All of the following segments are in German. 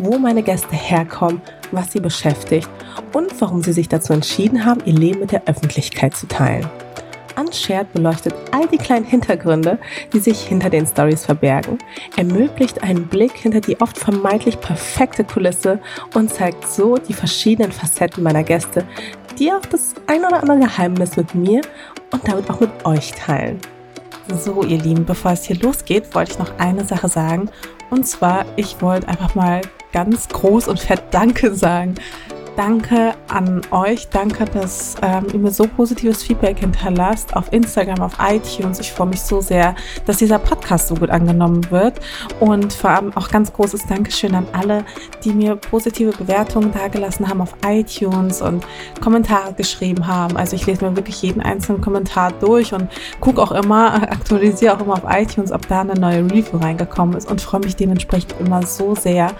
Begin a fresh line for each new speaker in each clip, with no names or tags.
wo meine Gäste herkommen, was sie beschäftigt und warum sie sich dazu entschieden haben, ihr Leben mit der Öffentlichkeit zu teilen. Unshared beleuchtet all die kleinen Hintergründe, die sich hinter den Stories verbergen, ermöglicht einen Blick hinter die oft vermeintlich perfekte Kulisse und zeigt so die verschiedenen Facetten meiner Gäste, die auch das ein oder andere Geheimnis mit mir und damit auch mit euch teilen. So, ihr Lieben, bevor es hier losgeht, wollte ich noch eine Sache sagen. Und zwar, ich wollte einfach mal ganz groß und fett Danke sagen Danke an euch. Danke, dass ähm, ihr mir so positives Feedback hinterlasst auf Instagram, auf iTunes. Ich freue mich so sehr, dass dieser Podcast so gut angenommen wird. Und vor allem auch ganz großes Dankeschön an alle, die mir positive Bewertungen dagelassen haben auf iTunes und Kommentare geschrieben haben. Also ich lese mir wirklich jeden einzelnen Kommentar durch und gucke auch immer, aktualisiere auch immer auf iTunes, ob da eine neue Review reingekommen ist und freue mich dementsprechend immer so sehr,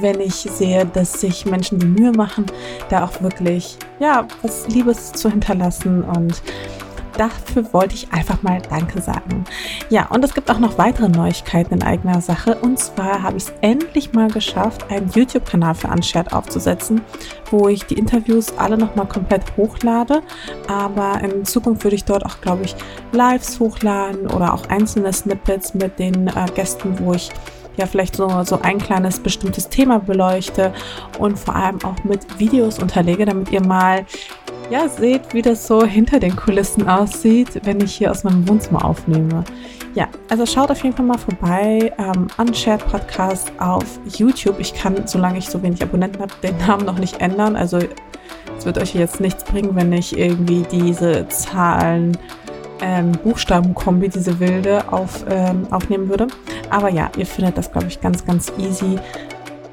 wenn ich sehe, dass sich Menschen die Mühe machen, da auch wirklich, ja, was Liebes zu hinterlassen und dafür wollte ich einfach mal Danke sagen. Ja, und es gibt auch noch weitere Neuigkeiten in eigener Sache. Und zwar habe ich es endlich mal geschafft, einen YouTube-Kanal für Unshared aufzusetzen, wo ich die Interviews alle nochmal komplett hochlade. Aber in Zukunft würde ich dort auch, glaube ich, Lives hochladen oder auch einzelne Snippets mit den äh, Gästen, wo ich ja vielleicht so, so ein kleines bestimmtes Thema beleuchte und vor allem auch mit Videos unterlege, damit ihr mal ja, seht, wie das so hinter den Kulissen aussieht, wenn ich hier aus meinem Wohnzimmer aufnehme. Ja, also schaut auf jeden Fall mal vorbei. Ähm, Unshared Podcast auf YouTube. Ich kann, solange ich so wenig Abonnenten habe, den Namen noch nicht ändern. Also es wird euch jetzt nichts bringen, wenn ich irgendwie diese Zahlen ähm, Buchstabenkombi, diese wilde, auf, ähm, aufnehmen würde. Aber ja, ihr findet das, glaube ich, ganz, ganz easy.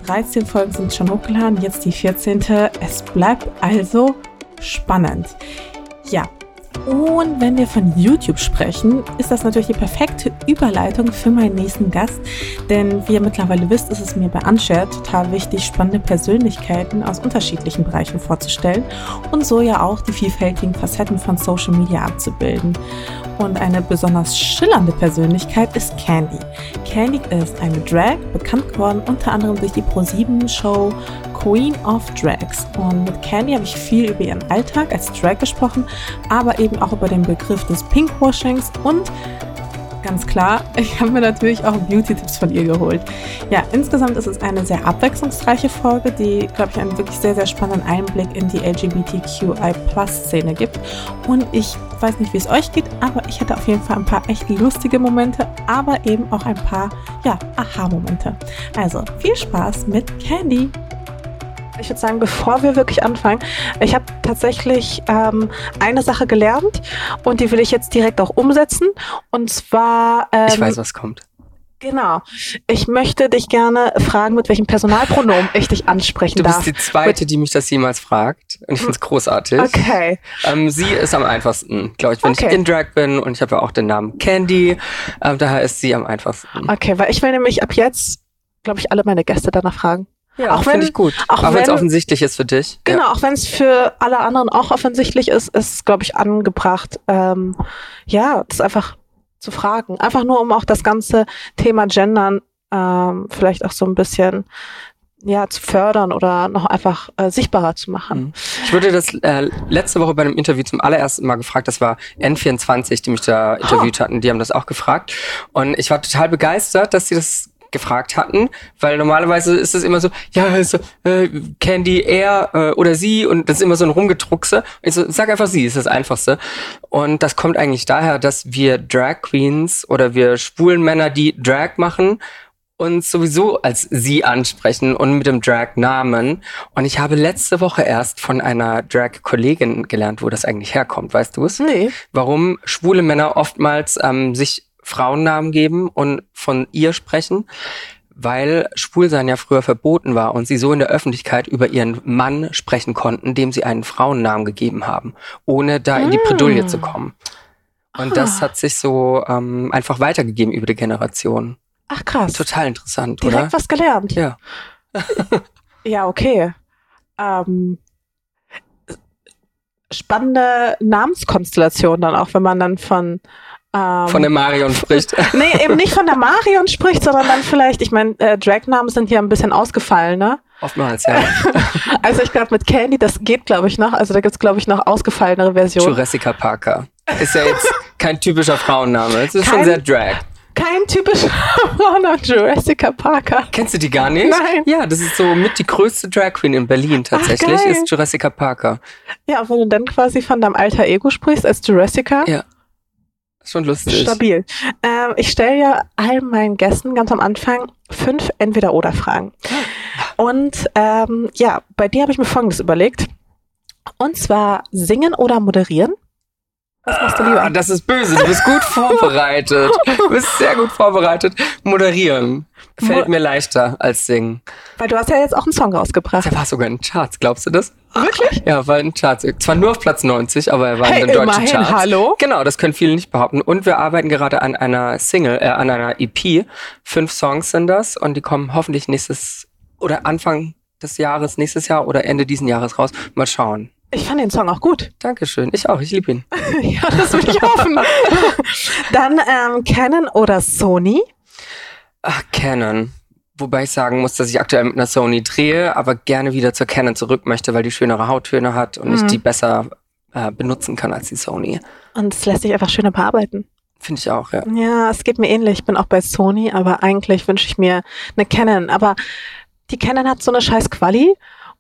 13 Folgen sind schon hochgeladen, jetzt die 14. Es bleibt also spannend. Ja, und wenn wir von YouTube sprechen, ist das natürlich die perfekte Überleitung für meinen nächsten Gast. Denn wie ihr mittlerweile wisst, ist es mir bei Unshared total wichtig, spannende Persönlichkeiten aus unterschiedlichen Bereichen vorzustellen und so ja auch die vielfältigen Facetten von Social Media abzubilden. Und eine besonders schillernde Persönlichkeit ist Candy. Candy ist eine Drag, bekannt geworden unter anderem durch die Pro7-Show Queen of Drags. Und mit Candy habe ich viel über ihren Alltag als Drag gesprochen, aber eben auch über den Begriff des Pinkwashings und ganz klar. Ich habe mir natürlich auch Beauty-Tipps von ihr geholt. Ja, insgesamt ist es eine sehr abwechslungsreiche Folge, die, glaube ich, einen wirklich sehr, sehr spannenden Einblick in die LGBTQI-Plus-Szene gibt. Und ich weiß nicht, wie es euch geht, aber ich hatte auf jeden Fall ein paar echt lustige Momente, aber eben auch ein paar, ja, Aha-Momente. Also, viel Spaß mit Candy! Ich würde sagen, bevor wir wirklich anfangen, ich habe tatsächlich ähm, eine Sache gelernt und die will ich jetzt direkt auch umsetzen. Und zwar.
Ähm, ich weiß, was kommt.
Genau. Ich möchte dich gerne fragen, mit welchem Personalpronomen ich dich ansprechen darf.
Du bist die zweite, die mich das jemals fragt. Und ich finde es großartig.
Okay.
Ähm, sie ist am einfachsten, glaube ich, wenn okay. ich in Drag bin und ich habe ja auch den Namen Candy. Ähm, daher ist sie am einfachsten.
Okay, weil ich will nämlich ab jetzt, glaube ich, alle meine Gäste danach fragen.
Ja, auch finde ich gut. Auch, auch wenn es offensichtlich ist für dich.
Genau, ja. auch wenn es für alle anderen auch offensichtlich ist, ist glaube ich angebracht. Ähm, ja, das einfach zu fragen. Einfach nur, um auch das ganze Thema Gendern ähm, vielleicht auch so ein bisschen ja, zu fördern oder noch einfach äh, sichtbarer zu machen. Mhm.
Ich wurde das äh, letzte Woche bei einem Interview zum allerersten Mal gefragt. Das war N24, die mich da interviewt oh. hatten. Die haben das auch gefragt. Und ich war total begeistert, dass sie das gefragt hatten, weil normalerweise ist es immer so, ja, also, äh, Candy, er äh, oder sie und das ist immer so ein Rumgedruckse. Ich so, sag einfach sie, ist das Einfachste. Und das kommt eigentlich daher, dass wir Drag Queens oder wir schwulen Männer, die Drag machen, uns sowieso als sie ansprechen und mit dem Drag-Namen. Und ich habe letzte Woche erst von einer Drag-Kollegin gelernt, wo das eigentlich herkommt. Weißt du es?
Nee.
Warum schwule Männer oftmals ähm, sich Frauennamen geben und von ihr sprechen, weil Schwulsein ja früher verboten war und sie so in der Öffentlichkeit über ihren Mann sprechen konnten, dem sie einen Frauennamen gegeben haben, ohne da in die Bredouille
Mm.
zu kommen. Und das
Ah.
hat sich so ähm, einfach weitergegeben über die Generation.
Ach krass.
Total interessant,
Direkt
oder?
was gelernt.
Ja.
Ja, okay. Ähm, spannende Namenskonstellation dann auch, wenn man dann von ähm,
Von der Marion spricht.
Nee, eben nicht von der Marion spricht, sondern dann vielleicht, ich meine, äh, Drag-Namen sind hier ein bisschen ausgefallen, ne?
Oftmals, ja.
Also ich glaube mit Candy, das geht, glaube ich, noch. Also da gibt's glaube ich, noch ausgefallenere Versionen.
Jurassica Parker. Ist ja jetzt kein typischer Frauenname. Es ist schon
Kein-
sehr drag.
Kein typischer Frauenname, Jurassica Parker.
Kennst du die gar nicht?
Nein.
Ja, das ist so mit die größte Drag Queen in Berlin tatsächlich,
geil.
ist Jurassica Parker.
Ja, und wenn du dann quasi von deinem alter Ego sprichst als Jurassica,
Ja. Schon lustig.
stabil. Ähm, ich stelle ja all meinen Gästen ganz am Anfang fünf Entweder-Oder-Fragen. Und ähm, ja, bei dir habe ich mir Folgendes überlegt. Und zwar singen oder moderieren. Was machst du
Ah,
lieber?
das ist böse. Du bist gut vorbereitet. Du bist sehr gut vorbereitet. Moderieren fällt
Mo-
mir leichter als singen.
Weil du hast ja jetzt auch einen Song rausgebracht.
Der war sogar in den Charts, glaubst du das?
Wirklich?
Ja, war in Charts. Zwar nur auf Platz 90, aber er war
Hey,
in den deutschen
immerhin,
Charts.
hallo?
Genau, das können viele nicht behaupten. Und wir arbeiten gerade an einer Single, äh, an einer EP. Fünf Songs sind das und die kommen hoffentlich nächstes oder Anfang des Jahres, nächstes Jahr oder Ende diesen Jahres raus. Mal schauen.
Ich fand den Song auch gut.
Dankeschön. Ich auch. Ich liebe ihn.
ja, das will ich hoffen. Dann ähm, Canon oder Sony.
Ach, Canon. Wobei ich sagen muss, dass ich aktuell mit einer Sony drehe, aber gerne wieder zur Canon zurück möchte, weil die schönere Hauttöne hat und
Mhm.
ich die besser äh, benutzen kann als die Sony.
Und es lässt sich einfach schöner bearbeiten.
Finde ich auch, ja.
Ja, es geht mir ähnlich. Ich bin auch bei Sony, aber eigentlich wünsche ich mir eine Canon. Aber die Canon hat so eine scheiß Quali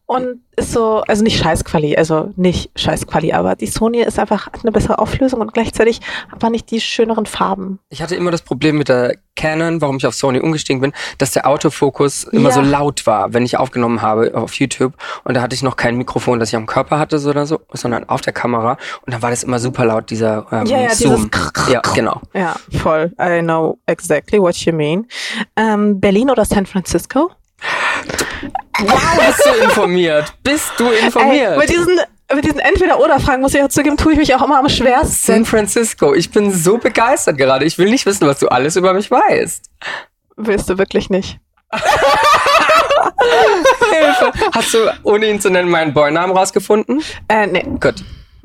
und ist so, also nicht scheiß Quali, also nicht scheiß Quali, aber die Sony ist einfach hat eine bessere Auflösung und gleichzeitig aber nicht die schöneren Farben.
Ich hatte immer das Problem mit der Canon, warum ich auf Sony umgestiegen bin, dass der Autofokus immer
Ja.
so laut war, wenn ich aufgenommen habe auf YouTube. Und da hatte ich noch kein Mikrofon, das ich am Körper hatte so oder so, sondern auf der Kamera. Und dann war das immer super laut, dieser ähm,
Ja, ja,
Zoom. ja, genau.
Ja, voll. I know exactly what you mean. Ähm, Berlin oder San Francisco?
Wow, bist du informiert? Bist du
Ey,
informiert?
mit diesen, mit diesen Entweder-Oder-Fragen muss ich auch zugeben, tue ich mich auch immer am schwersten.
San Francisco. Ich bin so begeistert gerade. Ich will nicht wissen, was du alles über mich weißt.
Willst du wirklich nicht?
Hilfe. Hast du, ohne ihn zu nennen, meinen Boynamen rausgefunden?
Äh, nee.
Gut.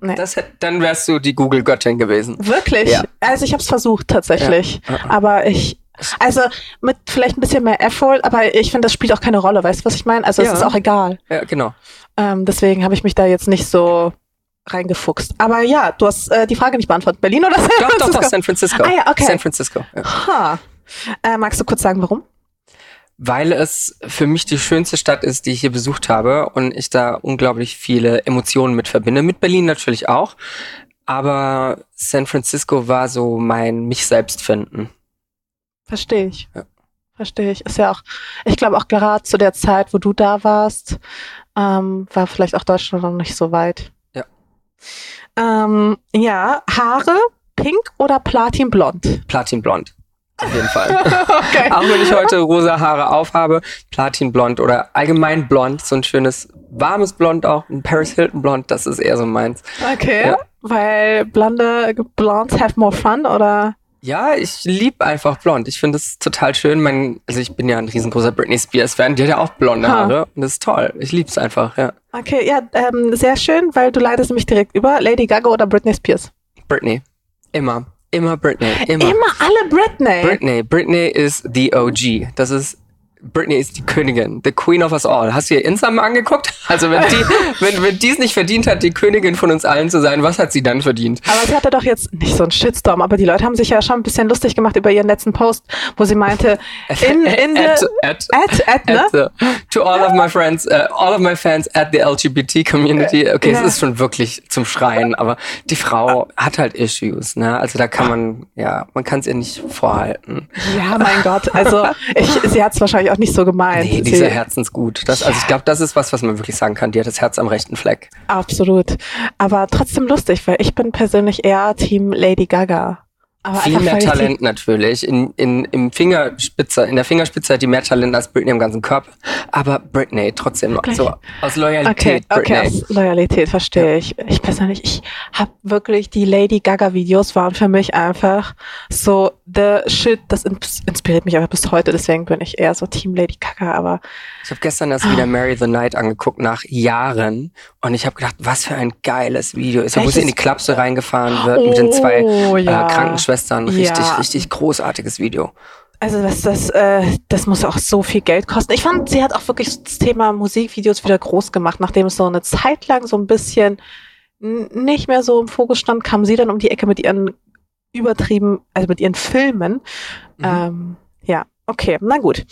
nee.
Das, dann wärst du die Google-Göttin gewesen.
Wirklich?
Ja.
Also ich habe es versucht tatsächlich,
Ja.
aber ich also mit vielleicht ein bisschen mehr Effort, aber ich finde, das spielt auch keine Rolle, weißt du, was ich meine? Also
Ja.
es ist auch egal.
Ja, genau.
Ähm, deswegen habe ich mich da jetzt nicht so reingefuchst. Aber ja, du hast äh, die Frage nicht beantwortet. Berlin oder San
Doch, doch,
Francisco?
doch, San Francisco.
Ah ja, okay.
San Francisco. Ja.
Ha. Äh, magst du kurz sagen, warum?
Weil es für mich die schönste Stadt ist, die ich hier besucht habe und ich da unglaublich viele Emotionen mit verbinde. Mit Berlin natürlich auch. Aber San Francisco war so mein mich selbst finden.
Verstehe ich.
Ja.
Verstehe ich. Ist ja auch, ich glaube auch gerade zu der Zeit, wo du da warst, ähm, war vielleicht auch Deutschland noch nicht so weit.
Ja.
Ähm, ja, Haare, pink oder platinblond?
Platinblond. Auf jeden Fall.
Okay.
Auch wenn ich heute rosa Haare aufhabe, Platinblond oder allgemein blond, so ein schönes warmes Blond auch, ein Paris Hilton Blond, das ist eher so meins.
Okay.
Ja.
Weil blonde Blondes have more fun oder?
Ja, ich lieb einfach blond. Ich finde es total schön. Mein, also ich bin ja ein riesengroßer Britney Spears Fan. Die hat ja auch blonde
Ha.
Haare und das ist toll. Ich lieb's einfach, ja.
Okay, ja, ähm, sehr schön, weil du leitest mich direkt über. Lady Gaga oder Britney Spears?
Britney. Immer. Immer Britney. Immer.
Immer alle Britney.
Britney. Britney is the OG. Das ist Britney ist die Königin, the Queen of us all. Hast du ihr Instagram angeguckt? Also wenn die, wenn, wenn die es nicht verdient hat, die Königin von uns allen zu sein, was hat sie dann verdient?
Aber sie hatte doch jetzt nicht so einen Shitstorm, aber die Leute haben sich ja schon ein bisschen lustig gemacht über ihren letzten Post, wo sie meinte, in, in the,
at, at,
at, at, ne?
at the, to all of my friends, uh, all of my fans at the LGBT community. Okay,
Ja.
es ist schon wirklich zum Schreien, aber die Frau hat halt Issues, ne? Also da kann man, ja, man kann es ihr nicht vorhalten.
Ja, mein Gott, also ich, sie hat es wahrscheinlich auch nicht so gemeint.
Nee, die ist ja herzensgut. Das, also ich glaube, das ist was, was man wirklich sagen kann. Die hat das Herz am rechten Fleck.
absolut. Aber trotzdem lustig, weil ich bin persönlich eher Team Lady Gaga. Aber
Viel mehr Talent natürlich. In, in, im Fingerspitze, in der Fingerspitze hat die mehr Talent als Britney im ganzen Körper. Aber Britney trotzdem noch so aus
Okay,
Loyalität.
okay,
Britney.
aus Loyalität verstehe ich. Ich persönlich, ich habe wirklich die Lady Gaga Videos waren für mich einfach so the shit. Das ins- inspiriert mich aber bis heute. Deswegen bin ich eher so Team Lady Gaga. Aber
Ich habe gestern erst wieder Mary the Night angeguckt nach Jahren und ich habe gedacht, was für ein geiles Video ist, wo sie in die? Klapse reingefahren wird mit den zwei
Oh, ja.
äh, Krankenschwestern. Richtig,
Ja.
richtig großartiges Video.
also das, das, äh, das muss auch so viel Geld kosten. Ich fand, sie hat auch wirklich das Thema Musikvideos wieder groß gemacht, nachdem es so eine Zeit lang so ein bisschen nicht mehr so im Fokus stand, kam sie dann um die Ecke mit ihren übertrieben, also mit ihren Filmen.
Mhm.
Ähm, ja, okay, na gut.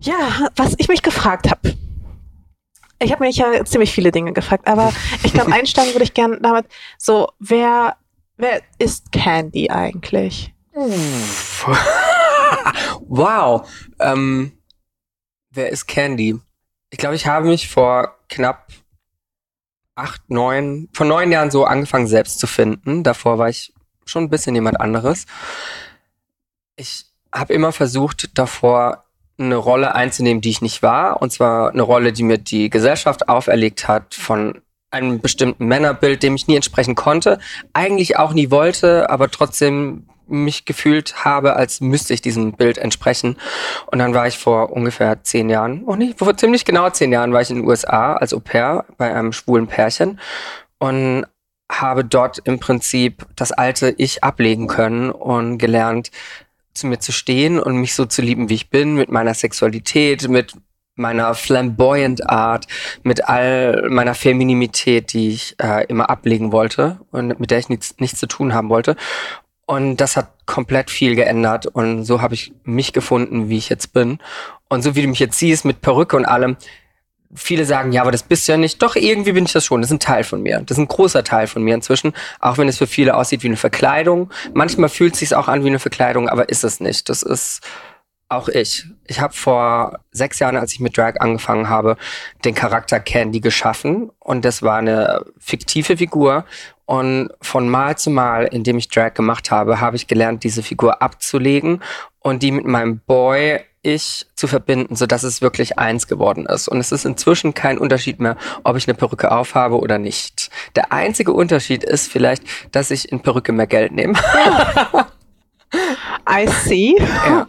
Ja, was ich mich gefragt habe. Ich habe mich ja ziemlich viele Dinge gefragt, aber ich glaube, einsteigen würde ich gerne damit, so, wer, wer ist Candy eigentlich?
Wow. Ähm, wer ist Candy? Ich glaube, ich habe mich vor knapp acht, neun, vor neun Jahren so angefangen selbst zu finden. Davor war ich schon ein bisschen jemand anderes. Ich habe immer versucht, davor eine Rolle einzunehmen, die ich nicht war. Und zwar eine Rolle, die mir die Gesellschaft auferlegt hat von einem bestimmten Männerbild, dem ich nie entsprechen konnte, eigentlich auch nie wollte, aber trotzdem mich gefühlt habe, als müsste ich diesem Bild entsprechen. Und dann war ich vor ungefähr zehn Jahren, oh nee, vor ziemlich genau zehn Jahren war ich in den USA als Au pair bei einem schwulen Pärchen und habe dort im Prinzip das alte Ich ablegen können und gelernt, zu mir zu stehen und mich so zu lieben, wie ich bin, mit meiner Sexualität, mit meiner flamboyant Art, mit all meiner Feminimität, die ich äh, immer ablegen wollte und mit der ich nichts, nichts zu tun haben wollte. Und das hat komplett viel geändert und so habe ich mich gefunden, wie ich jetzt bin. Und so wie du mich jetzt siehst, mit Perücke und allem, viele sagen, ja, aber das bist du ja nicht. Doch, irgendwie bin ich das schon. Das ist ein Teil von mir. Das ist ein großer Teil von mir inzwischen. Auch wenn es für viele aussieht wie eine Verkleidung. Manchmal fühlt es sich auch an wie eine Verkleidung, aber ist es nicht. Das ist auch ich. Ich habe vor sechs Jahren, als ich mit Drag angefangen habe, den Charakter Candy geschaffen. Und das war eine fiktive Figur. Und von Mal zu Mal, indem ich Drag gemacht habe, habe ich gelernt, diese Figur abzulegen und die mit meinem Boy ich zu verbinden, so dass es wirklich eins geworden ist. Und es ist inzwischen kein Unterschied mehr, ob ich eine Perücke aufhabe oder nicht. Der einzige Unterschied ist vielleicht, dass ich in Perücke mehr Geld nehme.
I see.
Ja.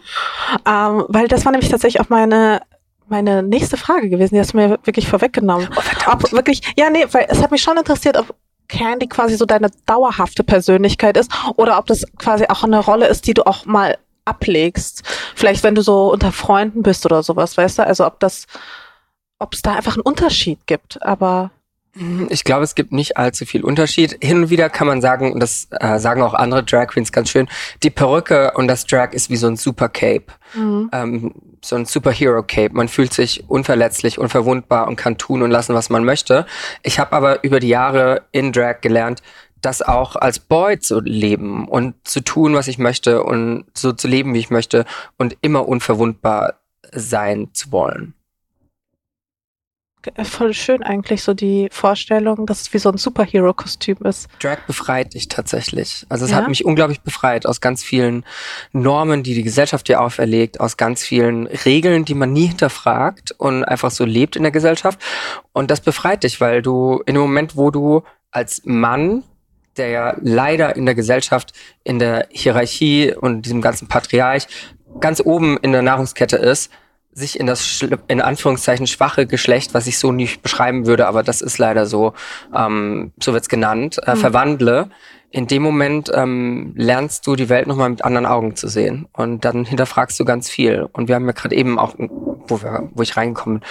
ähm, weil das war nämlich tatsächlich auch meine meine nächste Frage gewesen. Die hast du mir wirklich vorweggenommen. ob wirklich, ja, nee, weil es hat mich schon interessiert, ob Candy quasi so deine dauerhafte Persönlichkeit ist oder ob das quasi auch eine Rolle ist, die du auch mal ablegst. Vielleicht, wenn du so unter Freunden bist oder sowas, weißt du? Also ob das, ob es da einfach einen Unterschied gibt. Aber
Ich glaube, es gibt nicht allzu viel Unterschied. Hin und wieder kann man sagen, und das äh, sagen auch andere Drag Queens ganz schön, die Perücke und das Drag ist wie so ein Super Cape. Ähm, so ein Superhero Cape. Man fühlt sich unverletzlich, unverwundbar und kann tun und lassen, was man möchte. Ich habe aber über die Jahre in Drag gelernt, das auch als Boy zu leben und zu tun, was ich möchte und so zu leben, wie ich möchte und immer unverwundbar sein zu wollen.
Voll schön eigentlich so die Vorstellung, dass es wie so ein Superhero-Kostüm ist.
Drag befreit dich tatsächlich. Also es
Ja?
hat mich unglaublich befreit aus ganz vielen Normen, die die Gesellschaft dir auferlegt, aus ganz vielen Regeln, die man nie hinterfragt und einfach so lebt in der Gesellschaft. Und das befreit dich, weil du in dem Moment, wo du als Mann der ja leider in der Gesellschaft, in der Hierarchie und diesem ganzen Patriarch ganz oben in der Nahrungskette ist, sich in das in Anführungszeichen schwache Geschlecht, was ich so nicht beschreiben würde, aber das ist leider so, ähm, so wird's genannt, äh,
Mhm.
verwandle. In dem Moment ähm, lernst du die Welt nochmal mit anderen Augen zu sehen und dann hinterfragst du ganz viel. Und wir haben ja gerade eben auch, wo, wir, wo ich reingekommen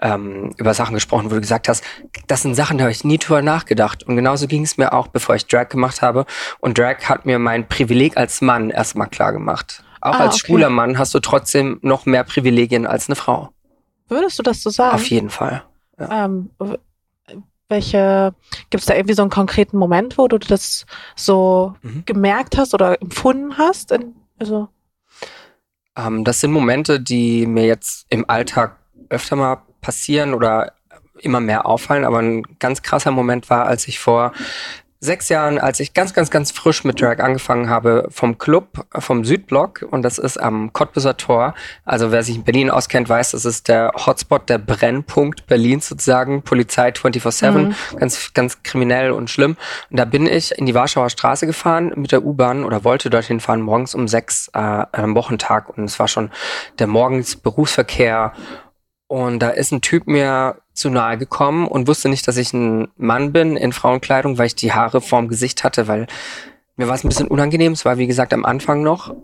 ähm, über Sachen gesprochen, wo du gesagt hast, das sind Sachen, da habe ich nie drüber nachgedacht. Und genauso ging es mir auch, bevor ich Drag gemacht habe. Und Drag hat mir mein Privileg als Mann erstmal klar gemacht. Auch
Ah,
als
okay.
schwuler Mann hast du trotzdem noch mehr Privilegien als eine Frau.
Würdest du das so sagen?
Auf jeden Fall.
Ähm, w- welche, gibt es da irgendwie so einen konkreten Moment, wo du das so
Mhm.
gemerkt hast oder empfunden hast? In, also,
Ähm, das sind Momente, die mir jetzt im Alltag öfter mal passieren oder immer mehr auffallen. Aber ein ganz krasser Moment war, als ich vor sechs Jahren, als ich ganz, ganz, ganz frisch mit Drag angefangen habe, vom Club, vom Südblock und das ist am Cottbuser Tor. Also wer sich in Berlin auskennt, weiß, das ist der Hotspot, der Brennpunkt Berlins sozusagen, Polizei 24-7, mhm. ganz, ganz kriminell und schlimm. Und da bin ich in die Warschauer Straße gefahren mit der U-Bahn oder wollte dorthin fahren, morgens um sechs äh, am Wochentag und es war schon der morgens Berufsverkehr und da ist ein Typ mir zu nahe gekommen und wusste nicht, dass ich ein Mann bin in Frauenkleidung, weil ich die Haare vorm Gesicht hatte, weil mir war es ein bisschen unangenehm. Es war, wie gesagt, am Anfang noch.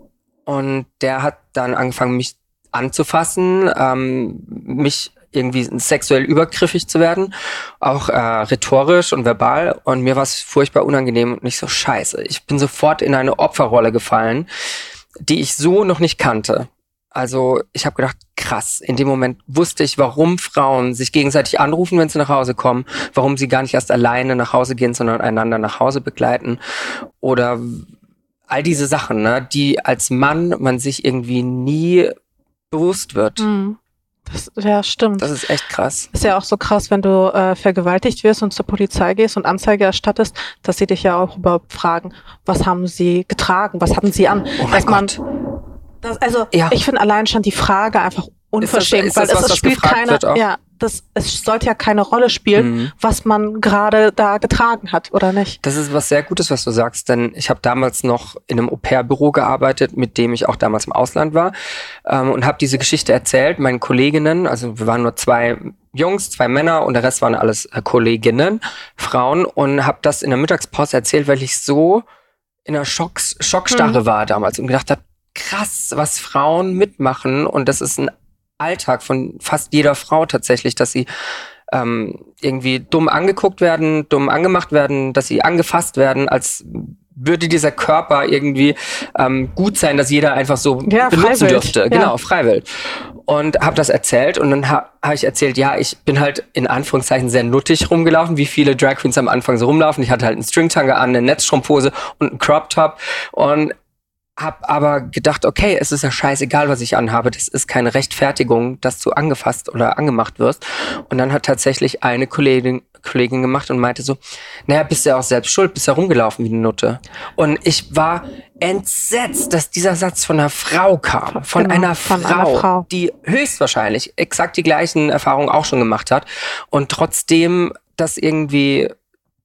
Und der hat dann angefangen, mich anzufassen, ähm, mich irgendwie sexuell übergriffig zu werden, auch äh, rhetorisch und verbal. Und mir war es furchtbar unangenehm und nicht so scheiße. Ich bin sofort in eine Opferrolle gefallen, die ich so noch nicht kannte. Also ich habe gedacht, krass. In dem Moment wusste ich, warum Frauen sich gegenseitig anrufen, wenn sie nach Hause kommen, warum sie gar nicht erst alleine nach Hause gehen, sondern einander nach Hause begleiten. Oder all diese Sachen, ne, die als Mann man sich irgendwie nie bewusst wird. Mhm.
Das, ja, stimmt.
Das ist echt krass.
Ist ja auch so krass, wenn du äh, vergewaltigt wirst und zur Polizei gehst und Anzeige erstattest, dass sie dich ja auch überhaupt fragen, was haben sie getragen, was hatten sie an.
Oh mein Gott.
Das, also ja. ich finde allein schon die Frage einfach unverschämt, ist das, ist
weil
das,
es, spielt keine,
ja, das, es sollte ja keine Rolle spielen, mhm. was man gerade da getragen hat, oder nicht?
Das ist was sehr Gutes, was du sagst, denn ich habe damals noch in einem Au-pair-Büro gearbeitet, mit dem ich auch damals im Ausland war ähm, und habe diese Geschichte erzählt, meinen Kolleginnen, also wir waren nur zwei Jungs, zwei Männer und der Rest waren alles äh, Kolleginnen, Frauen und habe das in der Mittagspause erzählt, weil ich so in einer Schocks Schockstarre mhm. war damals und gedacht habe, krass, was Frauen mitmachen und das ist ein Alltag von fast jeder Frau tatsächlich, dass sie ähm, irgendwie dumm angeguckt werden, dumm angemacht werden, dass sie angefasst werden, als würde dieser Körper irgendwie ähm, gut sein, dass jeder einfach so ja, benutzen freiwillig. dürfte. Ja. Genau, freiwillig. Und habe das erzählt und dann habe hab ich erzählt, ja, ich bin halt in Anführungszeichen sehr nuttig rumgelaufen, wie viele Drag Queens am Anfang so rumlaufen. Ich hatte halt einen Stringtanger an, eine Netzstrumpfhose und einen Crop Top und hab aber gedacht, okay, es ist ja scheißegal, was ich anhabe. Das ist keine Rechtfertigung, dass du angefasst oder angemacht wirst. Und dann hat tatsächlich eine Kollegin, Kollegin gemacht und meinte so, naja, bist du ja auch selbst schuld, bist ja rumgelaufen wie eine Nutte. Und ich war entsetzt, dass dieser Satz von einer Frau kam. Von, genau, einer, von Frau, einer Frau, die höchstwahrscheinlich exakt die gleichen Erfahrungen auch schon gemacht hat und trotzdem das irgendwie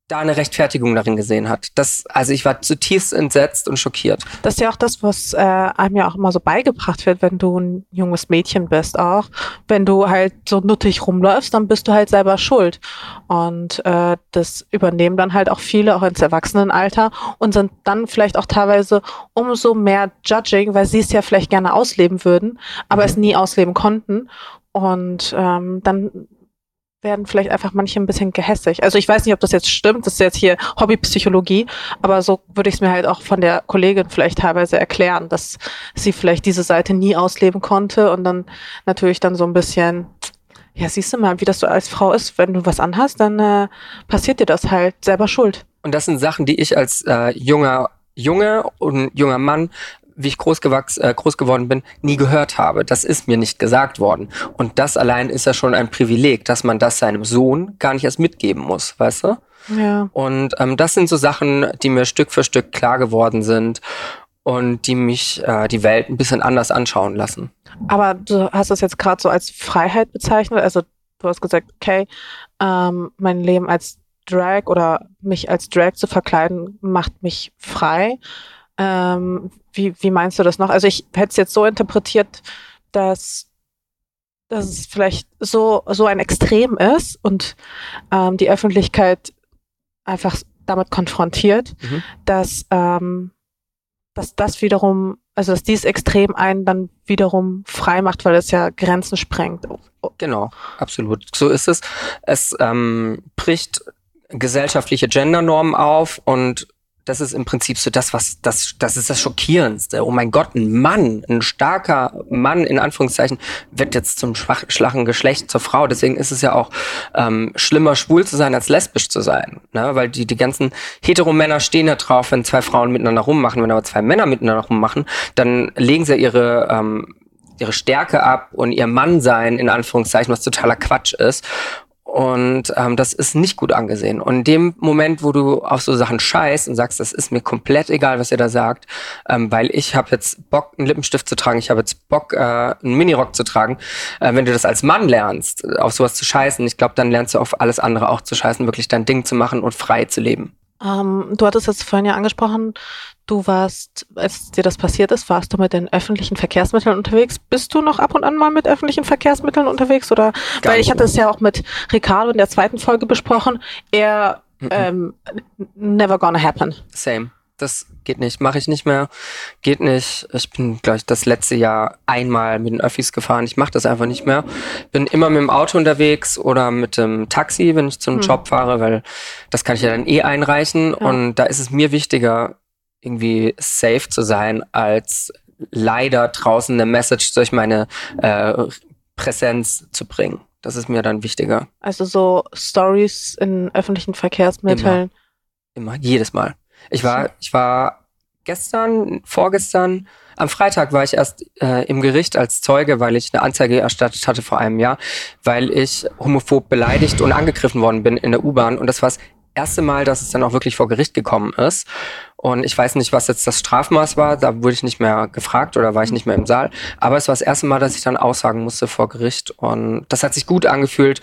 da eine Rechtfertigung darin gesehen hat. Das, also ich war zutiefst entsetzt und schockiert.
Das ist ja auch das, was äh, einem ja auch immer so beigebracht wird, wenn du ein junges Mädchen bist auch. Wenn du halt so nuttig rumläufst, dann bist du halt selber schuld. Und äh, das übernehmen dann halt auch viele, auch ins Erwachsenenalter und sind dann vielleicht auch teilweise umso mehr judging, weil sie es ja vielleicht gerne ausleben würden, aber mhm. es nie ausleben konnten. Und ähm, dann werden vielleicht einfach manche ein bisschen gehässig. Also ich weiß nicht, ob das jetzt stimmt, das ist jetzt hier Hobbypsychologie, aber so würde ich es mir halt auch von der Kollegin vielleicht teilweise erklären, dass sie vielleicht diese Seite nie ausleben konnte und dann natürlich dann so ein bisschen, ja, siehst du mal, wie das so als Frau ist, wenn du was anhast, dann äh, passiert dir das halt selber schuld.
Und das sind Sachen, die ich als äh, junger Junge und junger Mann wie ich groß, gewachs, äh, groß geworden bin, nie gehört habe. Das ist mir nicht gesagt worden. Und das allein ist ja schon ein Privileg, dass man das seinem Sohn gar nicht erst mitgeben muss, weißt du?
Ja.
Und ähm, das sind so Sachen, die mir Stück für Stück klar geworden sind und die mich äh, die Welt ein bisschen anders anschauen lassen.
Aber du hast es jetzt gerade so als Freiheit bezeichnet. Also du hast gesagt, okay, ähm, mein Leben als Drag oder mich als Drag zu verkleiden macht mich frei. Ähm, wie, wie meinst du das noch? Also ich hätte es jetzt so interpretiert, dass, dass es vielleicht so, so ein Extrem ist und ähm, die Öffentlichkeit einfach damit konfrontiert, mhm. dass, ähm, dass das wiederum, also dass dieses Extrem einen dann wiederum frei macht, weil es ja Grenzen sprengt.
Genau, absolut. So ist es. Es ähm, bricht gesellschaftliche Gendernormen auf und das ist im Prinzip so das, was das, das ist das Schockierendste. Oh mein Gott, ein Mann, ein starker Mann in Anführungszeichen wird jetzt zum schwach, schwachen Geschlecht zur Frau. Deswegen ist es ja auch ähm, schlimmer, schwul zu sein als lesbisch zu sein, ne? Weil die die ganzen Heteromänner stehen da drauf, wenn zwei Frauen miteinander rummachen. Wenn aber zwei Männer miteinander rummachen, dann legen sie ihre ähm, ihre Stärke ab und ihr Mannsein in Anführungszeichen, was totaler Quatsch ist Und ähm, das ist nicht gut angesehen. Und in dem Moment, wo du auf so Sachen scheißt und sagst, das ist mir komplett egal, was ihr da sagt, ähm, weil ich habe jetzt Bock, einen Lippenstift zu tragen, ich habe jetzt Bock, äh, einen Minirock zu tragen. Äh, wenn du das als Mann lernst, auf sowas zu scheißen, ich glaube, dann lernst du auf alles andere auch zu scheißen, wirklich dein Ding zu machen und frei zu leben.
Ähm, du hattest es vorhin ja angesprochen, du warst, als dir das passiert ist, warst du mit den öffentlichen Verkehrsmitteln unterwegs. Bist du noch ab und an mal mit öffentlichen Verkehrsmitteln unterwegs? Oder
Gar
weil ich hatte es ja auch mit Ricardo in der zweiten Folge besprochen, er ähm, never gonna happen.
Same. Das geht nicht, mache ich nicht mehr, geht nicht. Ich bin, glaube ich, das letzte Jahr einmal mit den Öffis gefahren. Ich mache das einfach nicht mehr. Bin immer mit dem Auto unterwegs oder mit dem Taxi, wenn ich zum
Hm.
Job fahre, weil das kann ich ja dann eh einreichen.
Ja.
Und da ist es mir wichtiger, irgendwie safe zu sein, als leider draußen eine Message durch meine äh, Präsenz zu bringen. Das ist mir dann wichtiger.
Also so Stories in öffentlichen Verkehrsmitteln.
Immer, jedes Mal. Ich war, ich war gestern, vorgestern, am Freitag war ich erst äh, im Gericht als Zeuge, weil ich eine Anzeige erstattet hatte vor einem Jahr, weil ich homophob beleidigt und angegriffen worden bin in der U-Bahn. Und das war das erste Mal, dass es dann auch wirklich vor Gericht gekommen ist. Und ich weiß nicht, was jetzt das Strafmaß war. Da wurde ich nicht mehr gefragt oder war ich nicht mehr im Saal. Aber es war das erste Mal, dass ich dann aussagen musste vor Gericht. Und das hat sich gut angefühlt,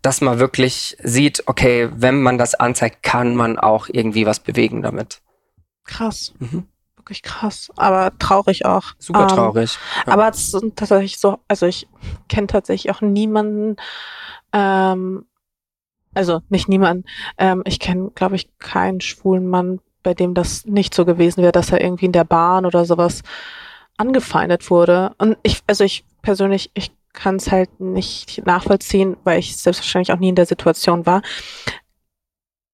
dass man wirklich sieht, okay, wenn man das anzeigt, kann man auch irgendwie was bewegen damit.
Krass.
Mhm.
Wirklich krass. Aber traurig auch.
Super
Ähm,
traurig. Ja.
Aber es sind tatsächlich so, also ich kenne tatsächlich auch niemanden, ähm, also nicht niemanden, ähm, ich kenne, glaube ich, keinen schwulen Mann, bei dem das nicht so gewesen wäre, dass er irgendwie in der Bahn oder sowas angefeindet wurde. Und ich, also ich persönlich, ich kann es halt nicht nachvollziehen, weil ich selbstverständlich auch nie in der Situation war.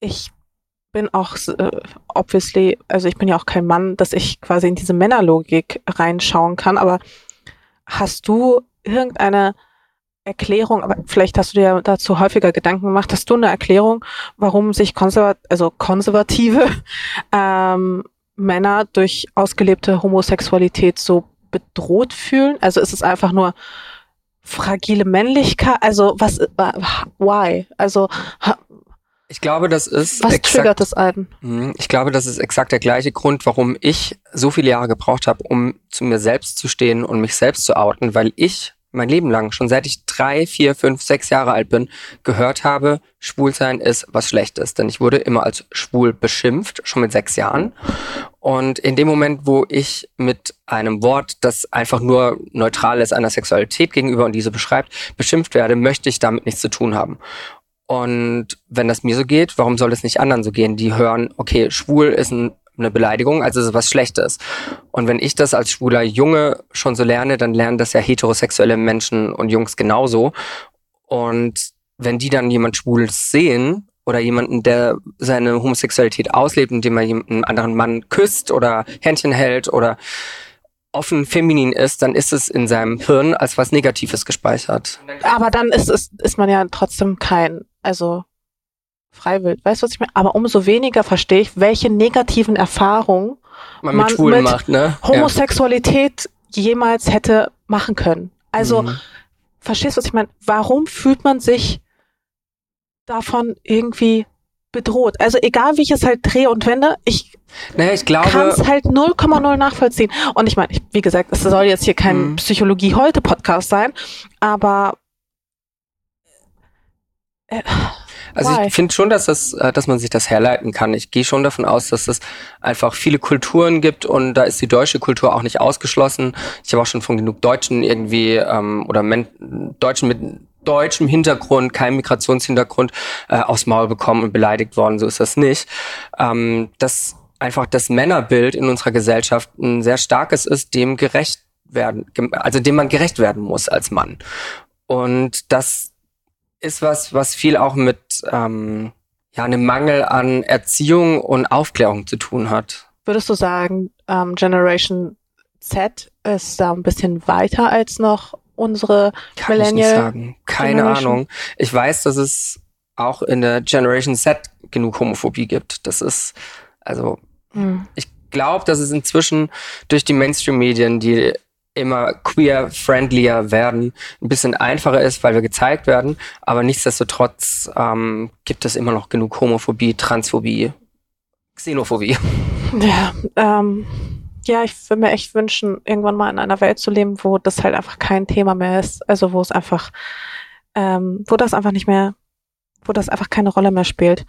Ich bin auch äh, obviously, also ich bin ja auch kein Mann, dass ich quasi in diese Männerlogik reinschauen kann, aber hast du irgendeine Erklärung, aber vielleicht hast du dir dazu häufiger Gedanken gemacht, hast du eine Erklärung, warum sich konservat also konservative ähm, Männer durch ausgelebte Homosexualität so bedroht fühlen? Also ist es einfach nur fragile Männlichkeit? Also was, why? Also
Ich glaube, das ist
was
exakt,
triggert das einen?
Mhm. ich glaube, das ist exakt der gleiche Grund, warum ich so viele Jahre gebraucht habe, um zu mir selbst zu stehen und mich selbst zu outen, weil ich mein Leben lang, schon seit ich drei, vier, fünf, sechs Jahre alt bin, gehört habe, Schwulsein ist was Schlechtes. Denn ich wurde immer als schwul beschimpft, schon mit sechs Jahren. Und in dem Moment, wo ich mit einem Wort, das einfach nur neutral ist einer Sexualität gegenüber und diese beschreibt, beschimpft werde, möchte ich damit nichts zu tun haben. Und wenn das mir so geht, warum soll es nicht anderen so gehen? Die hören, okay, schwul ist ein, eine Beleidigung, also ist es was Schlechtes. Und wenn ich das als schwuler Junge schon so lerne, dann lernen das ja heterosexuelle Menschen und Jungs genauso. Und wenn die dann jemand Schwules sehen oder jemanden, der seine Homosexualität auslebt, indem er einen anderen Mann küsst oder Händchen hält oder offen feminin ist, dann ist es in seinem Hirn als was Negatives gespeichert.
Aber dann ist es, ist man ja trotzdem kein, also freiwillig. Weißt du, was ich meine? Aber umso weniger verstehe ich, welche negativen Erfahrungen
Man,
Man
mit
mit
macht, ne?
Homosexualität jemals hätte machen können. Also,
Mhm.
verstehst du, was ich meine? Warum fühlt man sich davon irgendwie bedroht? Also, egal wie ich es halt drehe und wende, ich
Naja, ich
kann es halt 0,0 nachvollziehen. Und ich meine, wie gesagt, es soll jetzt hier kein
Mhm.
Psychologie-Heute-Podcast sein, aber äh,
also
why?
ich finde schon, dass das, äh, dass man sich das herleiten kann. Ich gehe schon davon aus, dass es einfach viele Kulturen gibt und da ist die deutsche Kultur auch nicht ausgeschlossen. Ich habe auch schon von genug Deutschen irgendwie ähm, oder Men Deutschen mit deutschem Hintergrund, keinem Migrationshintergrund äh, aufs Maul bekommen und beleidigt worden. So ist das nicht. Ähm, dass einfach das Männerbild in unserer Gesellschaft ein sehr starkes ist, dem gerecht werden, also dem man gerecht werden muss als Mann. Und das ist was, was viel auch mit ähm, ja, einem Mangel an Erziehung und Aufklärung zu tun hat.
würdest du sagen, ähm, Generation Z ist da ein bisschen weiter als noch unsere
Kann ich nicht
Millennial
sagen. Keine
Generation?
Ahnung. Ich weiß, dass es auch in der Generation Z genug Homophobie gibt. Das ist, also
Hm.
ich glaube, dass es inzwischen durch die Mainstream-Medien, die immer queer-friendlier werden, ein bisschen einfacher ist, weil wir gezeigt werden. Aber nichtsdestotrotz ähm, gibt es immer noch genug Homophobie, Transphobie, Xenophobie.
Ja, ähm, ja, ich würde mir echt wünschen, irgendwann mal in einer Welt zu leben, wo das halt einfach kein Thema mehr ist. Also wo es einfach, ähm, wo das einfach nicht mehr, wo das einfach keine Rolle mehr spielt.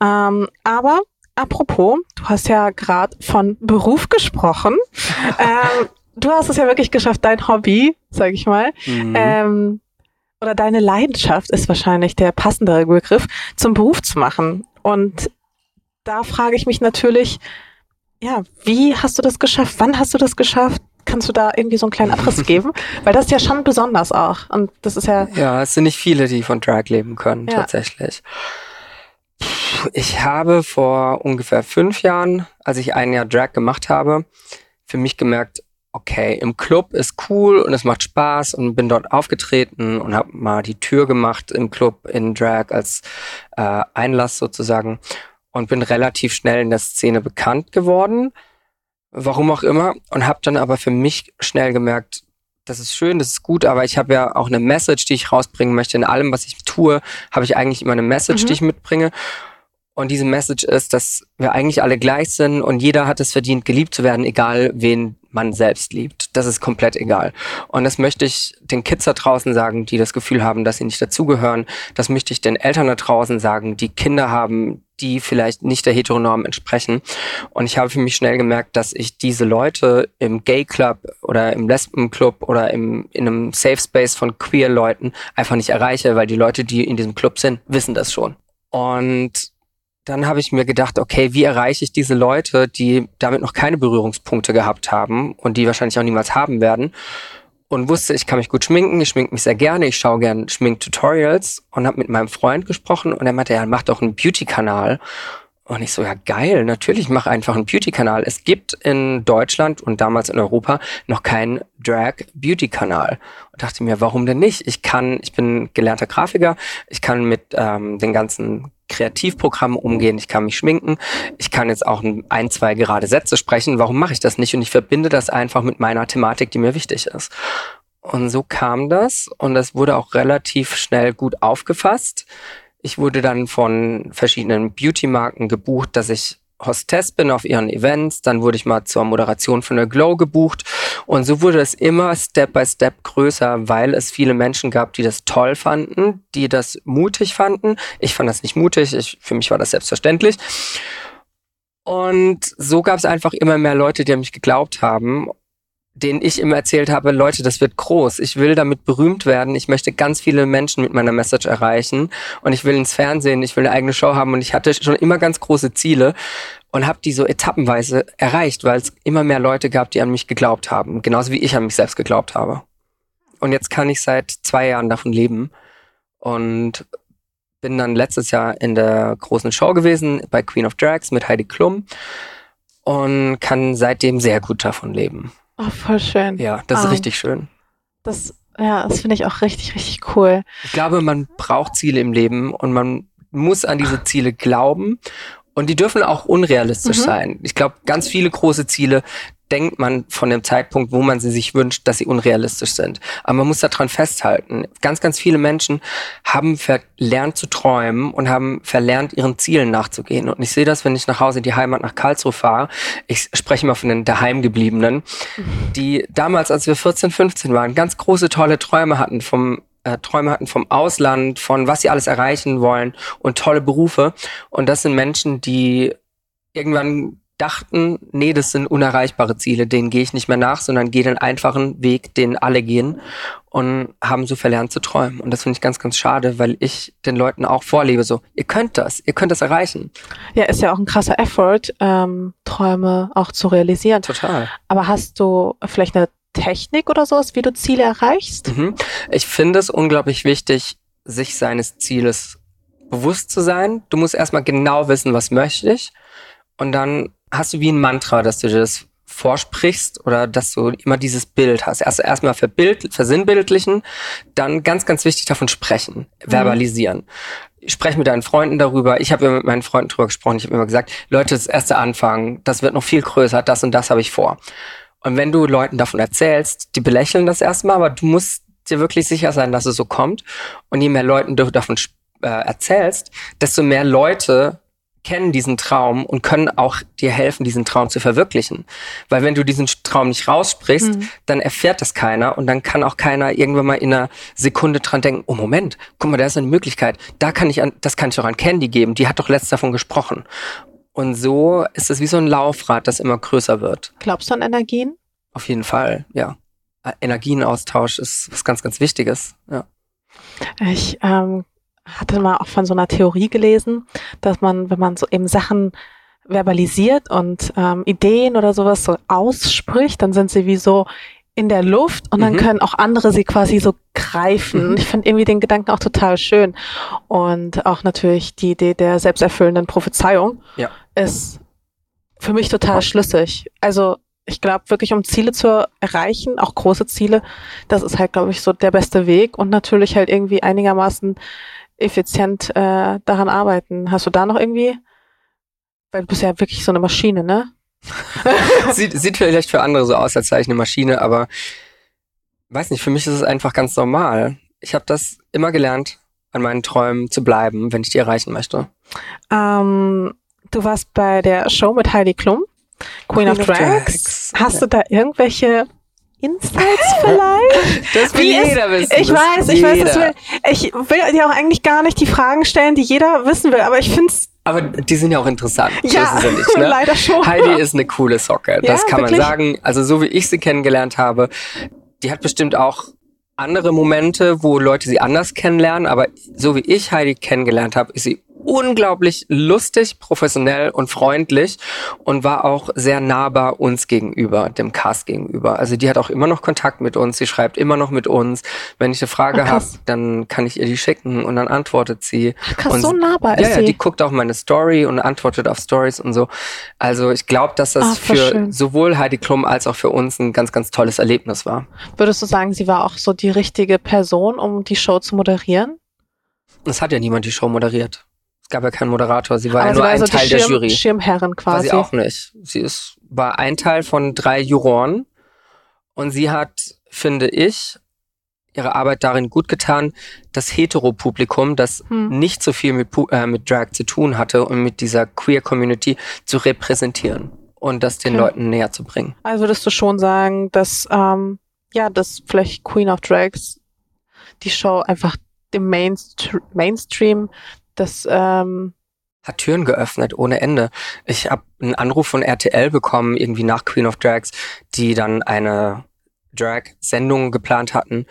Ähm, aber apropos, du hast ja gerade von Beruf gesprochen. ähm, du hast es ja wirklich geschafft, dein Hobby, sag ich mal, mhm. ähm, oder deine Leidenschaft ist wahrscheinlich der passendere Begriff, zum Beruf zu machen. Und da frage ich mich natürlich, ja, wie hast du das geschafft? Wann hast du das geschafft? Kannst du da irgendwie so einen kleinen Abriss geben? Weil das ist ja schon besonders auch. Und das ist ja.
Ja, es sind nicht viele, die von Drag leben können, ja. tatsächlich. Ich habe vor ungefähr fünf Jahren, als ich ein Jahr Drag gemacht habe, für mich gemerkt, okay, im Club ist cool und es macht Spaß und bin dort aufgetreten und habe mal die Tür gemacht im Club in Drag als äh, Einlass sozusagen und bin relativ schnell in der Szene bekannt geworden, warum auch immer, und habe dann aber für mich schnell gemerkt, das ist schön, das ist gut, aber ich habe ja auch eine Message, die ich rausbringen möchte. In allem, was ich tue, habe ich eigentlich immer eine Message, mhm. die ich mitbringe. Und diese Message ist, dass wir eigentlich alle gleich sind und jeder hat es verdient, geliebt zu werden, egal wen man selbst liebt. Das ist komplett egal. Und das möchte ich den Kids da draußen sagen, die das Gefühl haben, dass sie nicht dazugehören. Das möchte ich den Eltern da draußen sagen, die Kinder haben, die vielleicht nicht der Heteronorm entsprechen. Und ich habe für mich schnell gemerkt, dass ich diese Leute im Gay Club oder im Lesben Club oder im, in einem Safe Space von queer Leuten einfach nicht erreiche, weil die Leute, die in diesem Club sind, wissen das schon. Und dann habe ich mir gedacht, okay, wie erreiche ich diese Leute, die damit noch keine Berührungspunkte gehabt haben und die wahrscheinlich auch niemals haben werden? Und wusste, ich kann mich gut schminken, ich schminke mich sehr gerne, ich schaue gerne Schminktutorials und habe mit meinem Freund gesprochen und er meinte, er macht doch einen Beauty-Kanal. Und ich so, ja geil, natürlich mach einfach einen Beauty-Kanal. Es gibt in Deutschland und damals in Europa noch keinen Drag-Beauty-Kanal. Und dachte mir, warum denn nicht? Ich kann, ich bin gelernter Grafiker, ich kann mit ähm, den ganzen Kreativprogrammen umgehen, ich kann mich schminken, ich kann jetzt auch ein, zwei gerade Sätze sprechen. Warum mache ich das nicht? Und ich verbinde das einfach mit meiner Thematik, die mir wichtig ist. Und so kam das und das wurde auch relativ schnell gut aufgefasst. Ich wurde dann von verschiedenen Beauty-Marken gebucht, dass ich Hostess bin auf ihren Events, dann wurde ich mal zur Moderation von der Glow gebucht und so wurde es immer Step by Step größer, weil es viele Menschen gab, die das toll fanden, die das mutig fanden. Ich fand das nicht mutig, ich, für mich war das selbstverständlich. Und so gab es einfach immer mehr Leute, die an mich geglaubt haben den ich immer erzählt habe, Leute, das wird groß. Ich will damit berühmt werden. Ich möchte ganz viele Menschen mit meiner Message erreichen und ich will ins Fernsehen, ich will eine eigene Show haben und ich hatte schon immer ganz große Ziele und habe die so etappenweise erreicht, weil es immer mehr Leute gab, die an mich geglaubt haben, genauso wie ich an mich selbst geglaubt habe. Und jetzt kann ich seit zwei Jahren davon leben und bin dann letztes Jahr in der großen Show gewesen bei Queen of Drags mit Heidi Klum und kann seitdem sehr gut davon leben.
Oh, voll schön.
Ja, das ist um, ah. richtig schön.
Das, ja, das finde ich auch richtig, richtig cool.
Ich glaube, man braucht Ziele im Leben und man muss an diese Ziele glauben. Und die dürfen auch unrealistisch mhm. sein. Ich glaube, ganz viele große Ziele, denkt man von dem Zeitpunkt, wo man sie sich wünscht, dass sie unrealistisch sind. Aber man muss daran festhalten. Ganz, ganz viele Menschen haben verlernt zu träumen und haben verlernt, ihren Zielen nachzugehen. Und ich sehe das, wenn ich nach Hause in die Heimat nach Karlsruhe fahre. Ich spreche mal von den Daheimgebliebenen, die damals, als wir 14, 15 waren, ganz große, tolle Träume hatten vom äh, Träume hatten vom Ausland, von was sie alles erreichen wollen und tolle Berufe. Und das sind Menschen, die irgendwann dachten, nee, das sind unerreichbare Ziele, denen gehe ich nicht mehr nach, sondern gehe den einfachen Weg, den alle gehen und haben so verlernt zu träumen. Und das finde ich ganz, ganz schade, weil ich den Leuten auch vorlebe, so, ihr könnt das, ihr könnt das erreichen.
Ja, ist ja auch ein krasser Effort, ähm, Träume auch zu realisieren.
Total.
Aber hast du vielleicht eine Technik oder sowas, wie du Ziele erreichst?
Mhm. Ich finde es unglaublich wichtig, sich seines Zieles bewusst zu sein. Du musst erstmal genau wissen, was möchte ich. Und dann hast du wie ein Mantra, dass du dir das vorsprichst oder dass du immer dieses Bild hast. Erst erstmal verbild, versinnbildlichen, dann ganz, ganz wichtig davon sprechen, mhm. verbalisieren. Sprech mit deinen Freunden darüber. Ich habe ja mit meinen Freunden darüber gesprochen. Ich habe immer gesagt, Leute, das erste Anfang, das wird noch viel größer, das und das habe ich vor. Und wenn du Leuten davon erzählst, die belächeln das erstmal, aber du musst dir wirklich sicher sein, dass es so kommt. Und je mehr Leuten du davon äh, erzählst, desto mehr Leute kennen diesen Traum und können auch dir helfen, diesen Traum zu verwirklichen. Weil wenn du diesen Traum nicht raussprichst, mhm. dann erfährt das keiner und dann kann auch keiner irgendwann mal in einer Sekunde dran denken, oh Moment, guck mal, da ist eine Möglichkeit, da kann ich an, das kann ich doch an Candy geben, die hat doch letztens davon gesprochen. Und so ist es wie so ein Laufrad, das immer größer wird.
Glaubst du an Energien?
Auf jeden Fall, ja. Energienaustausch ist was ganz, ganz Wichtiges, ja.
Ich ähm, hatte mal auch von so einer Theorie gelesen, dass man, wenn man so eben Sachen verbalisiert und ähm, Ideen oder sowas so ausspricht, dann sind sie wie so in der Luft und dann mhm. können auch andere sie quasi so greifen. Mhm. Ich finde irgendwie den Gedanken auch total schön. Und auch natürlich die Idee der selbsterfüllenden Prophezeiung ja. Ist für mich total schlüssig. Also ich glaube wirklich, um Ziele zu erreichen, auch große Ziele, das ist halt, glaube ich, so der beste Weg und natürlich halt irgendwie einigermaßen effizient äh, daran arbeiten. Hast du da noch irgendwie? Weil du bist ja wirklich so eine Maschine, ne?
sieht, sieht vielleicht für andere so aus, als sei ich eine Maschine, aber weiß nicht, für mich ist es einfach ganz normal. Ich habe das immer gelernt, an meinen Träumen zu bleiben, wenn ich die erreichen möchte.
Ähm, du warst bei der Show mit Heidi Klum, Queen, Queen of, Drags. Drags. Hast ja. du da irgendwelche Insights vielleicht?
Das will Wie jeder ist, wissen.
Ich weiß, ich jeder. weiß, das will, ich will dir auch eigentlich gar nicht die Fragen stellen, die jeder wissen will, aber ich finde es
aber die sind ja auch interessant.
Ja,
so
nicht, ne? leider schon.
Heidi ist eine coole Socke. Das ja, kann wirklich? man sagen. Also so wie ich sie kennengelernt habe, die hat bestimmt auch andere Momente, wo Leute sie anders kennenlernen, aber so wie ich Heidi kennengelernt habe, ist sie unglaublich lustig, professionell und freundlich und war auch sehr nahbar uns gegenüber, dem Cast gegenüber. Also die hat auch immer noch Kontakt mit uns, sie schreibt immer noch mit uns. Wenn ich eine Frage habe, dann kann ich ihr die schicken und dann antwortet sie.
Krass,
und,
so nahbar
ist
ja,
sie. Ja, die guckt auch meine Story und antwortet auf Stories und so. Also ich glaube, dass das Ach, für schön. sowohl Heidi Klum als auch für uns ein ganz, ganz tolles Erlebnis war.
Würdest du sagen, sie war auch so die richtige Person, um die Show zu moderieren?
Es hat ja niemand die Show moderiert gab ja keinen Moderator. Sie war ja nur ein also Teil der Jury.
Schirmherrin quasi.
War sie auch nicht. Sie ist, war ein Teil von drei Juroren. Und sie hat, finde ich, ihre Arbeit darin gut getan, das Heteropublikum, das hm. nicht so viel mit, äh, mit Drag zu tun hatte und mit dieser Queer-Community zu repräsentieren und das den okay. Leuten näher zu bringen.
Also würdest du schon sagen, dass, ähm, ja, dass vielleicht Queen of Drags die Show einfach dem Mainst Mainstream das ähm
hat Türen geöffnet ohne Ende. Ich habe einen Anruf von RTL bekommen, irgendwie nach Queen of Drags, die dann eine Drag-Sendung geplant hatten.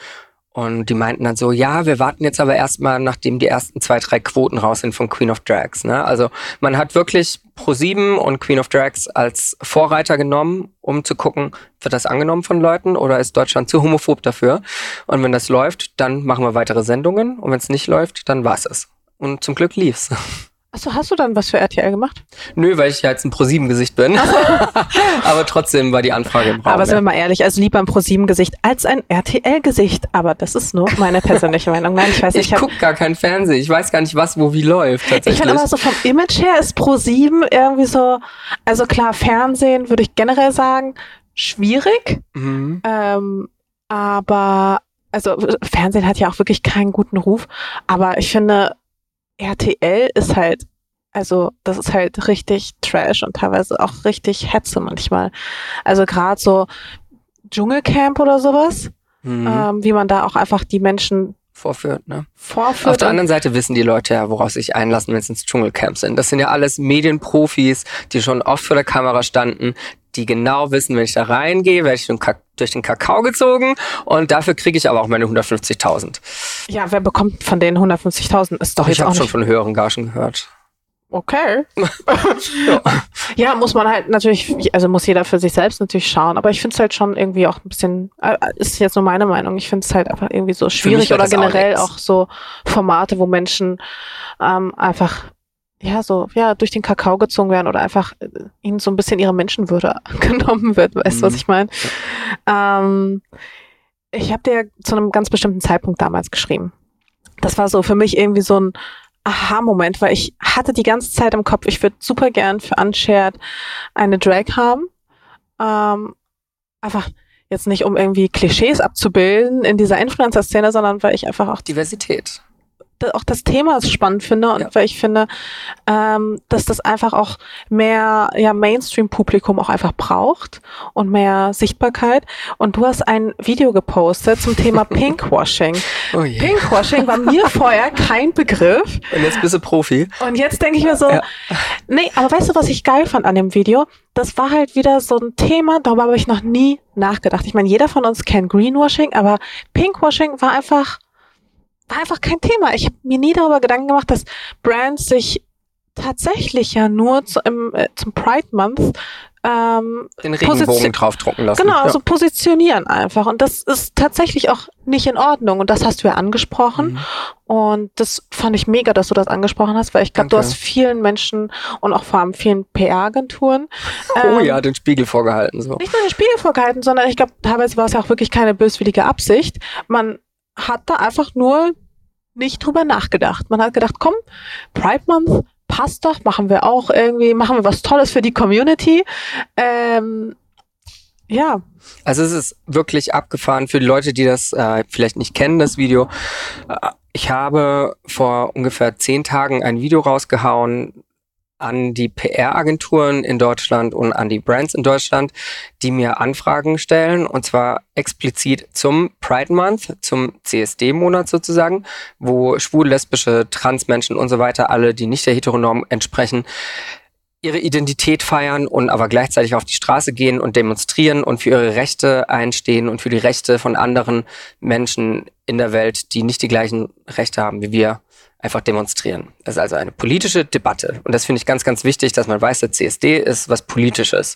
Und die meinten dann so, ja, wir warten jetzt aber erstmal, nachdem die ersten zwei, drei Quoten raus sind von Queen of Drags. Ne? Also man hat wirklich Pro7 und Queen of Drags als Vorreiter genommen, um zu gucken, wird das angenommen von Leuten oder ist Deutschland zu homophob dafür? Und wenn das läuft, dann machen wir weitere Sendungen. Und wenn es nicht läuft, dann war's es. Und zum Glück lief's.
Achso, hast du dann was für RTL gemacht?
Nö, weil ich ja jetzt ein Pro7-Gesicht bin. Aber trotzdem war die Anfrage im Raum.
Aber sind wir mal ehrlich, also lieber ein Pro7-Gesicht als ein RTL-Gesicht. Aber das ist nur meine persönliche Meinung. Nein, ich weiß
nicht. Ich, ich gucke gar keinen Fernsehen. Ich weiß gar nicht, was wo wie läuft. Tatsächlich.
Ich finde aber so vom Image her ist Pro7 irgendwie so, also klar, Fernsehen würde ich generell sagen, schwierig. Mhm. Ähm, aber also Fernsehen hat ja auch wirklich keinen guten Ruf, aber ich finde, RTL ist halt, also das ist halt richtig Trash und teilweise auch richtig Hetze manchmal. Also gerade so Dschungelcamp oder sowas, mhm. ähm, wie man da auch einfach die Menschen
vorführt. Ne?
vorführt.
Auf der anderen Seite wissen die Leute ja, woraus sich einlassen, wenn sie ins Dschungelcamp sind. Das sind ja alles Medienprofis, die schon oft vor der Kamera standen, die genau wissen, wenn ich da reingehe, werde ich durch den Kakao gezogen und dafür kriege ich aber auch meine 150.000.
Ja, wer bekommt von denen 150.000? Ist doch
ich
jetzt auch
schon von höheren Gagen gehört.
Okay. ja. ja. muss man halt natürlich, also muss jeder für sich selbst natürlich schauen, aber ich finde es halt schon irgendwie auch ein bisschen, äh, ist jetzt nur meine Meinung, ich finde es halt einfach irgendwie so schwierig oder generell auch, auch, so Formate, wo Menschen ähm, einfach ja, so, ja, durch den Kakao gezogen werden oder einfach äh, ihnen so ein bisschen ihre Menschenwürde genommen wird, weißt du, mhm. was ich meine? Ähm, ich habe dir zu einem ganz bestimmten Zeitpunkt damals geschrieben. Das war so für mich irgendwie so ein Aha-Moment, weil ich hatte die ganze Zeit im Kopf, ich würde super gern für Unshared eine Drag haben. Ähm, einfach jetzt nicht um irgendwie Klischees abzubilden in dieser Influencer-Szene, sondern weil ich einfach auch
Diversität
auch das Thema spannend finde und ja. weil ich finde, ähm, dass das einfach auch mehr ja, Mainstream-Publikum auch einfach braucht und mehr Sichtbarkeit. Und du hast ein Video gepostet zum Thema Pinkwashing. Oh yeah. Pinkwashing war mir vorher kein Begriff.
Und jetzt bist du Profi.
Und jetzt denke ich mir so, ja. nee, aber weißt du, was ich geil fand an dem Video? Das war halt wieder so ein Thema, darüber habe ich noch nie nachgedacht. Ich meine, jeder von uns kennt Greenwashing, aber Pinkwashing war einfach war einfach kein Thema. Ich habe mir nie darüber Gedanken gemacht, dass Brands sich tatsächlich ja nur zu, im, äh, zum Pride Month ähm,
den Regenbogen draufdrucken lassen.
Genau, ja. also positionieren einfach. Und das ist tatsächlich auch nicht in Ordnung. Und das hast du ja angesprochen. Mhm. Und das fand ich mega, dass du das angesprochen hast, weil ich glaube, du hast vielen Menschen und auch vor allem vielen PR-Agenturen.
Oh ähm, ja, den Spiegel vorgehalten. So.
Nicht nur den Spiegel vorgehalten, sondern ich glaube, teilweise war es ja auch wirklich keine böswillige Absicht. Man hat da einfach nur nicht drüber nachgedacht. Man hat gedacht, komm, Pride Month passt doch, machen wir auch irgendwie, machen wir was Tolles für die Community. Ähm, ja.
Also es ist wirklich abgefahren für die Leute, die das äh, vielleicht nicht kennen, das Video. Äh, ich habe vor ungefähr zehn Tagen ein Video rausgehauen, an die PR-Agenturen in Deutschland und an die Brands in Deutschland, die mir Anfragen stellen, und zwar explizit zum Pride Month, zum CSD-Monat sozusagen, wo schwul, lesbische, Transmenschen und so weiter, alle, die nicht der Heteronorm entsprechen, ihre Identität feiern und aber gleichzeitig auf die Straße gehen und demonstrieren und für ihre Rechte einstehen und für die Rechte von anderen Menschen in der Welt, die nicht die gleichen Rechte haben wie wir einfach demonstrieren. Das ist also eine politische Debatte. Und das finde ich ganz, ganz wichtig, dass man weiß, der CSD ist was Politisches.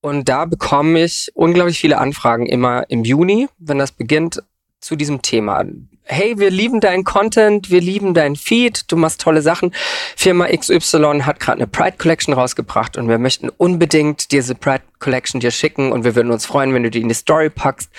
Und da bekomme ich unglaublich viele Anfragen immer im Juni, wenn das beginnt, zu diesem Thema hey, wir lieben deinen Content, wir lieben deinen Feed, du machst tolle Sachen. Firma XY hat gerade eine Pride Collection rausgebracht und wir möchten unbedingt diese Pride Collection dir schicken und wir würden uns freuen, wenn du die in die Story packst.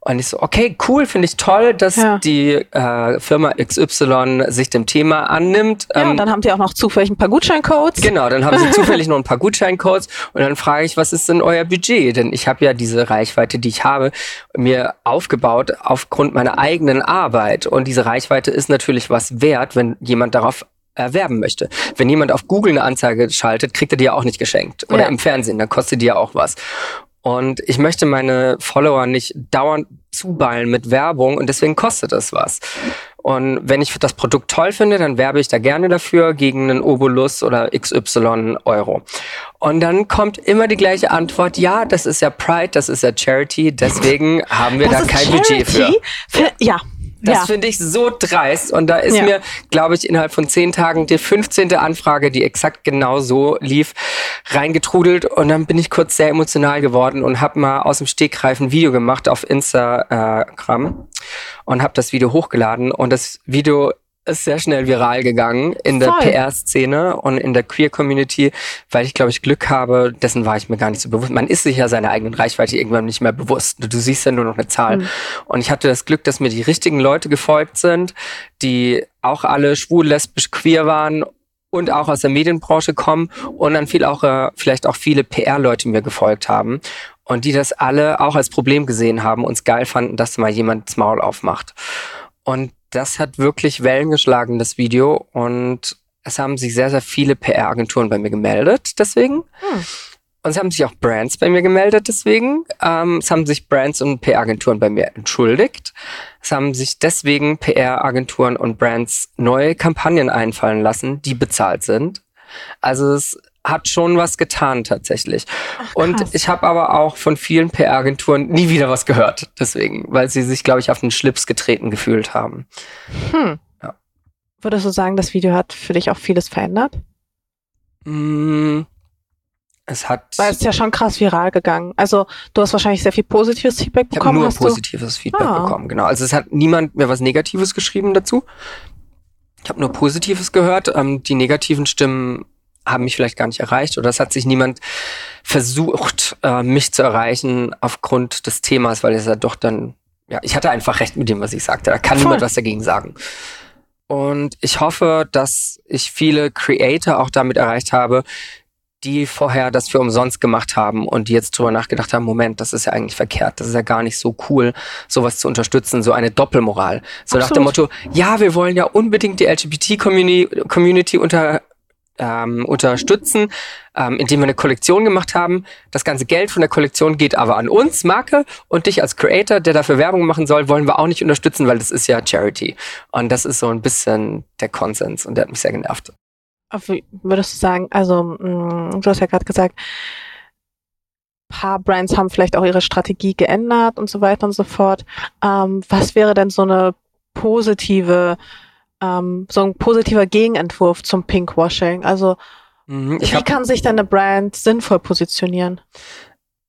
Und ich so, okay, cool, finde ich toll, dass ja. die äh, Firma XY sich dem Thema annimmt.
Ja, ähm, und dann haben sie auch noch zufällig ein paar Gutscheincodes.
Genau, dann haben sie zufällig noch ein paar Gutscheincodes und dann frage ich, was ist denn euer Budget? Denn ich habe ja diese Reichweite, die ich habe, mir aufgebaut aufgrund meiner eigenen Arbeit. Und diese Reichweite ist natürlich was wert, wenn jemand darauf erwerben möchte. Wenn jemand auf Google eine Anzeige schaltet, kriegt er die ja auch nicht geschenkt. Oder ja. im Fernsehen, dann kostet die ja auch was. Und ich möchte meine Follower nicht dauernd zuballen mit Werbung und deswegen kostet es was. Und wenn ich das Produkt toll finde, dann werbe ich da gerne dafür gegen einen Obolus oder XY Euro. Und dann kommt immer die gleiche Antwort, ja, das ist ja Pride, das ist ja Charity, deswegen haben wir das da kein Charity? Budget für.
für ja,
das ja. finde ich so dreist. Und da ist ja. mir, glaube ich, innerhalb von zehn Tagen die 15. Anfrage, die exakt genau so lief, reingetrudelt. Und dann bin ich kurz sehr emotional geworden und habe mal aus dem Stegreif ein Video gemacht auf Instagram und habe das Video hochgeladen. Und das Video ist sehr schnell viral gegangen in der PR-Szene und in der Queer-Community, weil ich, glaube ich, Glück habe, dessen war ich mir gar nicht so bewusst. Man ist sich ja seiner eigenen Reichweite irgendwann nicht mehr bewusst. Du siehst ja nur noch eine Zahl. Mhm. Und ich hatte das Glück, dass mir die richtigen Leute gefolgt sind, die auch alle schwul, lesbisch, queer waren und auch aus der Medienbranche kommen und dann viel auch, äh, vielleicht auch viele PR-Leute mir gefolgt haben und die das alle auch als Problem gesehen haben, uns geil fanden, dass mal jemand das Maul aufmacht. Und das hat wirklich Wellen geschlagen, das Video. Und es haben sich sehr, sehr viele PR-Agenturen bei mir gemeldet, deswegen. Hm. Und es haben sich auch Brands bei mir gemeldet, deswegen. Ähm, es haben sich Brands und PR-Agenturen bei mir entschuldigt. Es haben sich deswegen PR-Agenturen und Brands neue Kampagnen einfallen lassen, die bezahlt sind. Also es hat schon was getan tatsächlich. Ach, und ich habe aber auch von vielen PR-Agenturen nie wieder was gehört. Deswegen, weil sie sich, glaube ich, auf den Schlips getreten gefühlt haben.
Hm. Ja. Würdest du sagen, das Video hat für dich auch vieles verändert?
Mm, es hat.
Weil es ist ja schon krass viral gegangen. Also du hast wahrscheinlich sehr viel positives Feedback bekommen.
Ich habe nur positives du? Feedback ah. bekommen, genau. Also es hat niemand mehr was Negatives geschrieben dazu. Ich habe nur Positives gehört. Ähm, die negativen Stimmen haben mich vielleicht gar nicht erreicht oder es hat sich niemand versucht, äh, mich zu erreichen aufgrund des Themas, weil es ja doch dann, ja, ich hatte einfach recht mit dem, was ich sagte. Da kann Voll. niemand was dagegen sagen. Und ich hoffe, dass ich viele Creator auch damit erreicht habe, die vorher das für umsonst gemacht haben und die jetzt drüber nachgedacht haben, Moment, das ist ja eigentlich verkehrt, das ist ja gar nicht so cool, sowas zu unterstützen, so eine Doppelmoral. So Absolut. nach dem Motto, ja, wir wollen ja unbedingt die LGBT-Community unter, ähm, unterstützen, ähm, indem wir eine Kollektion gemacht haben. Das ganze Geld von der Kollektion geht aber an uns, Marke, und dich als Creator, der dafür Werbung machen soll, wollen wir auch nicht unterstützen, weil das ist ja Charity. Und das ist so ein bisschen der Konsens und der hat mich sehr genervt
würdest du sagen, also mh, mm, du hast ja gerade gesagt, paar Brands haben vielleicht auch ihre Strategie geändert und so weiter und so fort. Ähm, was wäre denn so eine positive, ähm, so ein positiver Gegenentwurf zum Pinkwashing? Also mhm, wie hab, kann sich denn eine Brand sinnvoll positionieren?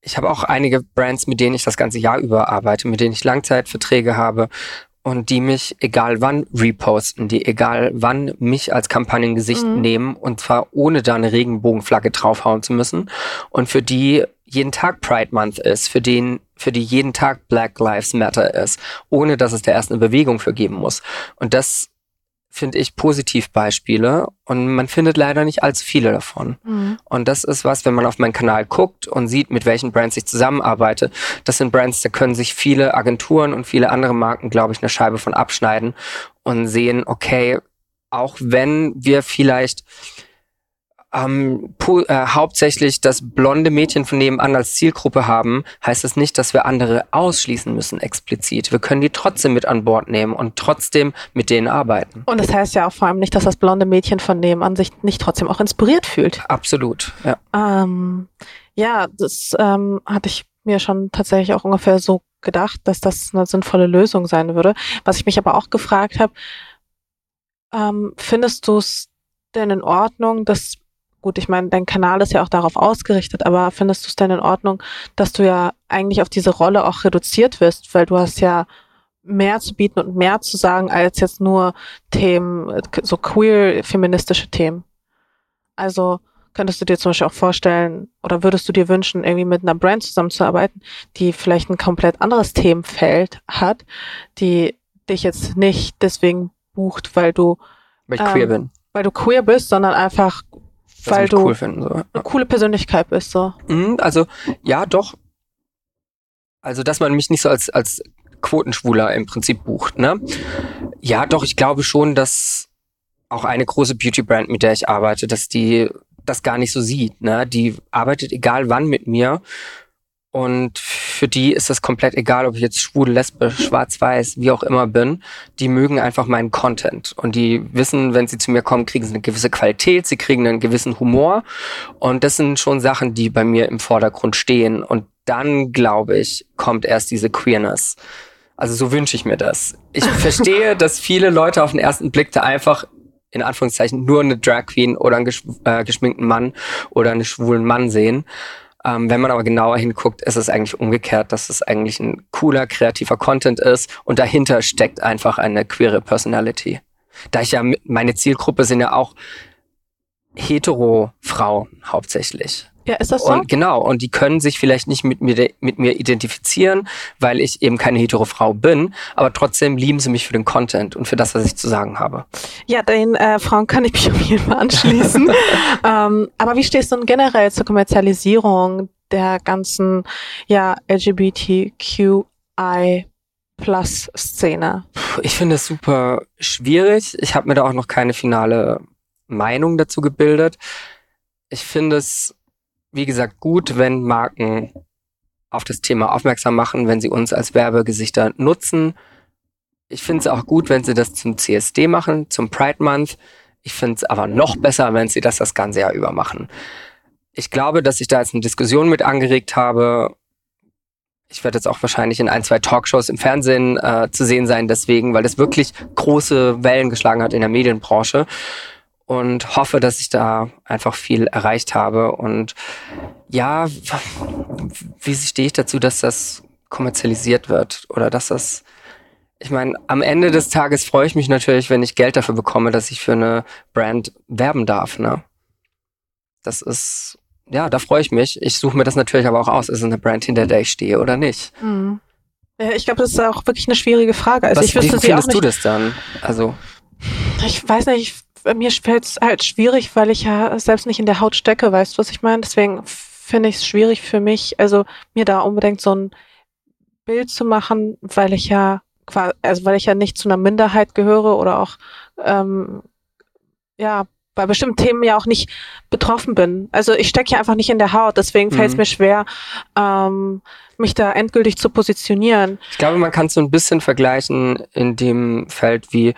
Ich habe auch einige Brands, mit denen ich das ganze Jahr über arbeite, mit denen ich Langzeitverträge habe und die mich egal wann reposten, die egal wann mich als Kampagnengesicht mhm. nehmen und zwar ohne da eine Regenbogenflagge draufhauen zu müssen und für die jeden Tag Pride Month ist, für den für die jeden Tag Black Lives Matter ist, ohne dass es da erst eine Bewegung für geben muss. Und das finde ich, Positivbeispiele und man findet leider nicht allzu viele davon. Mhm. Und das ist was, wenn man auf meinen Kanal guckt und sieht, mit welchen Brands ich zusammenarbeite. Das sind Brands, da können sich viele Agenturen und viele andere Marken, glaube ich, eine Scheibe von abschneiden und sehen, okay, auch wenn wir vielleicht ähm, äh, hauptsächlich das blonde Mädchen von nebenan als Zielgruppe haben, heißt das nicht, dass wir andere ausschließen müssen explizit. Wir können die trotzdem mit an Bord nehmen und trotzdem mit denen arbeiten.
Und das heißt ja auch vor allem nicht, dass das blonde Mädchen von nebenan sich nicht trotzdem auch inspiriert fühlt.
Absolut, ja.
Ähm, ja, das ähm, hatte ich mir schon tatsächlich auch ungefähr so gedacht, dass das eine sinnvolle Lösung sein würde. Was ich mich aber auch gefragt habe, ähm, findest du es denn in Ordnung, dass gut, ich meine, dein Kanal ist ja auch darauf ausgerichtet, aber findest du es denn in Ordnung, dass du ja eigentlich auf diese Rolle auch reduziert wirst, weil du hast ja mehr zu bieten und mehr zu sagen als jetzt nur Themen, so queer feministische Themen. Also könntest du dir zum Beispiel auch vorstellen oder würdest du dir wünschen, irgendwie mit einer Brand zusammenzuarbeiten, die vielleicht ein komplett anderes Themenfeld hat, die dich jetzt nicht deswegen bucht, weil du
weil ich ähm, queer bin.
Weil du queer bist, sondern einfach weil du
cool finden, so.
eine coole Persönlichkeit bist. So.
Mhm, also ja, doch. Also dass man mich nicht so als als Quotenschwuler im Prinzip bucht, ne? Ja, doch. Ich glaube schon, dass auch eine große Beauty-Brand, mit der ich arbeite, dass die das gar nicht so sieht. Ne? Die arbeitet egal wann mit mir und für die ist es komplett egal, ob ich jetzt schwul, lesbisch, schwarz-weiß, wie auch immer bin. Die mögen einfach meinen Content. Und die wissen, wenn sie zu mir kommen, kriegen sie eine gewisse Qualität, sie kriegen einen gewissen Humor. Und das sind schon Sachen, die bei mir im Vordergrund stehen. Und dann, glaube ich, kommt erst diese Queerness. Also so wünsche ich mir das. Ich verstehe, dass viele Leute auf den ersten Blick da einfach in Anführungszeichen nur eine Drag Queen oder einen äh, geschminkten Mann oder einen schwulen Mann sehen. Ähm, wenn man aber genauer hinguckt, ist es eigentlich umgekehrt, dass es eigentlich ein cooler, kreativer Content ist und dahinter steckt einfach eine queere Personality. Da ich ja, meine Zielgruppe sind ja auch hetero Frauen hauptsächlich.
Ja, ist das so?
Und genau, und die können sich vielleicht nicht mit mir, mit mir identifizieren, weil ich eben keine hetero Frau bin, aber trotzdem lieben sie mich für den Content und für das, was ich zu sagen habe.
Ja, den äh, Frauen kann ich mich auf jeden Fall anschließen. ähm, aber wie stehst du denn generell zur Kommerzialisierung der ganzen ja, LGBTQI Plus Szene?
Ich finde es super schwierig. Ich habe mir da auch noch keine finale Meinung dazu gebildet. Ich finde es wie gesagt, gut, wenn Marken auf das Thema aufmerksam machen, wenn sie uns als Werbegesichter nutzen. Ich finde es auch gut, wenn sie das zum CSD machen, zum Pride Month. Ich finde es aber noch besser, wenn sie das das ganze Jahr über machen. Ich glaube, dass ich da jetzt eine Diskussion mit angeregt habe. Ich werde jetzt auch wahrscheinlich in ein, zwei Talkshows im Fernsehen äh, zu sehen sein, deswegen, weil das wirklich große Wellen geschlagen hat in der Medienbranche und hoffe, dass ich da einfach viel erreicht habe. Und ja, wie stehe ich dazu, dass das kommerzialisiert wird oder dass das ich meine, am Ende des Tages freue ich mich natürlich, wenn ich Geld dafür bekomme, dass ich für eine Brand werben darf. Ne? Das ist, ja, da freue ich mich. Ich suche mir das natürlich aber auch aus. Ist es eine Brand, hinter der ich stehe oder nicht? Mhm.
Ich glaube, das ist auch wirklich eine schwierige Frage. Also
Was,
ich wüsste
wie findest du das dann? Also
ich weiß nicht, mir fällt es halt schwierig, weil ich ja selbst nicht in der Haut stecke, weißt du, was ich meine? Deswegen finde ich es schwierig für mich, also mir da unbedingt so ein Bild zu machen, weil ich ja also weil ich ja nicht zu einer Minderheit gehöre oder auch ähm, ja bei bestimmten Themen ja auch nicht betroffen bin. Also ich stecke ja einfach nicht in der Haut, deswegen fällt es mhm. mir schwer, ähm, mich da endgültig zu positionieren.
Ich glaube, man kann es so ein bisschen vergleichen in dem Feld wie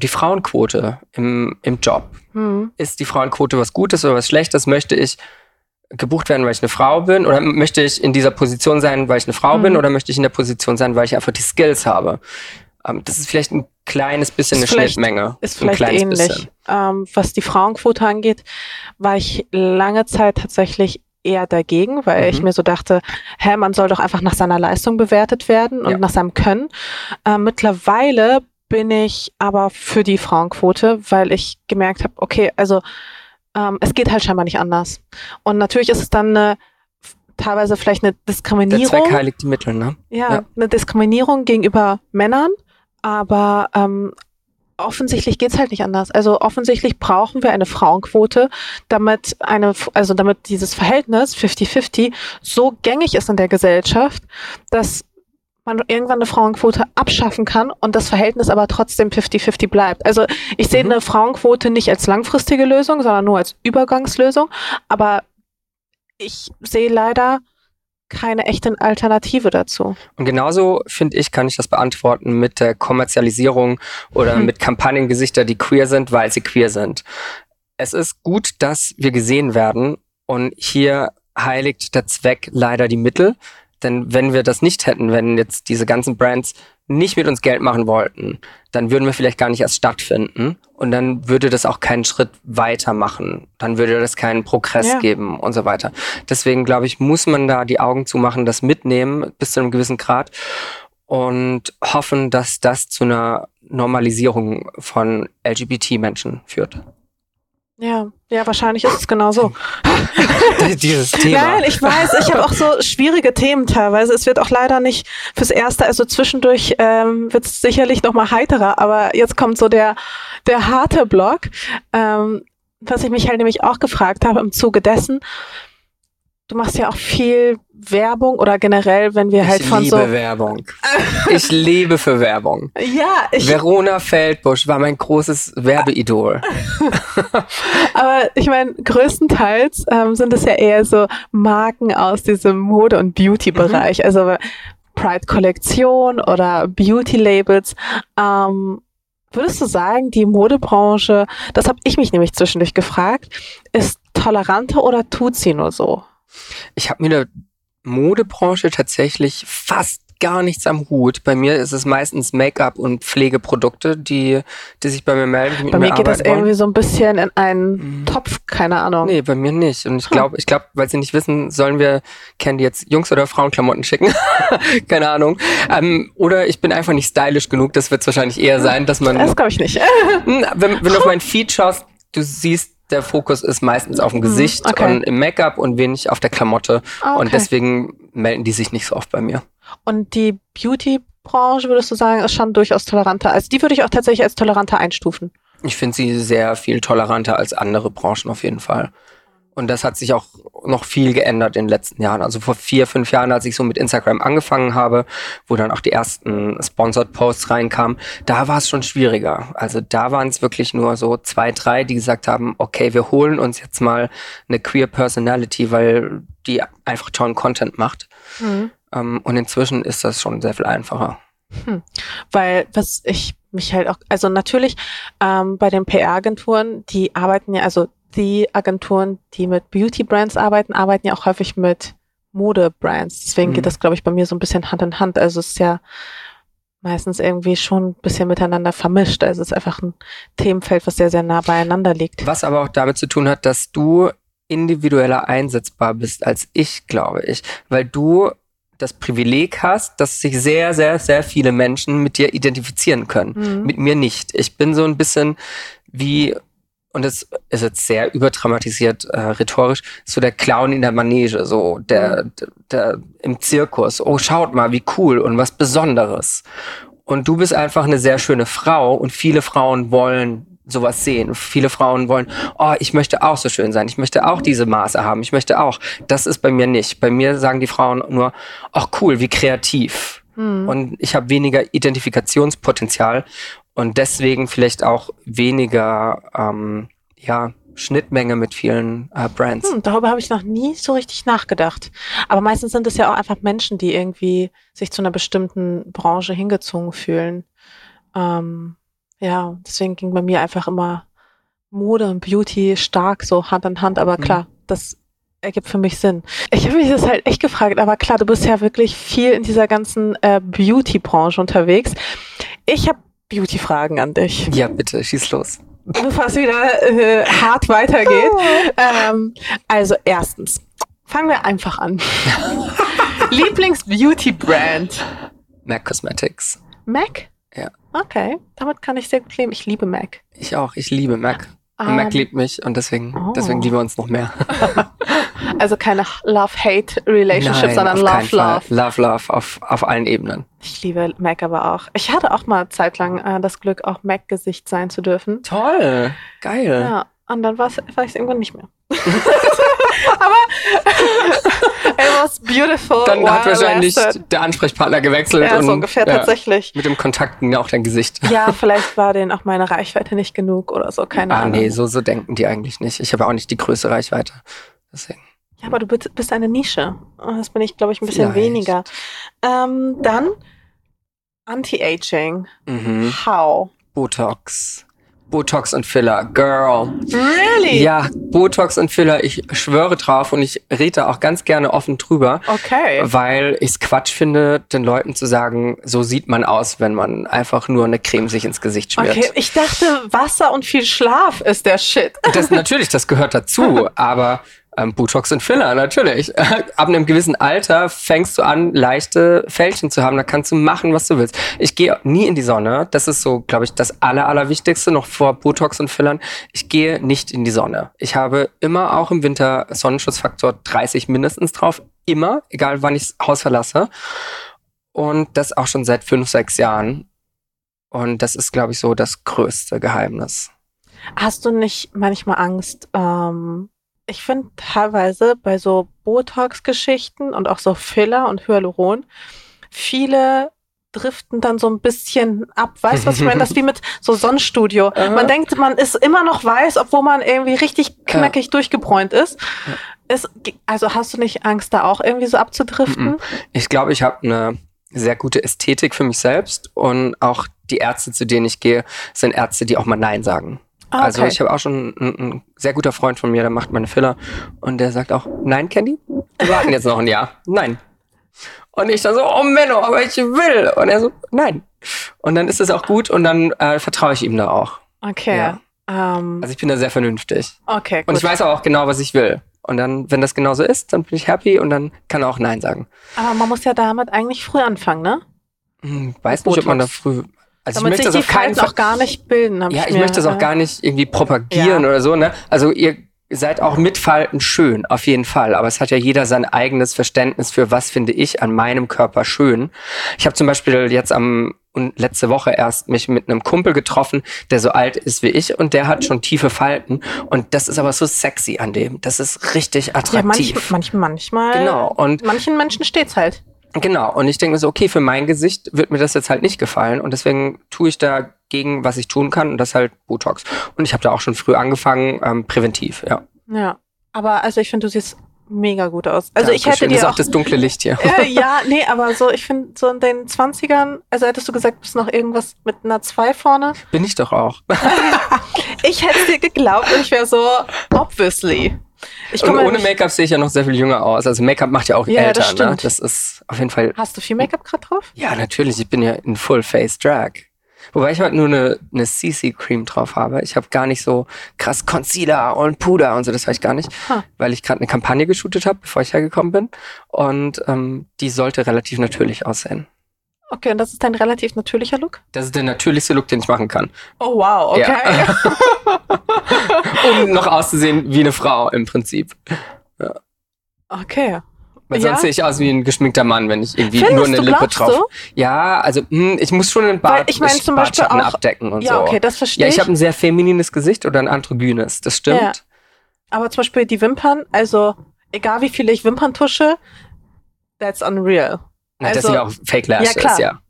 die Frauenquote im, im Job. Mhm. Ist die Frauenquote was Gutes oder was Schlechtes? Möchte ich gebucht werden, weil ich eine Frau bin? Oder möchte ich in dieser Position sein, weil ich eine Frau mhm. bin? Oder möchte ich in der Position sein, weil ich einfach die Skills habe? Ähm, das ist vielleicht ein kleines bisschen ist eine Schnittmenge.
Ist vielleicht ähnlich. Ähm, was die Frauenquote angeht, war ich lange Zeit tatsächlich eher dagegen, weil mhm. ich mir so dachte, hä, man soll doch einfach nach seiner Leistung bewertet werden und ja. nach seinem Können. Äh, mittlerweile bin ich aber für die Frauenquote, weil ich gemerkt habe, okay, also ähm, es geht halt scheinbar nicht anders. Und natürlich ist es dann eine teilweise vielleicht eine Diskriminierung. Der
Zweck heiligt die Mittel, ne?
Ja, ja. eine Diskriminierung gegenüber Männern, aber ähm, offensichtlich geht's halt nicht anders. Also offensichtlich brauchen wir eine Frauenquote, damit eine, also damit dieses Verhältnis 50-50 so gängig ist in der Gesellschaft, dass man irgendwann eine Frauenquote abschaffen kann und das Verhältnis aber trotzdem 50-50 bleibt. Also ich sehe mhm. eine Frauenquote nicht als langfristige Lösung, sondern nur als Übergangslösung. Aber ich sehe leider keine echte Alternative dazu.
Und genauso, finde ich, kann ich das beantworten mit der Kommerzialisierung oder hm. mit Kampagnengesichter, die queer sind, weil sie queer sind. Es ist gut, dass wir gesehen werden und hier heiligt der Zweck leider die Mittel. Denn wenn wir das nicht hätten, wenn jetzt diese ganzen Brands nicht mit uns Geld machen wollten, dann würden wir vielleicht gar nicht erst stattfinden und dann würde das auch keinen Schritt weiter machen. Dann würde das keinen Progress ja. geben und so weiter. Deswegen glaube ich, muss man da die Augen zumachen, das mitnehmen bis zu einem gewissen Grad und hoffen, dass das zu einer Normalisierung von LGBT-Menschen führt.
Ja, ja, wahrscheinlich ist es genau so.
Dieses Thema.
Nein, ich weiß, ich habe auch so schwierige Themen teilweise. Es wird auch leider nicht fürs Erste, also zwischendurch ähm, wird es sicherlich noch mal heiterer, aber jetzt kommt so der, der harte Block, ähm, was ich mich halt nämlich auch gefragt habe im Zuge dessen, du machst ja auch viel Werbung oder generell, wenn wir halt
ich
von so.
Ich liebe Werbung. Ich liebe für Werbung.
Ja,
ich. Verona Feldbusch war mein großes Werbeidol.
Aber ich meine, größtenteils ähm, sind es ja eher so Marken aus diesem Mode- und Beauty-Bereich. Mhm. Also Pride-Kollektion oder Beauty-Labels. Ähm, Würdest du sagen, die Modebranche, das habe ich mich nämlich zwischendurch gefragt, ist toleranter oder tut sie nur so?
Ich habe mir der Modebranche tatsächlich fast gar nichts am Hut. Bei mir ist es meistens Make-up und Pflegeprodukte, die, die sich bei mir melden.
Bei mir geht das wollen. irgendwie so ein bisschen in einen mhm. Topf, keine Ahnung.
Nee, bei mir nicht. Und ich glaube, hm. ich glaube, weil sie nicht wissen, sollen wir Candy jetzt Jungs- oder Frauenklamotten schicken? keine Ahnung. Ähm, oder ich bin einfach nicht stylisch genug. Das wird es wahrscheinlich eher sein, dass man.
Das glaube ich nicht.
Hm, wenn, wenn du auf mein Feed schaust, du siehst der Fokus ist meistens auf dem mhm, Gesicht okay. und im Make-up und wenig auf der Klamotte. Ah, okay. Und deswegen melden die sich nicht so oft bei mir.
Und die Beauty-Branche, würdest du sagen, ist schon durchaus toleranter. Also die würde ich auch tatsächlich als toleranter einstufen.
Ich finde sie sehr viel toleranter als andere Branchen auf jeden Fall. Und das hat sich auch noch viel geändert in den letzten Jahren. Also vor vier, fünf Jahren, als ich so mit Instagram angefangen habe, wo dann auch die ersten Sponsored Posts reinkamen, da war es schon schwieriger. Also da waren es wirklich nur so zwei, drei, die gesagt haben, okay, wir holen uns jetzt mal eine Queer Personality, weil die einfach tollen Content macht. Mhm. Um, und inzwischen ist das schon sehr viel einfacher.
Hm. Weil was ich mich halt auch, also natürlich ähm, bei den PR-Agenturen, die arbeiten ja, also die Agenturen, die mit Beauty-Brands arbeiten, arbeiten ja auch häufig mit Mode-Brands. Deswegen mhm. geht das, glaube ich, bei mir so ein bisschen Hand in Hand. Also es ist ja meistens irgendwie schon ein bisschen miteinander vermischt. Also es ist einfach ein Themenfeld, was sehr, sehr nah beieinander liegt.
Was aber auch damit zu tun hat, dass du individueller einsetzbar bist als ich, glaube ich. Weil du das Privileg hast, dass sich sehr, sehr, sehr viele Menschen mit dir identifizieren können. Mhm. Mit mir nicht. Ich bin so ein bisschen wie und das ist jetzt sehr überdramatisiert äh, rhetorisch, so der Clown in der Manege, so der, der, der im Zirkus. Oh, schaut mal, wie cool und was Besonderes. Und du bist einfach eine sehr schöne Frau und viele Frauen wollen sowas sehen. Viele Frauen wollen, oh, ich möchte auch so schön sein, ich möchte auch diese Maße haben, ich möchte auch. Das ist bei mir nicht. Bei mir sagen die Frauen nur, ach cool, wie kreativ.
Hm.
Und ich habe weniger Identifikationspotenzial und deswegen vielleicht auch weniger ähm, ja, Schnittmenge mit vielen äh, Brands.
Hm, darüber habe ich noch nie so richtig nachgedacht. Aber meistens sind es ja auch einfach Menschen, die irgendwie sich zu einer bestimmten Branche hingezogen fühlen. Ähm, ja, deswegen ging bei mir einfach immer Mode und Beauty stark so Hand in Hand. Aber
Mhm.
klar, das ergibt für mich Sinn. Ich habe mich das halt echt gefragt, aber klar, du bist ja wirklich viel in dieser ganzen äh, Beauty-Branche unterwegs. Ich habe Beauty-Fragen an dich.
Ja, bitte, schieß los.
bevor es wieder äh, hart weitergeht. Ähm, also erstens, fangen wir einfach an. Lieblings-Beauty-Brand?
MAC Cosmetics.
MAC?
Ja.
Okay, damit kann ich sehr gut leben. Ich liebe MAC.
Ich auch, ich liebe MAC. Und MAC liebt mich und deswegen,
Oh.
deswegen lieben wir uns noch mehr.
Also keine Love-Hate-Relationship, sondern. Love-Love.
Love, Love auf, auf allen Ebenen.
Ich liebe MAC aber auch. Ich hatte auch mal zeitlang äh, das Glück, auch MAC-Gesicht sein zu dürfen.
Toll, geil.
Ja, und dann war es irgendwann nicht mehr. aber it was beautiful.
Dann hat wahrscheinlich
lasted.
der Ansprechpartner gewechselt
Ja,
und
so ungefähr
ja,
tatsächlich.
mit dem Kontakt ging auch dein Gesicht.
Ja, vielleicht war denen auch meine Reichweite nicht genug oder so, keine
ah,
Ahnung.
nee, so, so denken die eigentlich nicht. Ich habe auch nicht die größte Reichweite. Deswegen.
Ja, aber du bist eine Nische. Das bin ich, glaube ich, ein bisschen
Vielleicht.
weniger. Ähm, dann Anti-Aging.
Mhm.
How?
Botox. Botox und Filler. Girl.
Really?
Ja, Botox und Filler, ich schwöre drauf und ich rede auch ganz gerne offen drüber.
Okay.
Weil ich es Quatsch finde, den Leuten zu sagen, so sieht man aus, wenn man einfach nur eine Creme sich ins Gesicht schmiert.
Okay, ich dachte, Wasser und viel Schlaf ist der Shit.
Das natürlich, das gehört dazu, aber ähm, Botox und Filler, natürlich. Ab einem gewissen Alter fängst du an, leichte Fältchen zu haben. Da kannst du machen, was du willst. Ich gehe nie in die Sonne. Das ist so, glaube ich, das Aller, Allerwichtigste noch vor Botox und Fillern. Ich gehe nicht in die Sonne. Ich habe immer auch im Winter Sonnenschutzfaktor 30 mindestens drauf. Immer, egal wann ich das Haus verlasse. Und das auch schon seit fünf, sechs Jahren. Und das ist, glaube ich, so das größte Geheimnis.
Hast du nicht manchmal Angst? Ähm, ich finde teilweise bei so Botox-Geschichten und auch so Filler und Hyaluron, viele driften dann so ein bisschen ab. Weißt du, was ich meine? Das ist wie mit so Sonnenstudio.
Aha.
Man denkt, man ist immer noch weiß, obwohl man irgendwie richtig knackig durchgebräunt ist. ist. Also hast du nicht Angst, da auch irgendwie so abzudriften?
Ich glaube, ich habe eine sehr gute Ästhetik für mich selbst und auch die Ärzte, zu denen ich gehe, sind Ärzte, die auch mal Nein sagen.
Ah,
Also
okay.
ich habe auch schon einen, sehr guter Freund von mir, der macht meine Filler und der sagt auch, nein, Candy, wir warten jetzt noch ein Jahr. Nein. Und ich dann so, oh Menno, aber ich will. Und er so, nein. Und dann ist es auch gut und dann äh, vertraue ich ihm da auch.
Okay.
Ja.
Ähm,
Also ich bin da sehr vernünftig.
okay,
Und
gut.
ich weiß auch genau, was ich will. Und dann, wenn das genauso ist, dann bin ich happy und dann kann er auch Nein sagen.
Aber man muss ja damit eigentlich früh anfangen, ne?
Hm, weiß nicht, ob man da
Botox.
früh. Also
Damit
ich möchte
sich
das auf keinen Fall.
auch gar nicht bilden.
ja, ich
mir,
möchte das auch
äh,
gar nicht irgendwie propagieren
Ja.
oder so, ne? Also ihr seid auch mit Falten schön, auf jeden Fall. Aber es hat ja jeder sein eigenes Verständnis für was finde ich an meinem Körper schön. Ich habe zum Beispiel jetzt am und letzte Woche erst mich mit einem Kumpel getroffen, der so alt ist wie ich und der hat schon tiefe Falten und das ist aber so sexy an dem. Das ist richtig
Ja, manch,
attraktiv.
manch, manchmal.
Genau. Und
Manchen Menschen steht's halt.
Genau, und ich denke mir so, okay, für mein Gesicht wird mir das jetzt halt nicht gefallen und deswegen tue ich dagegen, was ich tun kann und das halt Botox. Und ich habe da auch schon früh angefangen, ähm, präventiv, ja.
Ja. Aber also ich finde, du siehst mega gut aus. Also ich hätte
Dankeschön. das
dir
auch
auch.
das dunkle Licht hier.
äh, ja, nee, aber so, ich finde, so in den 20ern, also hättest du gesagt, bist noch irgendwas mit einer 2 vorne.
Bin ich doch auch.
Ich hätte dir geglaubt und ich wäre so, obviously. Ich
Und
komme
ohne Make-up sehe ich ja noch sehr viel jünger aus. Also Make-up macht ja auch
Ja,
älter,
das
ne?
stimmt.
Das ist auf jeden Fall.
Hast du viel Make-up gerade drauf?
Ja, natürlich. Ich bin ja in Full Face Drag. Wobei ich halt nur eine, eine CC-Cream drauf habe. Ich habe gar nicht so krass Concealer und Puder und so, das habe ich gar nicht,
Ha.
weil ich gerade eine Kampagne geshootet habe, bevor ich hergekommen bin. Und ähm, die sollte relativ natürlich aussehen.
Okay, und das ist dein relativ natürlicher Look?
Das ist der natürlichste Look, den ich machen kann.
Oh wow, okay.
Um noch auszusehen wie eine Frau im Prinzip.
Okay.
Weil
Ja?
sonst sehe ich aus wie ein geschminkter Mann, wenn ich irgendwie
Findest
nur eine Lippe drauf.
du?
Ja, also hm, ich muss schon den Bart,
ich meine zum Beispiel
Bartschatten
auch-
abdecken und
Ja,
so.
okay, das verstehe
ja, ich
ich.
habe ein sehr feminines Gesicht oder ein androgynes. Das stimmt.
Ja. Aber zum Beispiel die Wimpern, also egal wie viele ich Wimpern tusche, that's unreal.
Na, das
Also-
sind ja auch Fake Lashes,
Ja,
ja.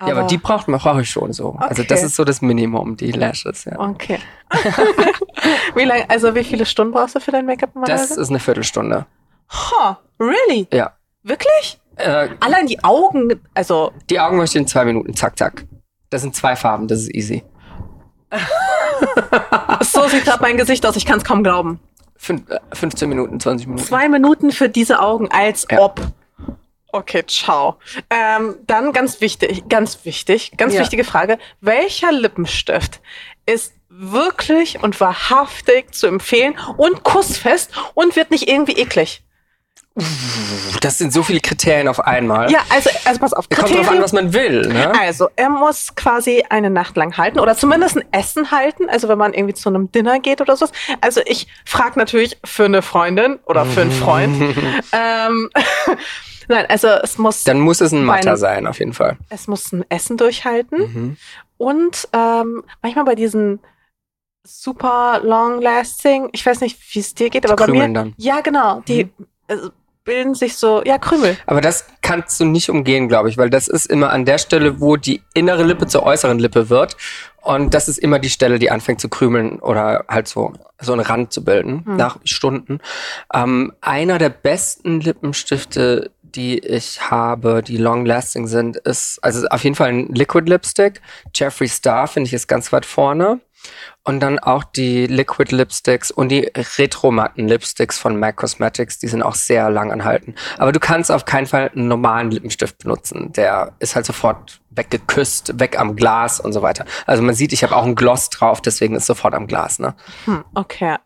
Ja, aber die braucht man brauche ich schon so. Also
Okay.
das ist so das Minimum, die Lashes, ja.
Okay. wie lange, also wie viele Stunden brauchst du für dein Make-up
Das ist eine Viertelstunde.
Huh, really?
Ja.
Wirklich?
Äh,
Allein die Augen, also
die Augen möchte ich in zwei Minuten, zack, zack. Das sind zwei Farben, das ist easy.
so sieht gerade mein Gesicht aus, ich kann es kaum glauben.
Fün äh, 15 Minuten, 20 Minuten.
Zwei Minuten für diese Augen, als
Ja.
ob. Okay, ciao. Ähm, dann ganz wichtig, ganz wichtig, ganz
Ja.
wichtige Frage. Welcher Lippenstift ist wirklich und wahrhaftig zu empfehlen und kussfest und wird nicht irgendwie eklig?
Das sind so viele Kriterien auf einmal.
Ja, also, also pass auf.
Kommt drauf an,
Kriterien-
was man will, ne?
Also, er muss quasi eine Nacht lang halten oder zumindest ein Essen halten, also wenn man irgendwie zu einem Dinner geht oder so. Also ich frage natürlich für eine Freundin oder für einen Freund. ähm, Nein, also es muss,
Dann muss es ein Matter sein, auf jeden Fall.
es muss ein Essen durchhalten
Mhm.
und ähm, manchmal bei diesen super long lasting, ich weiß nicht, wie es dir geht, aber bei
Krümeln
mir,
dann.
ja genau, die
Mhm.
also, bilden sich so, ja Krümel.
Aber das kannst du nicht umgehen, glaube ich, weil das ist immer an der Stelle, wo die innere Lippe zur äußeren Lippe wird. Und das ist immer die Stelle, die anfängt zu krümeln oder halt so, so einen Rand zu bilden
Hm.
nach Stunden. Ähm, einer der besten Lippenstifte, die ich habe, die long lasting sind, ist also auf jeden Fall ein Liquid Lipstick. Jeffree Star finde ich ist ganz weit vorne. Und dann auch die Liquid Lipsticks und die retromatten Lipsticks von MAC Cosmetics, die sind auch sehr lang anhalten. Aber du kannst auf keinen Fall einen normalen Lippenstift benutzen. Der ist halt sofort weggeküsst, weg am Glas und so weiter. Also man sieht, ich habe auch einen Gloss drauf, deswegen ist sofort am Glas. Ne?
Hm, okay.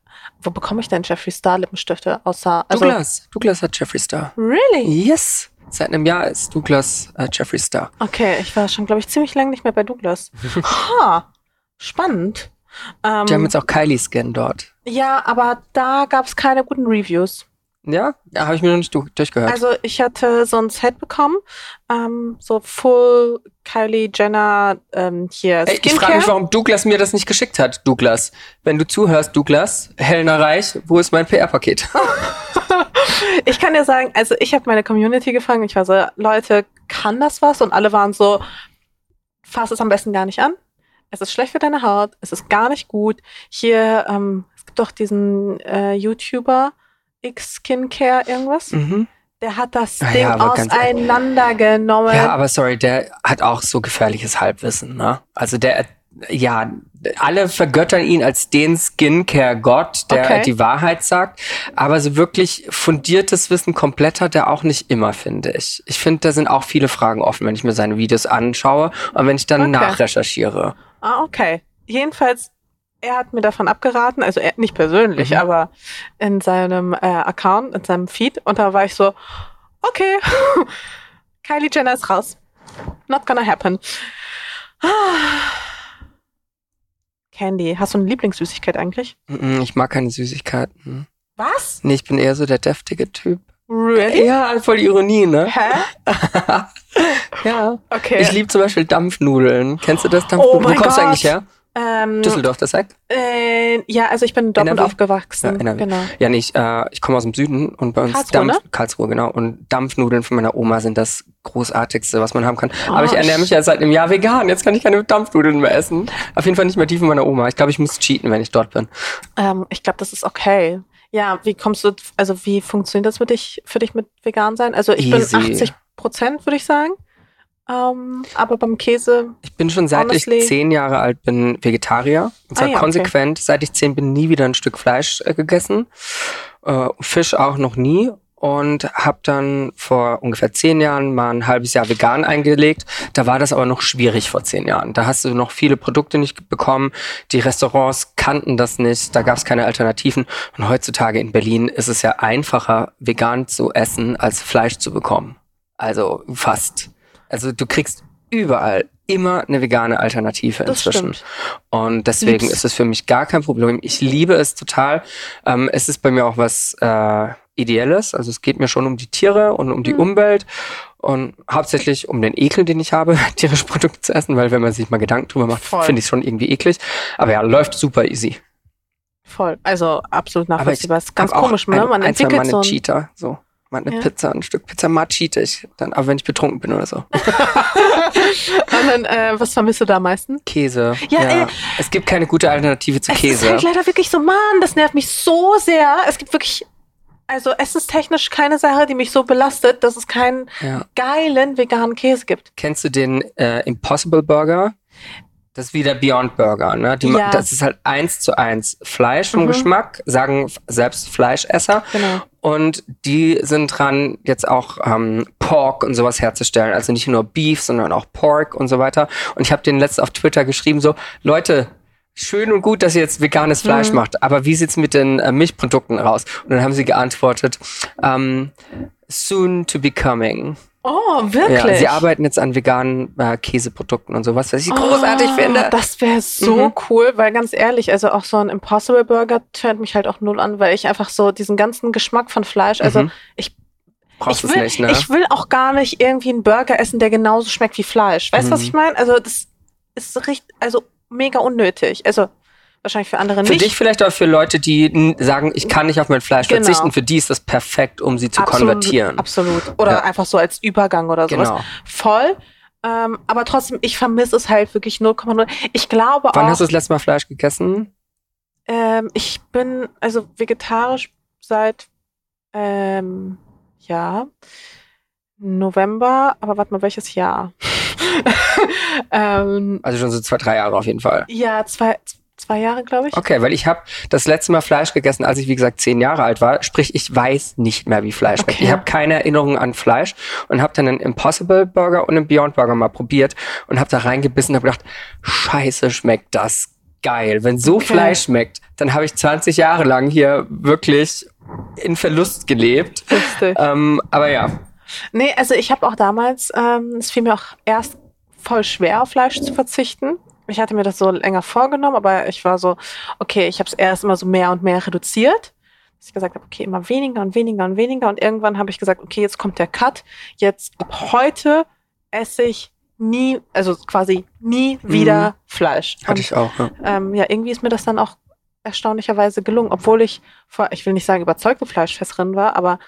Wo bekomme ich denn Jeffree Star Lippenstifte? Außer, also,
Douglas, Douglas hat Jeffree Star.
Really?
Yes, seit einem Jahr ist Douglas äh, Jeffree Star.
Okay, ich war schon, glaube ich, ziemlich lange nicht mehr bei Douglas. ha, spannend. Ähm,
Die haben jetzt auch Kylie Skin dort.
ja, aber da gab es keine guten Reviews.
Ja, ja habe ich mir noch nicht du durchgehört.
Also ich hatte so ein Set bekommen, ähm, so Full Kylie Jenner ähm, hier
Ey, ich frage mich, warum Douglas mir das nicht geschickt hat, Douglas. Wenn du zuhörst, Douglas, Helena Reich, wo ist mein PR-Paket?
Ich kann dir sagen, also ich habe meine Community gefangen. Ich war so, Leute, kann das was? Und alle waren so, fass es am besten gar nicht an. Es ist schlecht für deine Haut. Es ist gar nicht gut. Hier, ähm, es gibt doch diesen äh, YouTuber, X Skincare irgendwas.
Mhm.
Der hat das Ding
ja,
auseinandergenommen.
Ja, aber sorry, der hat auch so gefährliches Halbwissen, ne? Also der, ja, alle vergöttern ihn als den Skincare-Gott, der
Okay.
die Wahrheit sagt. Aber so wirklich fundiertes Wissen komplett hat er auch nicht immer, finde ich. Ich finde, da sind auch viele Fragen offen, wenn ich mir seine Videos anschaue und wenn ich dann
Okay.
nachrecherchiere.
Ah, okay. Jedenfalls, er hat mir davon abgeraten, also er nicht persönlich,
Mhm.
aber in seinem äh, Account, in seinem Feed. Und da war ich so, okay, Kylie Jenner ist raus. Not gonna happen. Candy, hast du eine Lieblingssüßigkeit eigentlich?
Ich mag keine Süßigkeiten.
Was?
Nee, ich bin eher so der deftige Typ.
Really?
Ja, voll Ironie, ne?
Hä?
ja.
Okay.
Ich liebe zum Beispiel Dampfnudeln. Kennst du das Dampfnudeln?
Oh
Wo kommst du eigentlich her?
Ähm,
Düsseldorf, das Eck?
äh, ja, also ich bin in Dortmund
NRW?
aufgewachsen.
Ja.
Genau.
Ja, nee, ich, äh, ich komme aus dem Süden und bei uns
Karlsruhe,
Dampf, Karlsruhe, genau. Und Dampfnudeln von meiner Oma sind das großartigste, was man haben kann. Aber ich
Oh,
ernähre mich ja seit einem Jahr vegan. Jetzt kann ich keine Dampfnudeln mehr essen. Auf jeden Fall nicht mehr die von meiner Oma. Ich glaube, ich muss cheaten, wenn ich dort bin.
Ähm, ich glaube, das ist okay. Ja, wie kommst du, also wie funktioniert das für dich, für dich mit vegan sein? Also ich
Easy.
bin 80 Prozent, würde ich sagen. Ähm, aber beim Käse,
Ich bin schon seit
Honestly.
ich zehn Jahre alt bin Vegetarier. Und zwar
Ah ja, okay.
konsequent. Seit ich zehn bin nie wieder ein Stück Fleisch äh, gegessen. Äh, Fisch auch noch nie. Und habe dann vor ungefähr zehn Jahren mal ein halbes Jahr vegan eingelegt. Da war das aber noch schwierig vor zehn Jahren. Da hast du noch viele Produkte nicht bekommen. Die Restaurants kannten das nicht. Da gab es keine Alternativen. Und heutzutage in Berlin ist es ja einfacher, vegan zu essen, als Fleisch zu bekommen. Also fast. Also du kriegst überall immer eine vegane Alternative inzwischen. Und deswegen
Lieb's.
ist es für mich gar kein Problem. Ich liebe es total. Ähm, es ist bei mir auch was äh, Ideelles. Also es geht mir schon um die Tiere und um die
Mhm.
Umwelt und hauptsächlich um den Ekel, den ich habe, tierische Produkte zu essen, weil wenn man sich mal Gedanken drüber macht, finde ich es schon irgendwie eklig. Aber ja, läuft super easy.
Voll. Also absolut nachvollziehbar. Ist ganz komisch, ne? Man entwickelt so ein
Cheater, so. Mal eine
Ja.
Pizza, ein Stück Pizza mal cheate ich. Dann, aber wenn ich betrunken bin oder so.
Und dann, äh, was vermisst du da am meisten?
Käse.
Ja, ey.
Es gibt keine gute Alternative zu
Es ist
Käse.
halt leider wirklich so, Mann, das nervt mich so sehr. Es gibt wirklich, also essenstechnisch keine Sache, die mich so belastet, dass es keinen
Ja.
geilen veganen Käse gibt.
Kennst du den äh, Impossible Burger? Das ist wie der Beyond Burger, ne? Die,
Ja.
Das ist halt eins zu eins Fleisch vom
Mhm.
Geschmack, sagen selbst Fleischesser.
Genau.
Und die sind dran, jetzt auch ähm, Pork und sowas herzustellen. Also nicht nur Beef, sondern auch Pork und so weiter. Und ich habe den letzt auf Twitter geschrieben, so, Leute, schön und gut, dass ihr jetzt veganes Fleisch
Mhm.
macht, aber wie sieht's mit den äh, Milchprodukten aus? Und dann haben sie geantwortet, ähm, soon to be coming.
Oh, wirklich?
Ja, sie arbeiten jetzt an veganen äh, Käseprodukten und sowas, was ich großartig
Oh,
finde.
Das wäre so
Mhm.
cool, weil ganz ehrlich, also auch so ein Impossible Burger tönt mich halt auch null an, weil ich einfach so diesen ganzen Geschmack von Fleisch, also
Mhm.
ich, ich, will,
nicht, ne?
ich will auch gar nicht irgendwie einen Burger essen, der genauso schmeckt wie Fleisch. Weißt du, was
Mhm.
ich meine? Also das ist richtig, also mega unnötig. Also wahrscheinlich für andere
für
nicht.
dich vielleicht auch für Leute, die sagen, ich kann nicht auf mein Fleisch
Genau.
verzichten. Für die ist das perfekt, um sie zu
absolut,
konvertieren.
Absolut. Oder
Ja.
einfach so als Übergang oder sowas.
Genau.
Voll. Ähm, aber trotzdem, ich vermisse es halt wirklich 0,0. Ich glaube
Wann
auch.
hast du das letzte Mal Fleisch gegessen?
Ähm, ich bin also vegetarisch seit ähm, ja November, aber warte mal, welches Jahr? ähm,
Also schon so zwei, drei Jahre auf jeden Fall.
ja, zwei, zwei Jahre, glaube ich.
Okay, weil ich habe das letzte Mal Fleisch gegessen, als ich wie gesagt zehn Jahre alt war. Sprich, ich weiß nicht mehr, wie Fleisch schmeckt.
Okay.
Ich habe keine Erinnerung an Fleisch und habe dann einen Impossible Burger und einen Beyond Burger mal probiert und habe da reingebissen und habe gedacht, Scheiße, schmeckt das geil. Wenn so
Okay.
Fleisch schmeckt, dann habe ich 20 Jahre lang hier wirklich in Verlust gelebt.
Lustig.
Ähm, aber ja,
Nee, also ich habe auch damals, ähm, es fiel mir auch erst voll schwer, auf Fleisch zu verzichten. Ich hatte mir das so länger vorgenommen, aber ich war so, okay, ich habe es erst immer so mehr und mehr reduziert. Dass ich gesagt habe, okay, immer weniger und weniger und weniger. Und irgendwann habe ich gesagt, okay, jetzt kommt der Cut. Jetzt ab heute esse ich nie, also quasi nie wieder Fleisch.
hatte
Und,
ich auch. Ja.
ähm, ja, irgendwie ist mir das dann auch erstaunlicherweise gelungen, obwohl ich vor, ich will nicht sagen überzeugte Fleischfresserin war, aber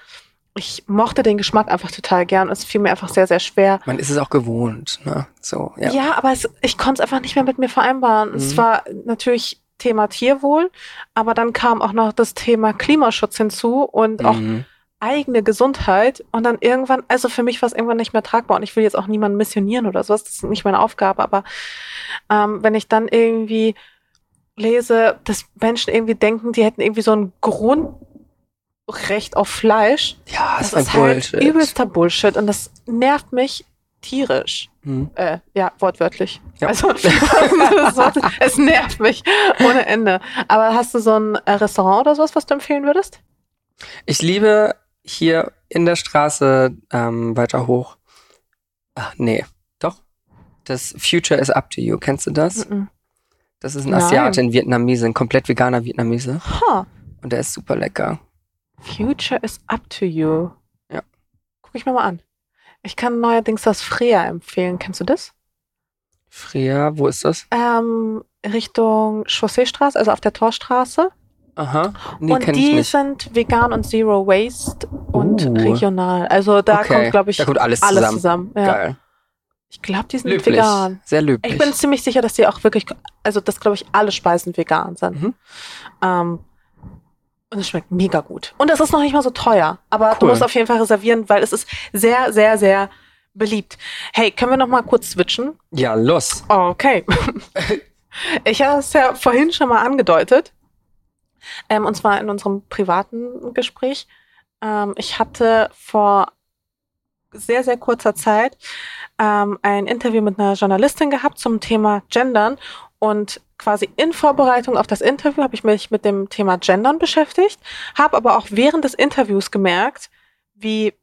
ich mochte den Geschmack einfach total gern. Es fiel mir einfach sehr, sehr schwer.
Man ist es auch gewohnt. Ne? So, ja.
Ja, aber es, ich konnte es einfach nicht mehr mit mir vereinbaren. Es
Mhm.
war natürlich Thema Tierwohl, aber dann kam auch noch das Thema Klimaschutz hinzu und auch
Mhm.
eigene Gesundheit. Und dann irgendwann, also für mich war es irgendwann nicht mehr tragbar. Und ich will jetzt auch niemanden missionieren oder sowas. Das ist nicht meine Aufgabe. Aber ähm, wenn ich dann irgendwie lese, dass Menschen irgendwie denken, die hätten irgendwie so ein Grundrecht auf Fleisch,
Ja,
das
das,
ist
ist ein
halt
Bullshit.
übelster Bullshit. Und das nervt mich tierisch.
Mhm.
Äh, ja, wortwörtlich.
Ja.
Also es nervt mich ohne Ende. Aber hast du so ein äh, Restaurant oder sowas, was du empfehlen würdest?
Ich liebe hier in der Straße ähm, weiter hoch. Ach, nee, doch. Das Future is up to you. Kennst du das?
Mhm.
Das ist ein
Nein.
Asiate in Vietnamese, ein komplett veganer Vietnamese.
Huh.
Und der ist super lecker.
Future is up to you.
Ja.
Guck ich mir mal an. Ich kann neuerdings das Freya empfehlen. Kennst du das?
Freya, wo ist das?
Ähm, Richtung Chausseestraße, also auf der Torstraße.
Aha. Nee,
und die sind vegan und Zero Waste und
Uh.
regional. Also da
Okay,
kommt, glaube ich,
da kommt alles
alles
zusammen.
zusammen. Ja.
Geil.
Ich glaube, die sind
Löblich.
vegan.
Sehr löblich.
Ich bin ziemlich sicher, dass die auch wirklich, also dass, glaube ich, alle Speisen vegan sind.
Mhm.
Ähm, und es schmeckt mega gut. Und es ist noch nicht mal so teuer. Aber du
Cool.
musst auf jeden Fall reservieren, weil es ist sehr, sehr, sehr beliebt. Hey, können wir noch mal kurz switchen?
ja, los.
Okay. ich habe es ja vorhin schon mal angedeutet. Ähm, und zwar in unserem privaten Gespräch. Ähm, ich hatte vor sehr, sehr kurzer Zeit ähm, ein Interview mit einer Journalistin gehabt zum Thema Gendern. Und quasi in Vorbereitung auf das Interview habe ich mich mit dem Thema Gendern beschäftigt, habe aber auch während des Interviews gemerkt, wie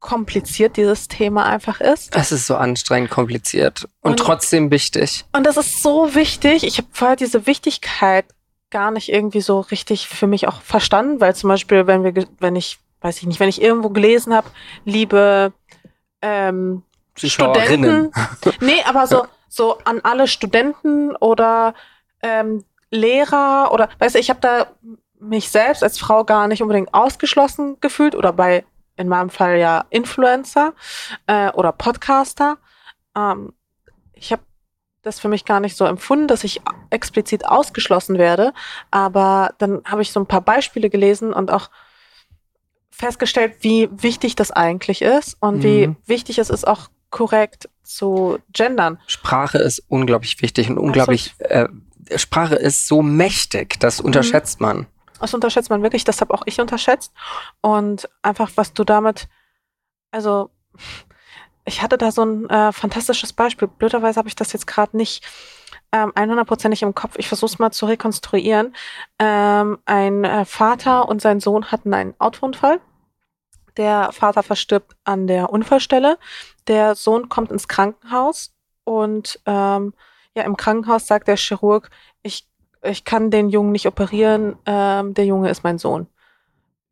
kompliziert dieses Thema einfach ist.
Es ist so anstrengend kompliziert und,
Und-
trotzdem wichtig.
Und das ist so wichtig. Ich habe vorher diese Wichtigkeit gar nicht irgendwie so richtig für mich auch verstanden, weil zum Beispiel, wenn wir, wenn ich, weiß ich nicht, wenn ich irgendwo gelesen habe, liebe ähm. Studenten, nee, aber so, so an alle Studenten oder ähm, Lehrer oder, weißt du, ich habe da mich selbst als Frau gar nicht unbedingt ausgeschlossen gefühlt oder bei, in meinem Fall ja Influencer äh, oder Podcaster. Ähm, ich habe das für mich gar nicht so empfunden, dass ich explizit ausgeschlossen werde, aber dann habe ich so ein paar Beispiele gelesen und auch festgestellt, wie wichtig das eigentlich ist und wie
Mhm.
wichtig es ist, auch korrekt zu gendern.
Sprache ist unglaublich wichtig und unglaublich, äh, Sprache ist so mächtig,
Mhm.
das unterschätzt man.
Das unterschätzt man wirklich, das habe auch ich unterschätzt. Und einfach, was du damit, also ich hatte da so ein äh, fantastisches Beispiel. Blöderweise habe ich das jetzt gerade nicht ähm, 100%ig im Kopf. Ich versuche es mal zu rekonstruieren. Ähm, ein äh, Vater und sein Sohn hatten einen Autounfall. Der Vater verstirbt an der Unfallstelle. Der Sohn kommt ins Krankenhaus und ähm, ja, im Krankenhaus sagt der Chirurg, ich ich kann den Jungen nicht operieren, ähm, der Junge ist mein Sohn.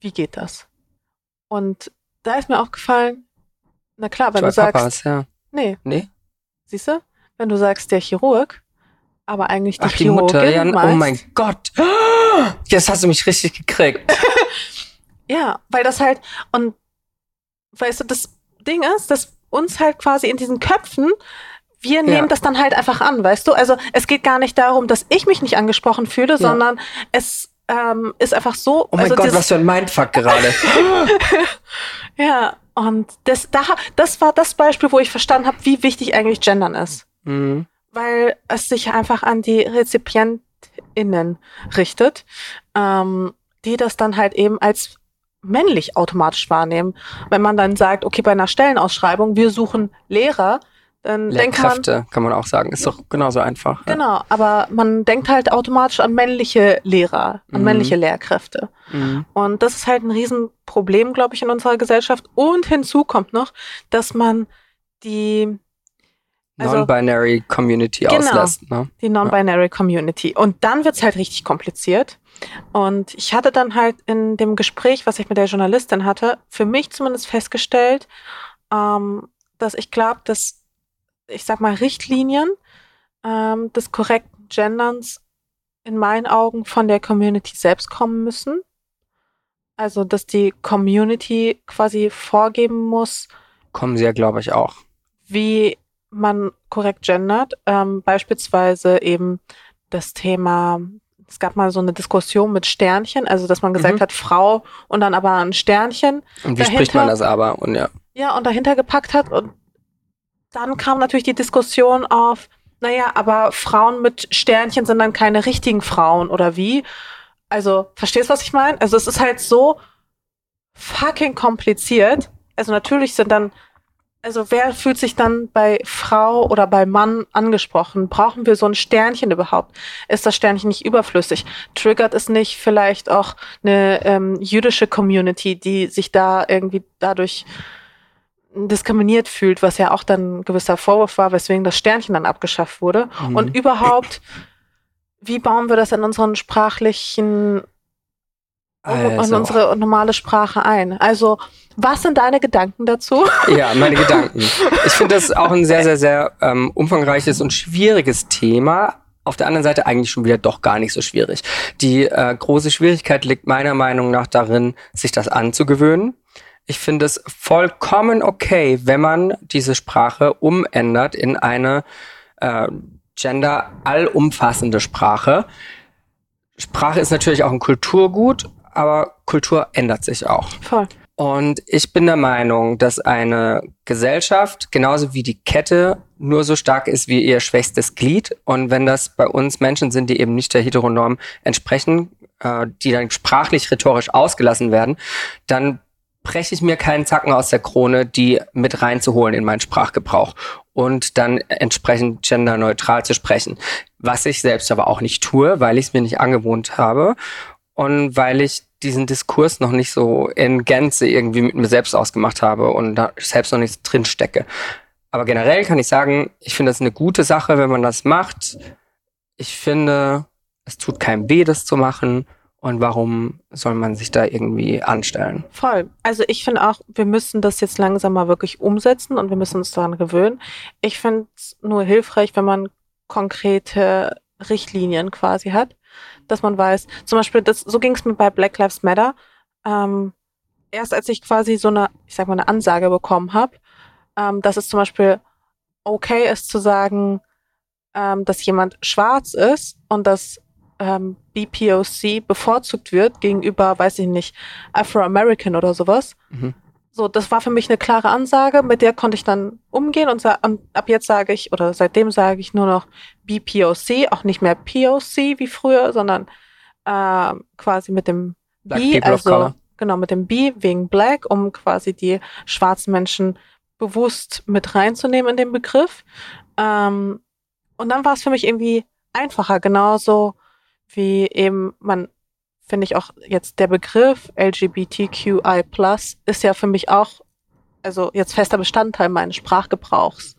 Wie geht das? Und da ist mir aufgefallen, na klar, wenn
Zwei
du sagst,
Papas, ja.
nee,
Nee?
siehst du, wenn du sagst, der Chirurg, aber eigentlich die
Ach, die
Chirurgin
Mutter, ja, oh mein Gott. Jetzt hast du mich richtig gekriegt.
Ja, weil das halt, und weißt du, das Ding ist, dass uns halt quasi in diesen Köpfen, wir nehmen das dann halt einfach an, weißt du? Also es geht gar nicht darum, dass ich mich nicht angesprochen fühle, sondern es ähm, ist einfach so.
Oh mein
also
Gott, was für ein Mindfuck gerade.
Ja, und das, da, das war das Beispiel, wo ich verstanden habe, wie wichtig eigentlich Gendern ist.
mhm.
Weil es sich einfach an die RezipientInnen richtet, ähm, die das dann halt eben als männlich automatisch wahrnehmen. Wenn man dann sagt, okay, bei einer Stellenausschreibung, wir suchen Lehrer, dann denkt man,
Lehrkräfte, kann man auch sagen. Ist doch genauso einfach. ja.
genau, aber man denkt halt automatisch an männliche Lehrer, an
Mhm.
männliche Lehrkräfte.
Mhm.
Und das ist halt ein Riesenproblem, glaube ich, in unserer Gesellschaft. Und hinzu kommt noch, dass man die, Also-
Non-binary Community
Genau.
auslässt. Ne?
die Non-Binary Community. Und dann wird's halt richtig kompliziert. Und ich hatte dann halt in dem Gespräch, was ich mit der Journalistin hatte, für mich zumindest festgestellt, ähm, dass ich glaube, dass, ich sag mal, Richtlinien ähm, des korrekten Genderns in meinen Augen von der Community selbst kommen müssen. Also, dass die Community quasi vorgeben muss,
Kommen sie ja, glaube ich, auch.
wie man korrekt gendert. Ähm, beispielsweise eben das Thema, es gab mal so eine Diskussion mit Sternchen, also dass man gesagt
Mhm.
hat, Frau und dann aber ein Sternchen.
Und wie spricht man das aber? Und ja.
Ja, und dahinter gepackt hat. Und dann kam natürlich die Diskussion auf, naja, aber Frauen mit Sternchen sind dann keine richtigen Frauen oder wie? Also, verstehst du, was ich meine? Also, es ist halt so fucking kompliziert. Also, natürlich sind dann, also, wer fühlt sich dann bei Frau oder bei Mann angesprochen? Brauchen wir so ein Sternchen überhaupt? Ist das Sternchen nicht überflüssig? Triggert es nicht vielleicht auch eine ähm, jüdische Community, die sich da irgendwie dadurch diskriminiert fühlt, was ja auch dann ein gewisser Vorwurf war, weswegen das Sternchen dann abgeschafft wurde.
Mhm.
Und überhaupt, wie bauen wir das in unseren sprachlichen, in
Also,
unsere normale Sprache ein? Also, was sind deine Gedanken dazu?
ja, meine Gedanken. Ich finde das auch ein sehr, sehr, sehr ähm, umfangreiches und schwieriges Thema. Auf der anderen Seite eigentlich schon wieder doch gar nicht so schwierig. Die äh, große Schwierigkeit liegt meiner Meinung nach darin, sich das anzugewöhnen. Ich finde es vollkommen okay, wenn man diese Sprache umändert in eine äh, gender allumfassende Sprache. Sprache ist natürlich auch ein Kulturgut, aber Kultur ändert sich auch.
Voll.
Und ich bin der Meinung, dass eine Gesellschaft genauso wie die Kette nur so stark ist wie ihr schwächstes Glied. Und wenn das bei uns Menschen sind, die eben nicht der Heteronorm entsprechen, äh, die dann sprachlich rhetorisch ausgelassen werden, dann breche ich mir keinen Zacken aus der Krone, die mit reinzuholen in meinen Sprachgebrauch und dann entsprechend genderneutral zu sprechen. Was ich selbst aber auch nicht tue, weil ich es mir nicht angewohnt habe und weil ich diesen Diskurs noch nicht so in Gänze irgendwie mit mir selbst ausgemacht habe und da selbst noch nicht drin stecke. Aber generell kann ich sagen, ich finde das eine gute Sache, wenn man das macht. Ich finde, es tut keinem weh, das zu machen. Und warum soll man sich da irgendwie anstellen?
Voll. Also ich finde auch, wir müssen das jetzt langsam mal wirklich umsetzen und wir müssen uns daran gewöhnen. Ich finde es nur hilfreich, wenn man konkrete Richtlinien quasi hat, dass man weiß, zum Beispiel, das, so ging es mir bei Black Lives Matter. Ähm, erst als ich quasi so eine, ich sag mal, eine Ansage bekommen habe, ähm, dass es zum Beispiel okay ist zu sagen, ähm, dass jemand schwarz ist und dass ähm, BPOC bevorzugt wird gegenüber, weiß ich nicht, Afro-American oder sowas. Mhm. So, das war für mich eine klare Ansage, mit der konnte ich dann umgehen und, und ab jetzt sage ich, oder seitdem sage ich nur noch BPOC, auch nicht mehr POC wie früher, sondern äh, quasi mit dem Black B, also genau, mit dem B wegen Black, um quasi die schwarzen Menschen bewusst mit reinzunehmen in den Begriff. Ähm, und dann war es für mich irgendwie einfacher, genauso wie eben man, finde ich auch jetzt der Begriff LGBTQI ist ja für mich auch, also jetzt fester Bestandteil meines Sprachgebrauchs.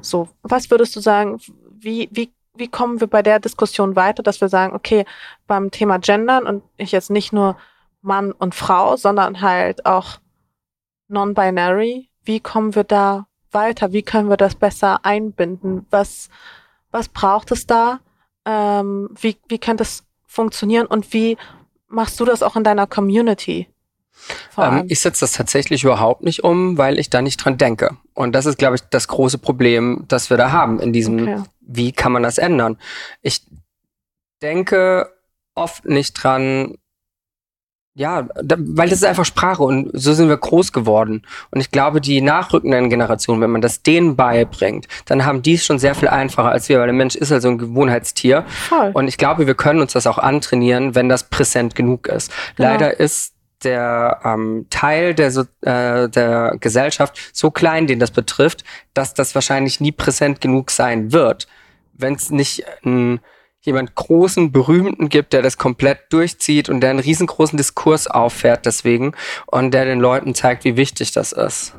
So, was würdest du sagen, wie, wie, wie kommen wir bei der Diskussion weiter, dass wir sagen, okay, beim Thema Gendern und ich jetzt nicht nur Mann und Frau, sondern halt auch non-binary, wie kommen wir da weiter? Wie können wir das besser einbinden? Was, was braucht es da? Ähm, wie, wie kann das funktionieren und wie machst du das auch in deiner Community?
Ähm, ich setze das tatsächlich überhaupt nicht um, weil ich da nicht dran denke. Und das ist, glaube ich, das große Problem, das wir da haben in diesem, okay. wie kann man das ändern? Ich denke oft nicht dran, ja, da, weil das ist einfach Sprache und so sind wir groß geworden. Und ich glaube, die nachrückenden Generationen, wenn man das denen beibringt, dann haben die es schon sehr viel einfacher als wir, weil der Mensch ist halt so ein Gewohnheitstier. Voll. Und ich glaube, wir können uns das auch antrainieren, wenn das präsent genug ist. Genau. Leider ist der ähm, Teil der, so, äh, der Gesellschaft so klein, den das betrifft, dass das wahrscheinlich nie präsent genug sein wird. Wenn es nicht ein jemand großen, berühmten gibt, der das komplett durchzieht und der einen riesengroßen Diskurs auffährt deswegen und der den Leuten zeigt, wie wichtig das ist.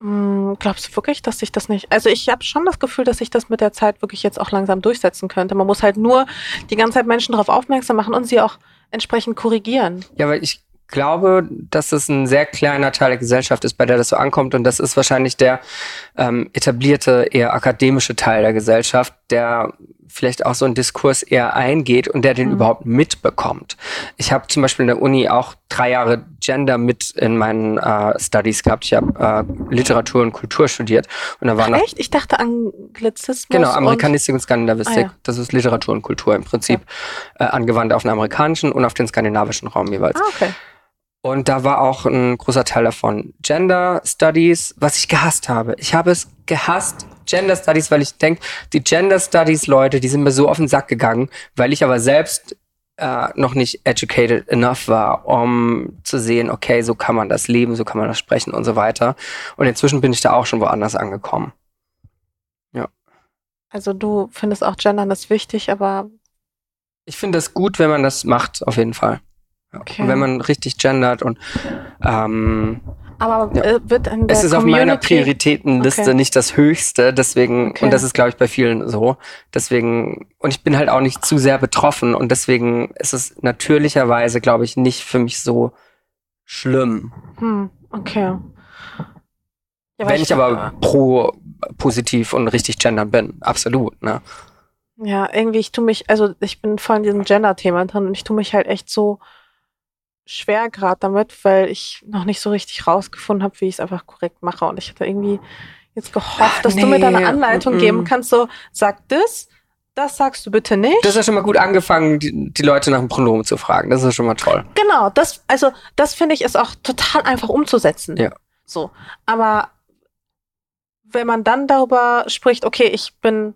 Hm, glaubst du wirklich, dass sich das nicht? Also ich habe schon das Gefühl, dass sich das mit der Zeit wirklich jetzt auch langsam durchsetzen könnte. Man muss halt nur die ganze Zeit Menschen darauf aufmerksam machen und sie auch entsprechend korrigieren.
Ja, weil ich glaube, dass es ein sehr kleiner Teil der Gesellschaft ist, bei der das so ankommt. Und das ist wahrscheinlich der ähm, etablierte, eher akademische Teil der Gesellschaft, der vielleicht auch so einen Diskurs eher eingeht und der den mhm. überhaupt mitbekommt. Ich habe zum Beispiel in der Uni auch drei Jahre Gender mit in meinen äh, Studies gehabt. Ich habe äh, Literatur und Kultur studiert und da war noch
echt. Ich dachte Anglizismus.
Genau, Amerikanistik und, und Skandinavistik. Ah, ja. Das ist Literatur und Kultur im Prinzip ja. äh, angewandt auf den amerikanischen und auf den skandinavischen Raum jeweils. Ah, okay. Und da war auch ein großer Teil davon Gender Studies, was ich gehasst habe. Ich habe es gehasst, Gender Studies, weil ich denke, die Gender Studies Leute, die sind mir so auf den Sack gegangen, weil ich aber selbst äh, noch nicht educated enough war, um zu sehen, okay, so kann man das leben, so kann man das sprechen und so weiter. Und inzwischen bin ich da auch schon woanders angekommen. Ja.
Also du findest auch Gendern ist wichtig, aber
ich finde es gut, wenn man das macht, auf jeden Fall. Okay. Wenn man richtig gendert und ähm,
aber ja. Äh, wird in der
Es ist Community auf meiner Prioritätenliste okay. nicht das höchste, deswegen, okay. und das ist, glaube ich, bei vielen so. Deswegen, und ich bin halt auch nicht zu sehr betroffen und deswegen ist es natürlicherweise, glaube ich, nicht für mich so schlimm.
Hm, okay.
Ja, Wenn ich, ich aber pro positiv und richtig gendern bin, absolut, ne?
Ja, irgendwie, ich tue mich, also ich bin voll in diesem Gender-Thema drin und ich tue mich halt echt so schwer gerade damit, weil ich noch nicht so richtig rausgefunden habe, wie ich es einfach korrekt mache. Und ich hatte irgendwie jetzt gehofft, dass nee. du mir da eine Anleitung mm -mm. geben kannst. So, sag das, das sagst du bitte nicht.
Das ist ja schon mal gut angefangen, die, die Leute nach dem Pronomen zu fragen. Das ist schon mal toll.
Genau, das, also das finde ich ist auch total einfach umzusetzen.
Ja.
So. Aber wenn man dann darüber spricht, okay, ich bin,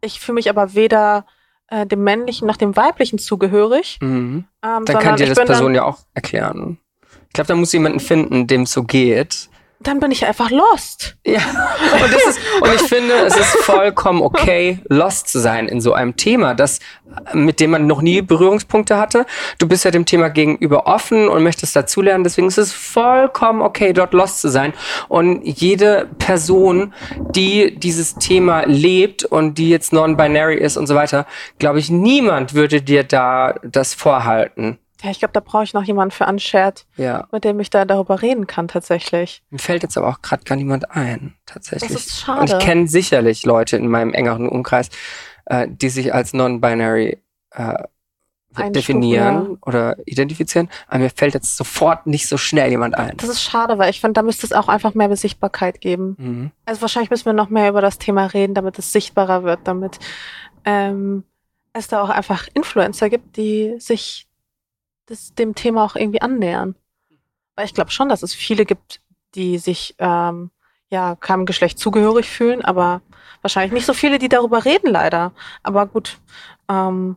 ich fühle mich aber weder äh, dem männlichen noch dem weiblichen zugehörig.
Mhm. Ähm, dann kann dir das Person ja auch erklären. Ich glaube, da muss jemanden finden, dem es so geht.
Dann bin ich einfach lost.
Ja, und, das ist, und ich finde, es ist vollkommen okay, lost zu sein in so einem Thema, das, mit dem man noch nie Berührungspunkte hatte. Du bist ja dem Thema gegenüber offen und möchtest dazulernen, deswegen ist es vollkommen okay, dort lost zu sein. Und jede Person, die dieses Thema lebt und die jetzt non-binary ist und so weiter, glaube ich, niemand würde dir da das vorhalten.
Ja, ich glaube, da brauche ich noch jemanden für Unshared,
Ja.
mit dem ich da darüber reden kann tatsächlich.
Mir fällt jetzt aber auch gerade gar niemand ein, tatsächlich.
Das ist schade.
Und ich kenne sicherlich Leute in meinem engeren Umkreis, äh, die sich als non-binary äh, definieren oder identifizieren. Aber mir fällt jetzt sofort nicht so schnell jemand ein.
Das ist schade, weil ich finde, da müsste es auch einfach mehr Sichtbarkeit geben.
Mhm.
Also wahrscheinlich müssen wir noch mehr über das Thema reden, damit es sichtbarer wird, damit ähm, es da auch einfach Influencer gibt, die sich das, dem Thema auch irgendwie annähern. Weil ich glaube schon, dass es viele gibt, die sich ähm, ja keinem Geschlecht zugehörig fühlen, aber wahrscheinlich nicht so viele, die darüber reden, leider. Aber gut, ähm,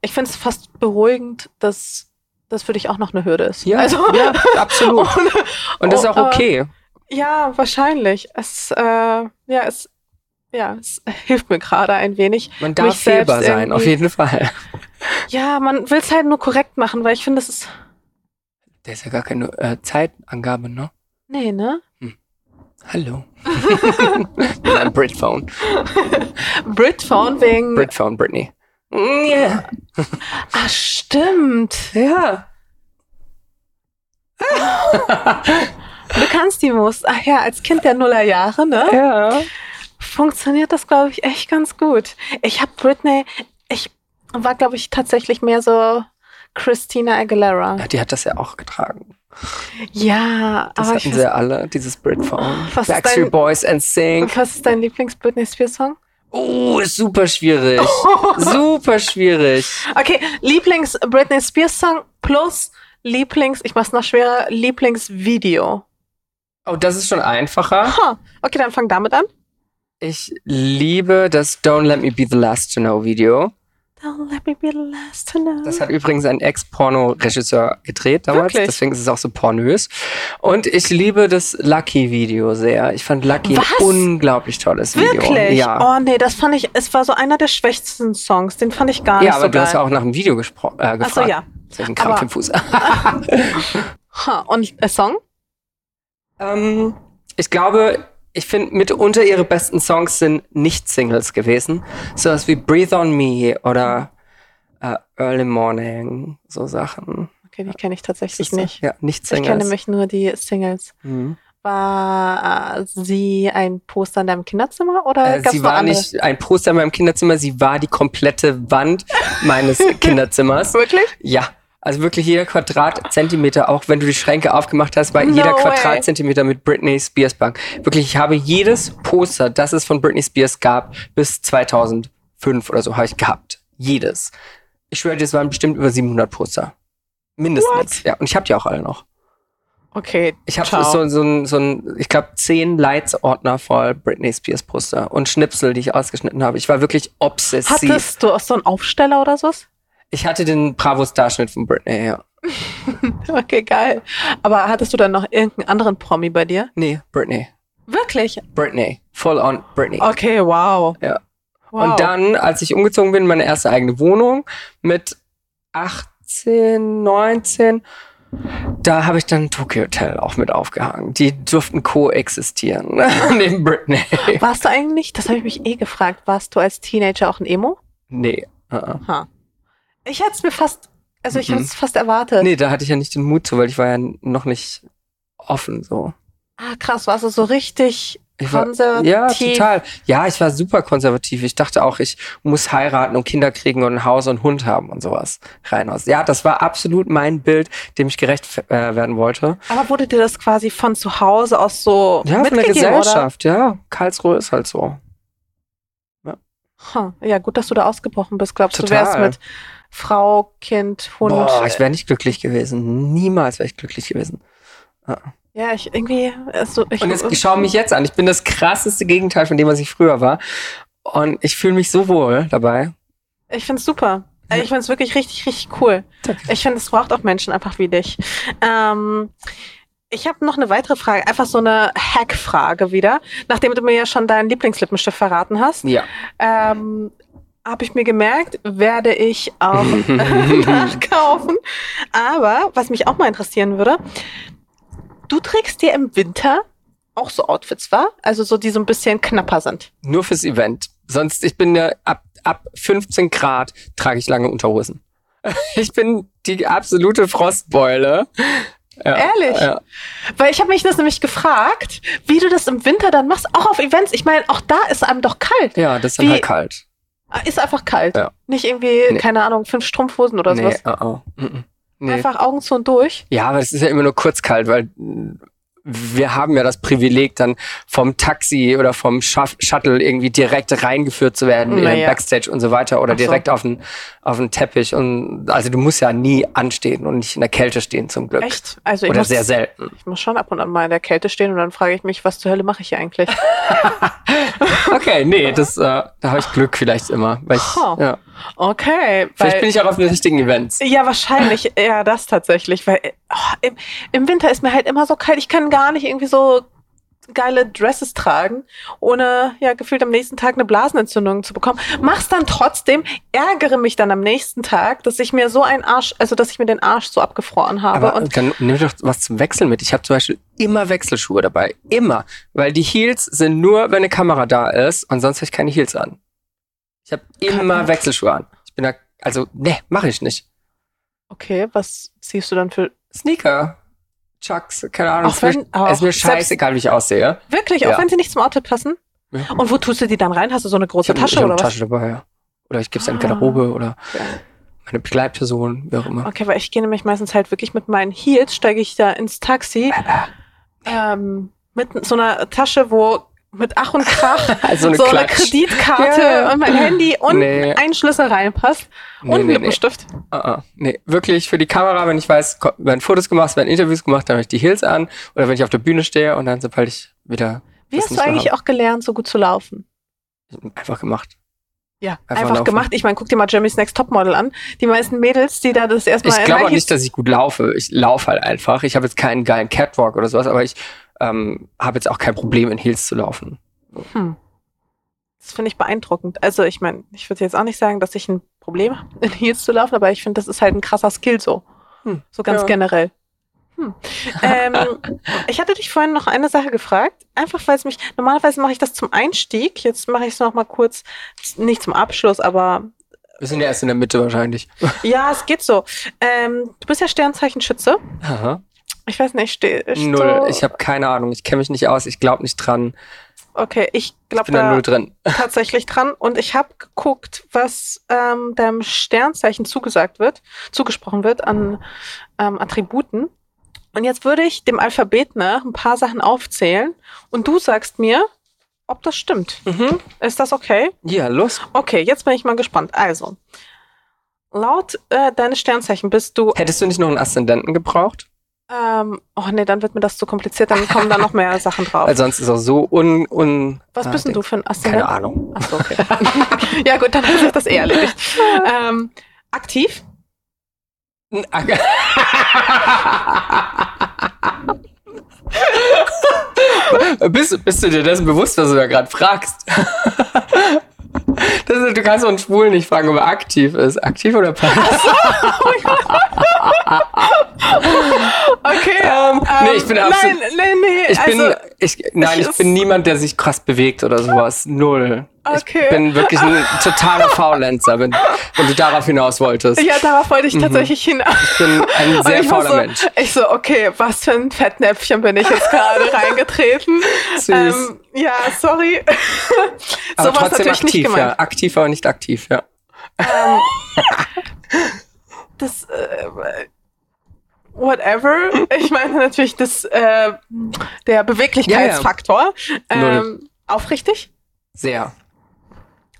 ich finde es fast beruhigend, dass das für dich auch noch eine Hürde ist.
Ja,
also,
ja, absolut. Und das ist auch
äh,
okay.
ja, wahrscheinlich. Es, äh, ja, es, ja, es hilft mir gerade ein wenig.
Man darf fehlbar sein, auf jeden Fall.
Ja, man will es halt nur korrekt machen, weil ich finde, es ist.
Der ist ja gar keine äh, Zeitangabe, ne?
Nee, ne?
Hallo. Nein, Britphone.
Britphone wegen.
Britphone, Britney. Yeah.
ah, stimmt.
Ja.
Du kannst die Mus. Ach ja, als Kind der Nullerjahre, ne?
Ja.
Funktioniert das, glaube ich, echt ganz gut. Ich habe Britney. War, glaube ich, tatsächlich mehr so Christina Aguilera.
ja. Die hat das ja auch getragen.
Ja,
Das
aber
hatten sie ja alle, dieses Britphone.
Was ist
Backstreet Boys and Sing.
Was ist dein Lieblings-Britney Spears-Song?
Oh, ist super schwierig. super schwierig.
Okay, Lieblings-Britney Spears-Song plus Lieblings, ich mach's noch schwerer, Lieblingsvideo.
Oh, das ist schon einfacher.
Ha, okay, dann fang damit an.
Ich liebe das Don't Let Me Be the Last to Know Video.
Don't let me be the last to know.
Das hat übrigens ein Ex-Porno-Regisseur gedreht damals,
Wirklich?
deswegen ist es auch so pornös. Und ich liebe das Lucky-Video sehr. Ich fand Lucky
Was?
ein unglaublich tolles Video.
Wirklich?
Ja.
Oh nee, das fand ich, es war so einer der schwächsten Songs, den fand ich gar
ja,
nicht
aber
so
du hast ja
geil.
auch nach dem Video gespro- äh, gefragt.
Achso, ja.
Jetzt hab ich einen Krampf
Aber-
im Fuß.
Ha, und der Song?
ähm, ich glaube, ich finde, mitunter ihre besten Songs sind Nicht-Singles gewesen. Sowas wie Breathe on Me oder äh, Early Morning, so Sachen.
Okay, die kenne ich tatsächlich
das-
nicht.
Ja,
Ich
Nicht-Singles.
kenne nämlich nur die Singles.
Mhm.
War äh, sie ein Poster in deinem Kinderzimmer oder
Äh,
gab's
sie war
andere?
nicht ein Poster in meinem Kinderzimmer, sie war die komplette Wand meines Kinderzimmers.
Wirklich?
Ja. Also wirklich jeder Quadratzentimeter, auch wenn du die Schränke aufgemacht hast, war
No
jeder
way.
Quadratzentimeter mit Britney Spears Bank. Wirklich, ich habe jedes Poster, das es von Britney Spears gab, bis 2005 oder so, habe ich gehabt. Jedes. Ich schwöre dir, es waren bestimmt über 700 Poster. Mindestens. Ja, und ich habe die auch alle noch.
Okay,
Ich habe so, so ein, so ein, ich glaube, zehn Lights-Ordner voll Britney Spears Poster und Schnipsel, die ich ausgeschnitten habe. Ich war wirklich obsessiv.
Hattest du auch so einen Aufsteller oder so?
Ich hatte den Bravo-Starschnitt von Britney, ja.
Okay, geil. Aber hattest du dann noch irgendeinen anderen Promi bei dir?
Nee, Britney.
Wirklich?
Britney. Full on Britney.
Okay, wow.
Ja.
wow.
Und dann, als ich umgezogen bin, in meine erste eigene Wohnung mit 18, 19, da habe ich dann Tokyo Hotel auch mit aufgehangen. Die durften koexistieren neben Britney.
Warst du eigentlich, das habe ich mich eh gefragt, warst du als Teenager auch ein Emo?
Nee. uh-uh.
Ha. Ich hätte es mir fast, also ich
Mhm.
hätte es fast erwartet.
Nee, da hatte ich ja nicht den Mut zu, weil ich war ja noch nicht offen so.
Ah, krass, warst du so richtig
Ich war,
konservativ?
ja, total. Ja, ich war super konservativ. Ich dachte auch, ich muss heiraten und Kinder kriegen und ein Haus und Hund haben und sowas. Reinhaus. Ja, das war absolut mein Bild, dem ich gerecht äh, werden wollte.
Aber wurde dir das quasi von zu Hause aus so
Ja, von der Gesellschaft, ja. Karlsruhe ist halt so.
Ha. Ja, gut, dass du da ausgebrochen bist. Glaubst du,
Total.
wärst mit Frau, Kind, Hund.
Boah, ich wäre nicht glücklich gewesen. Niemals wäre ich glücklich gewesen.
ja, ich irgendwie. Also, ich,
Und jetzt ich schau mich jetzt an. Ich bin das krasseste Gegenteil von dem, was ich früher war. Und ich fühle mich so wohl dabei.
Ich find's super. Äh, Ich find's wirklich richtig, richtig cool.
Danke.
Ich finde, es braucht auch Menschen einfach wie dich. Ähm, Ich habe noch eine weitere Frage, einfach so eine Hack-Frage wieder. Nachdem du mir ja schon deinen Lieblingslippenstift verraten hast,
Ja.
ähm, habe ich mir gemerkt, werde ich auch nachkaufen. Aber was mich auch mal interessieren würde, du trägst dir im Winter auch so Outfits, war? Also so, die so ein bisschen knapper sind.
Nur fürs Event. Sonst, ich bin ja ab, ab 15 Grad trage ich lange Unterhosen. Ich bin die absolute Frostbeule. Ja,
Ehrlich?
Ja.
Weil ich habe mich das nämlich gefragt, wie du das im Winter dann machst, auch auf Events. Ich meine, auch da ist einem doch kalt.
ja, das ist
Wie-
halt kalt.
Ist einfach kalt.
Ja.
Nicht irgendwie,
Nee.
keine Ahnung, fünf Strumpfhosen oder
Nee,
sowas.
uh -uh. Mm -mm. nee.
Einfach Augen zu und durch.
Ja, aber es ist ja immer nur kurz kalt, weil wir haben ja das Privileg, dann vom Taxi oder vom Shuttle irgendwie direkt reingeführt zu werden in den
Naja.
Backstage und so weiter oder
so.
direkt auf den, auf den Teppich. Und also du musst ja nie anstehen und nicht in der Kälte stehen zum Glück.
Echt? Also
Oder
muss,
sehr selten.
ich muss schon ab und an mal in der Kälte stehen und dann frage ich mich, was zur Hölle mache ich hier eigentlich?
Okay, nee, das, äh, da habe ich Glück vielleicht immer. Weil ich,
Oh.
ja.
Okay.
Vielleicht bin ich auch auf den richtigen Events.
ja, wahrscheinlich eher das tatsächlich, weil oh, im, im Winter ist mir halt immer so kalt. Ich kann gar nicht irgendwie so geile Dresses tragen, ohne ja gefühlt am nächsten Tag eine Blasenentzündung zu bekommen. Mach's dann trotzdem, ärgere mich dann am nächsten Tag, dass ich mir so einen Arsch, also dass ich mir den Arsch so abgefroren habe.
Aber
und
dann nimm doch was zum Wechseln mit. Ich habe zum Beispiel immer Wechselschuhe dabei. Immer. Weil die Heels sind nur, wenn eine Kamera da ist und sonst habe ich keine Heels an. Ich habe immer Wechselschuhe an. Ich bin da, also, ne, mache ich nicht.
okay, was ziehst du dann für
Sneaker, Chucks, keine Ahnung.
Auch
ist, mir,
wenn- auch
ist mir
selbst-
scheißegal, wie ich aussehe.
Wirklich,
Ja.
auch wenn sie nicht zum Outfit passen?
Ja.
Und wo tust du die dann rein? Hast du so eine
Ich
große Tasche
hab
oder
eine
was?
Tasche dabei, ja. Oder ich gebe es in die
Ah.
Garderobe oder
Ja.
meine Begleitperson, wie auch immer.
Okay, weil ich gehe nämlich meistens halt wirklich mit meinen Heels, steige ich da ins Taxi ähm, mit so einer Tasche, wo mit Ach und Krach
Also eine
so eine. Kreditkarte
Ja,
und mein Handy und
Nee.
ein Schlüssel reinpasst
Nee,
und ein
nee, nee.
Lippenstift.
Ah, ah. Nee, wirklich für die Kamera, wenn ich weiß, werden Fotos gemacht, werden Interviews gemacht, dann habe ich die Heels an. Oder wenn ich auf der Bühne stehe und dann, sobald ich wieder
Wie hast du eigentlich
haben.
auch gelernt, so gut zu laufen?
einfach gemacht.
Ja,
Einfach
einfach, gemacht. Ich meine, guck dir mal Jeremy's Next Topmodel an. Die meisten Mädels, die da das erstmal
Ich glaube auch nicht, dass ich gut laufe. Ich laufe halt einfach. Ich habe jetzt keinen geilen Catwalk oder sowas, aber ich ähm, habe jetzt auch kein Problem, in Heels zu laufen.
Hm. Das finde ich beeindruckend. Also ich meine, ich würde jetzt auch nicht sagen, dass ich ein Problem habe, in Heels zu laufen, aber ich finde, das ist halt ein krasser Skill so.
Hm.
So ganz
Ja.
generell. Hm. Ähm, ich hatte dich vorhin noch eine Sache gefragt, einfach weil es mich, normalerweise mache ich das zum Einstieg, jetzt mache ich es noch mal kurz, nicht zum Abschluss, aber
Wir sind ja erst in der Mitte wahrscheinlich.
ja, es geht so. Ähm, du bist ja Sternzeichen Schütze.
Aha.
Ich weiß nicht, stehe
Null. Ich habe keine Ahnung. Ich kenne mich nicht aus. Ich glaube nicht dran.
Okay, ich
Ich
glaube
bin da
da
null drin.
tatsächlich dran und ich habe geguckt, was ähm, deinem Sternzeichen zugesagt wird, zugesprochen wird an ähm, Attributen. Und jetzt würde ich dem Alphabet nach ein paar Sachen aufzählen und du sagst mir, ob das stimmt.
Mhm.
Ist das okay?
Ja, los.
Okay, jetzt bin ich mal gespannt. Also, laut äh, deines Sternzeichen bist du,
Hättest du nicht noch einen Aszendenten gebraucht?
Ähm, oh nee, dann wird mir das zu kompliziert, dann kommen da noch mehr Sachen drauf.
Weil sonst ist auch so un... un
Was
ah,
bist denn du für ein Aszendent?
Keine Ahnung.
Ach so, okay. ja gut, dann sich das eh erledigt. ähm, aktiv?
bist, bist du dir dessen bewusst, was du da gerade fragst? Das ist, du kannst so einen Schwulen nicht fragen, ob er aktiv ist. Aktiv oder passiv?
Okay.
Ähm, nee, ich bin
nein,
absolut-
nee.
Ich bin,
also,
ich, nein, ich
ich-
bin niemand, der sich krass bewegt oder sowas. Null.
Okay.
Ich bin wirklich ein totaler Faulenzer, wenn, wenn du darauf hinaus wolltest.
ja, darauf wollte ich tatsächlich hinaus.
Ich bin ein sehr fauler
so,
Mensch.
Ich so, okay, was für ein Fettnäpfchen bin ich jetzt gerade reingetreten.
Süß.
Ähm, ja, sorry.
Aber
Sowas
trotzdem
natürlich nicht
aktiv,
gemeint.
ja. Aktiv, aber nicht aktiv, ja.
Ähm, das, äh, whatever. Ich meine natürlich das, äh, der Beweglichkeitsfaktor. Ähm, aufrichtig?
Sehr.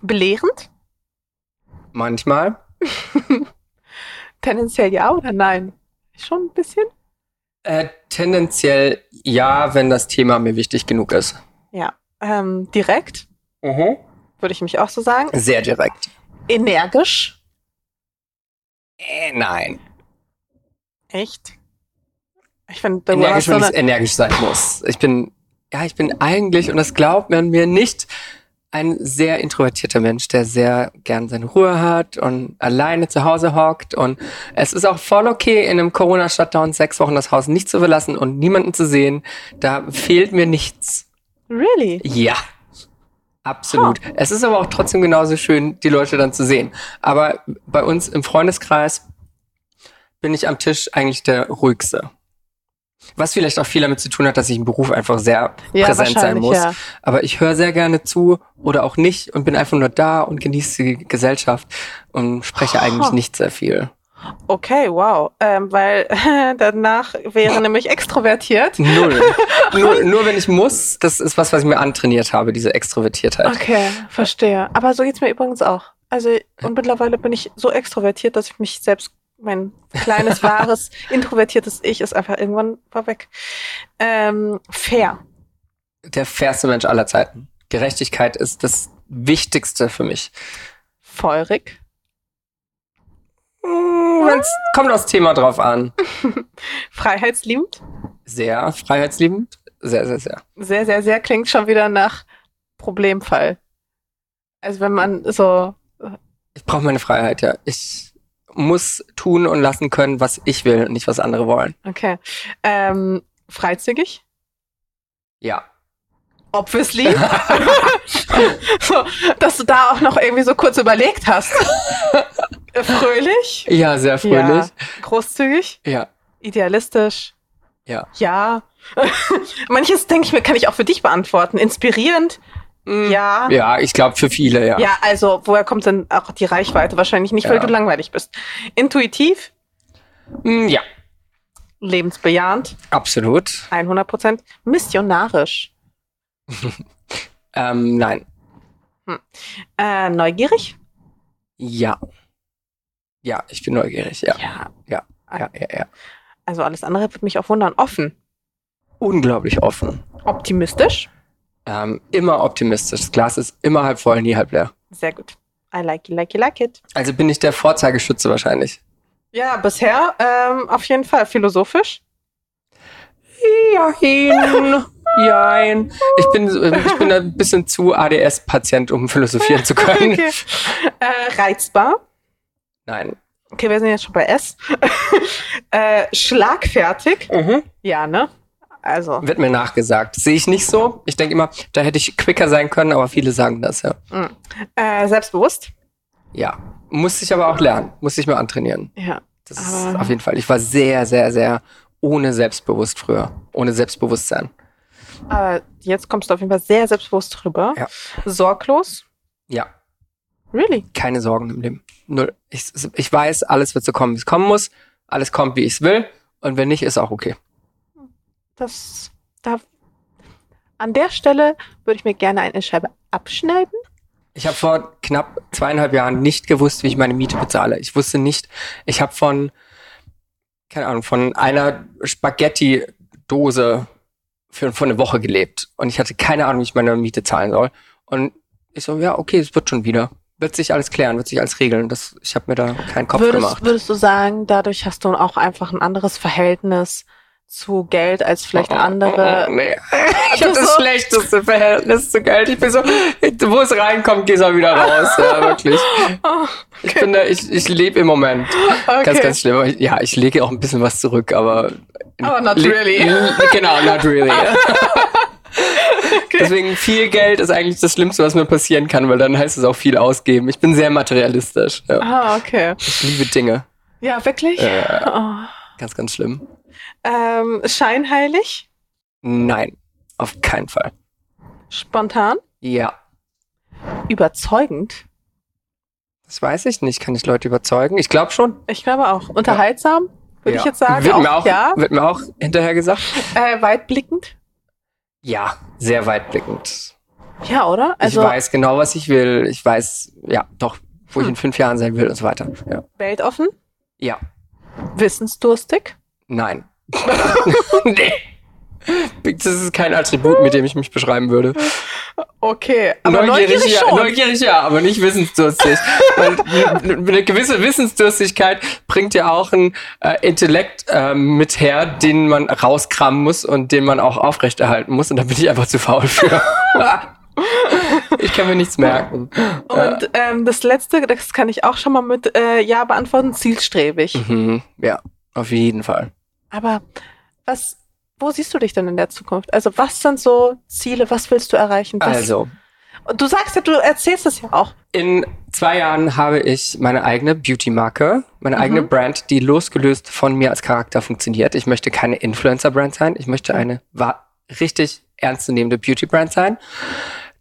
Belehrend?
Manchmal.
Tendenziell ja oder nein? Schon ein bisschen?
Äh, tendenziell ja, wenn das Thema mir wichtig genug ist.
Ja. Ähm, direkt,
Mhm.
würde ich mich auch so sagen.
Sehr direkt.
Energisch.
Äh, nein.
Echt? Ich finde, du
energisch, wenn ich energisch sein muss. Ich bin, ja, ich bin eigentlich, und das glaubt man mir nicht, ein sehr introvertierter Mensch, der sehr gern seine Ruhe hat und alleine zu Hause hockt. Und es ist auch voll okay, in einem Corona-Shutdown sechs Wochen das Haus nicht zu verlassen und niemanden zu sehen. Da fehlt mir nichts.
really?
Ja. Absolut. Es ist aber auch trotzdem genauso schön, die Leute dann zu sehen. Aber bei uns im Freundeskreis bin ich am Tisch eigentlich der ruhigste. Was vielleicht auch viel damit zu tun hat, dass ich im Beruf einfach sehr
Ja,
präsent sein muss.
ja.
Aber ich höre sehr gerne zu oder auch nicht und bin einfach nur da und genieße die Gesellschaft und spreche eigentlich nicht sehr viel.
Okay, wow. Ähm, weil danach wäre nämlich extrovertiert.
Null. nur, nur wenn ich muss, das ist was, was ich mir antrainiert habe, diese Extrovertiertheit.
Okay, verstehe. Aber so geht's mir übrigens auch. Also, und mittlerweile bin ich so extrovertiert, dass ich mich selbst, mein kleines, wahres, introvertiertes Ich ist einfach irgendwann war weg. Ähm, fair.
Der fairste Mensch aller Zeiten. Gerechtigkeit ist das Wichtigste für mich.
Feurig.
Hm, Es kommt aufs Thema drauf an.
Freiheitsliebend.
Sehr freiheitsliebend. Sehr, sehr, sehr.
Sehr, sehr, sehr klingt schon wieder nach Problemfall. Also wenn man so,
Ich brauche meine Freiheit, ja. Ich muss tun und lassen können, was ich will und nicht, was andere wollen.
okay. Ähm, freizügig.
Ja.
Obviously. so, dass du da auch noch irgendwie so kurz überlegt hast. Fröhlich.
Ja, sehr fröhlich.
Ja. Großzügig.
Ja.
Idealistisch.
Ja.
Ja. Manches, denke ich mir, kann ich auch für dich beantworten. Inspirierend.
Mm.
Ja.
Ja, ich glaube für viele, ja.
Ja, also, woher kommt denn auch die Reichweite? Wahrscheinlich nicht, weil
Ja.
du langweilig bist. Intuitiv,
Mm, Ja,
lebensbejahend,
absolut.
100 Prozent. Missionarisch,
Ähm, nein.
äh, neugierig.
Ja. Ja, ich bin neugierig, ja.
Ja.
Ja, ja, ja.
Also alles andere wird mich auch wundern. Offen,
Unglaublich offen.
optimistisch.
Ähm, immer optimistisch. Das Glas ist immer halb voll, nie halb leer.
Sehr gut. I like it, like it, like it.
Also bin ich der Vorzeigeschütze wahrscheinlich.
Ja, bisher ähm, auf jeden Fall philosophisch.
Jein. Jein. Ich bin, ich bin ein bisschen zu ADS-Patient, um philosophieren zu können.
Okay. Äh, reizbar.
Nein.
Okay, wir sind jetzt schon bei S. äh, schlagfertig.
Mhm.
Ja, ne? Also,
Wird mir nachgesagt. Sehe ich nicht so. Ich denke immer, da hätte ich quicker sein können, aber viele sagen das, ja.
äh, selbstbewusst.
Ja. Muss ich aber auch lernen. Muss ich mir antrainieren.
Ja.
Das ist
Aber-
auf jeden Fall. Ich war sehr, sehr, sehr ohne Selbstbewusst früher. Ohne Selbstbewusstsein.
Äh, jetzt kommst du auf jeden Fall sehr selbstbewusst drüber.
Ja.
Sorglos.
Ja.
Really?
Keine Sorgen im Leben. Null. Ich, ich weiß, alles wird so kommen, wie es kommen muss. Alles kommt, wie ich es will. Und wenn nicht, ist auch okay.
Das, da, an der Stelle würde ich mir gerne eine Scheibe abschneiden.
Ich habe vor knapp zweieinhalb Jahren nicht gewusst, wie ich meine Miete bezahle. Ich wusste nicht, ich habe von, keine Ahnung, von einer Spaghetti-Dose für, für eine Woche gelebt. Und ich hatte keine Ahnung, wie ich meine Miete zahlen soll. Und ich so, ja, okay, es wird schon wieder. Wird sich alles klären, wird sich alles regeln. Das, ich habe mir da keinen Kopf
würdest,
gemacht.
würdest du sagen, dadurch hast du auch einfach ein anderes Verhältnis zu Geld als vielleicht andere?
Oh, nee. Ich habe das
so-
schlechteste Verhältnis zu Geld. Ich bin so, wo es reinkommt, gehst du wieder raus. Ja, wirklich.
Oh,
Ich bin da, ich, ich lebe im Moment.
okay.
Ganz, ganz schlimm. Ja, ich lege auch ein bisschen was zurück, aber.
Aber not really.
Genau, not really. Deswegen viel Geld ist eigentlich das Schlimmste, was mir passieren kann, weil dann heißt es auch viel ausgeben. Ich bin sehr materialistisch. Ja.
Ah, okay.
Ich liebe Dinge.
Ja, wirklich?
Äh.
Oh.
Ganz, ganz schlimm.
Ähm, scheinheilig,
Nein, auf keinen Fall.
spontan,
Ja,
überzeugend.
das weiß ich nicht. Kann ich Leute überzeugen? Ich glaube schon.
Ich glaube auch. Unterhaltsam, würde
ja.
ich jetzt sagen.
Wird, mir auch,
ja.
wird mir auch hinterher gesagt.
Äh, weitblickend.
Ja, sehr weitblickend.
Ja, oder? Also
ich weiß genau, was ich will. Ich weiß, ja, doch, wo ich in fünf Jahren sein will und so weiter. Ja.
weltoffen,
ja.
wissensdurstig.
Nein. nee. Das ist kein Attribut, mit dem ich mich beschreiben würde.
Okay, aber
neugierig,
neugierig,
ja, neugierig ja, aber nicht wissensdurstig. Eine gewisse Wissensdurstigkeit bringt ja auch einen äh, Intellekt äh, mit her, den man rauskramen muss und den man auch aufrechterhalten muss. Und da bin ich einfach zu faul für. ich kann mir nichts merken.
Und ähm, das letzte, das kann ich auch schon mal mit äh, Ja beantworten, zielstrebig.
Mhm, ja, auf jeden Fall.
Aber was, wo siehst du dich denn in der Zukunft? Also was sind so Ziele, was willst du erreichen? Was,
Also,
Und du sagst ja, du erzählst es ja auch.
in zwei Jahren habe ich meine eigene Beauty-Marke, meine eigene
Mhm.
Brand, die losgelöst von mir als Charakter funktioniert. Ich möchte keine Influencer-Brand sein. Ich möchte eine wa- richtig ernstzunehmende Beauty-Brand sein,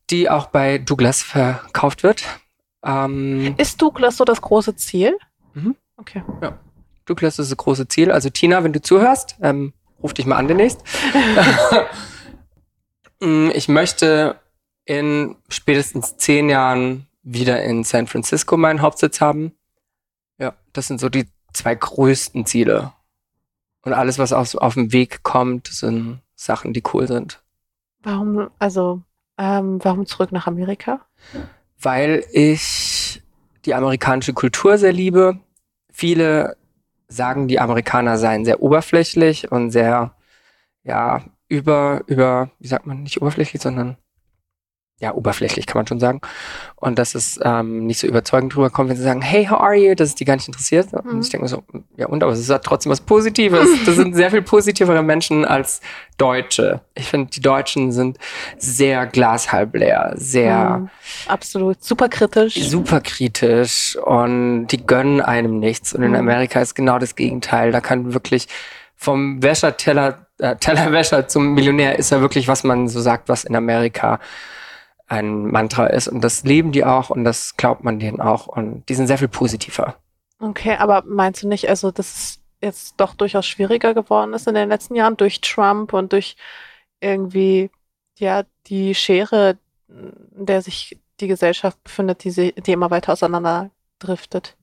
die auch bei Douglas verkauft wird. Ähm,
Ist Douglas so das große Ziel?
Mhm.
Okay.
Douglas ist das große Ziel. Also Tina, wenn du zuhörst, ähm, ruf dich mal an demnächst. Mm, ich möchte in spätestens zehn Jahren wieder in San Francisco meinen Hauptsitz haben. Ja, das sind so die zwei größten Ziele. Und alles, was auf, auf dem Weg kommt, sind Sachen, die cool sind.
Warum, also, ähm, warum zurück nach Amerika?
weil ich die amerikanische Kultur sehr liebe. Viele sagen, die Amerikaner seien sehr oberflächlich und sehr, ja, über, über, wie sagt man, nicht oberflächlich, sondern ja, oberflächlich kann man schon sagen. Und dass es ähm, nicht so überzeugend drüber kommt, wenn sie sagen, hey, how are you? Dass es die gar nicht interessiert. Und
Mhm.
ich denke mir so, ja und, aber es ist halt trotzdem was Positives. Das sind sehr viel positivere Menschen als Deutsche. Ich finde, die Deutschen sind sehr glashalb leer, sehr
Mhm. Absolut. Super kritisch.
super kritisch und die gönnen einem nichts. Und in
Mhm.
Amerika ist genau das Gegenteil. Da kann wirklich vom Wäscherteller, äh, Tellerwäscher zum Millionär ist ja wirklich, was man so sagt, was in Amerika ein Mantra ist. Und das leben die auch und das glaubt man denen auch. Und die sind sehr viel positiver.
Okay, aber meinst du nicht, also dass es jetzt doch durchaus schwieriger geworden ist in den letzten Jahren durch Trump und durch irgendwie, ja, die Schere, in der sich die Gesellschaft befindet, die, sie, die immer weiter auseinander driftet?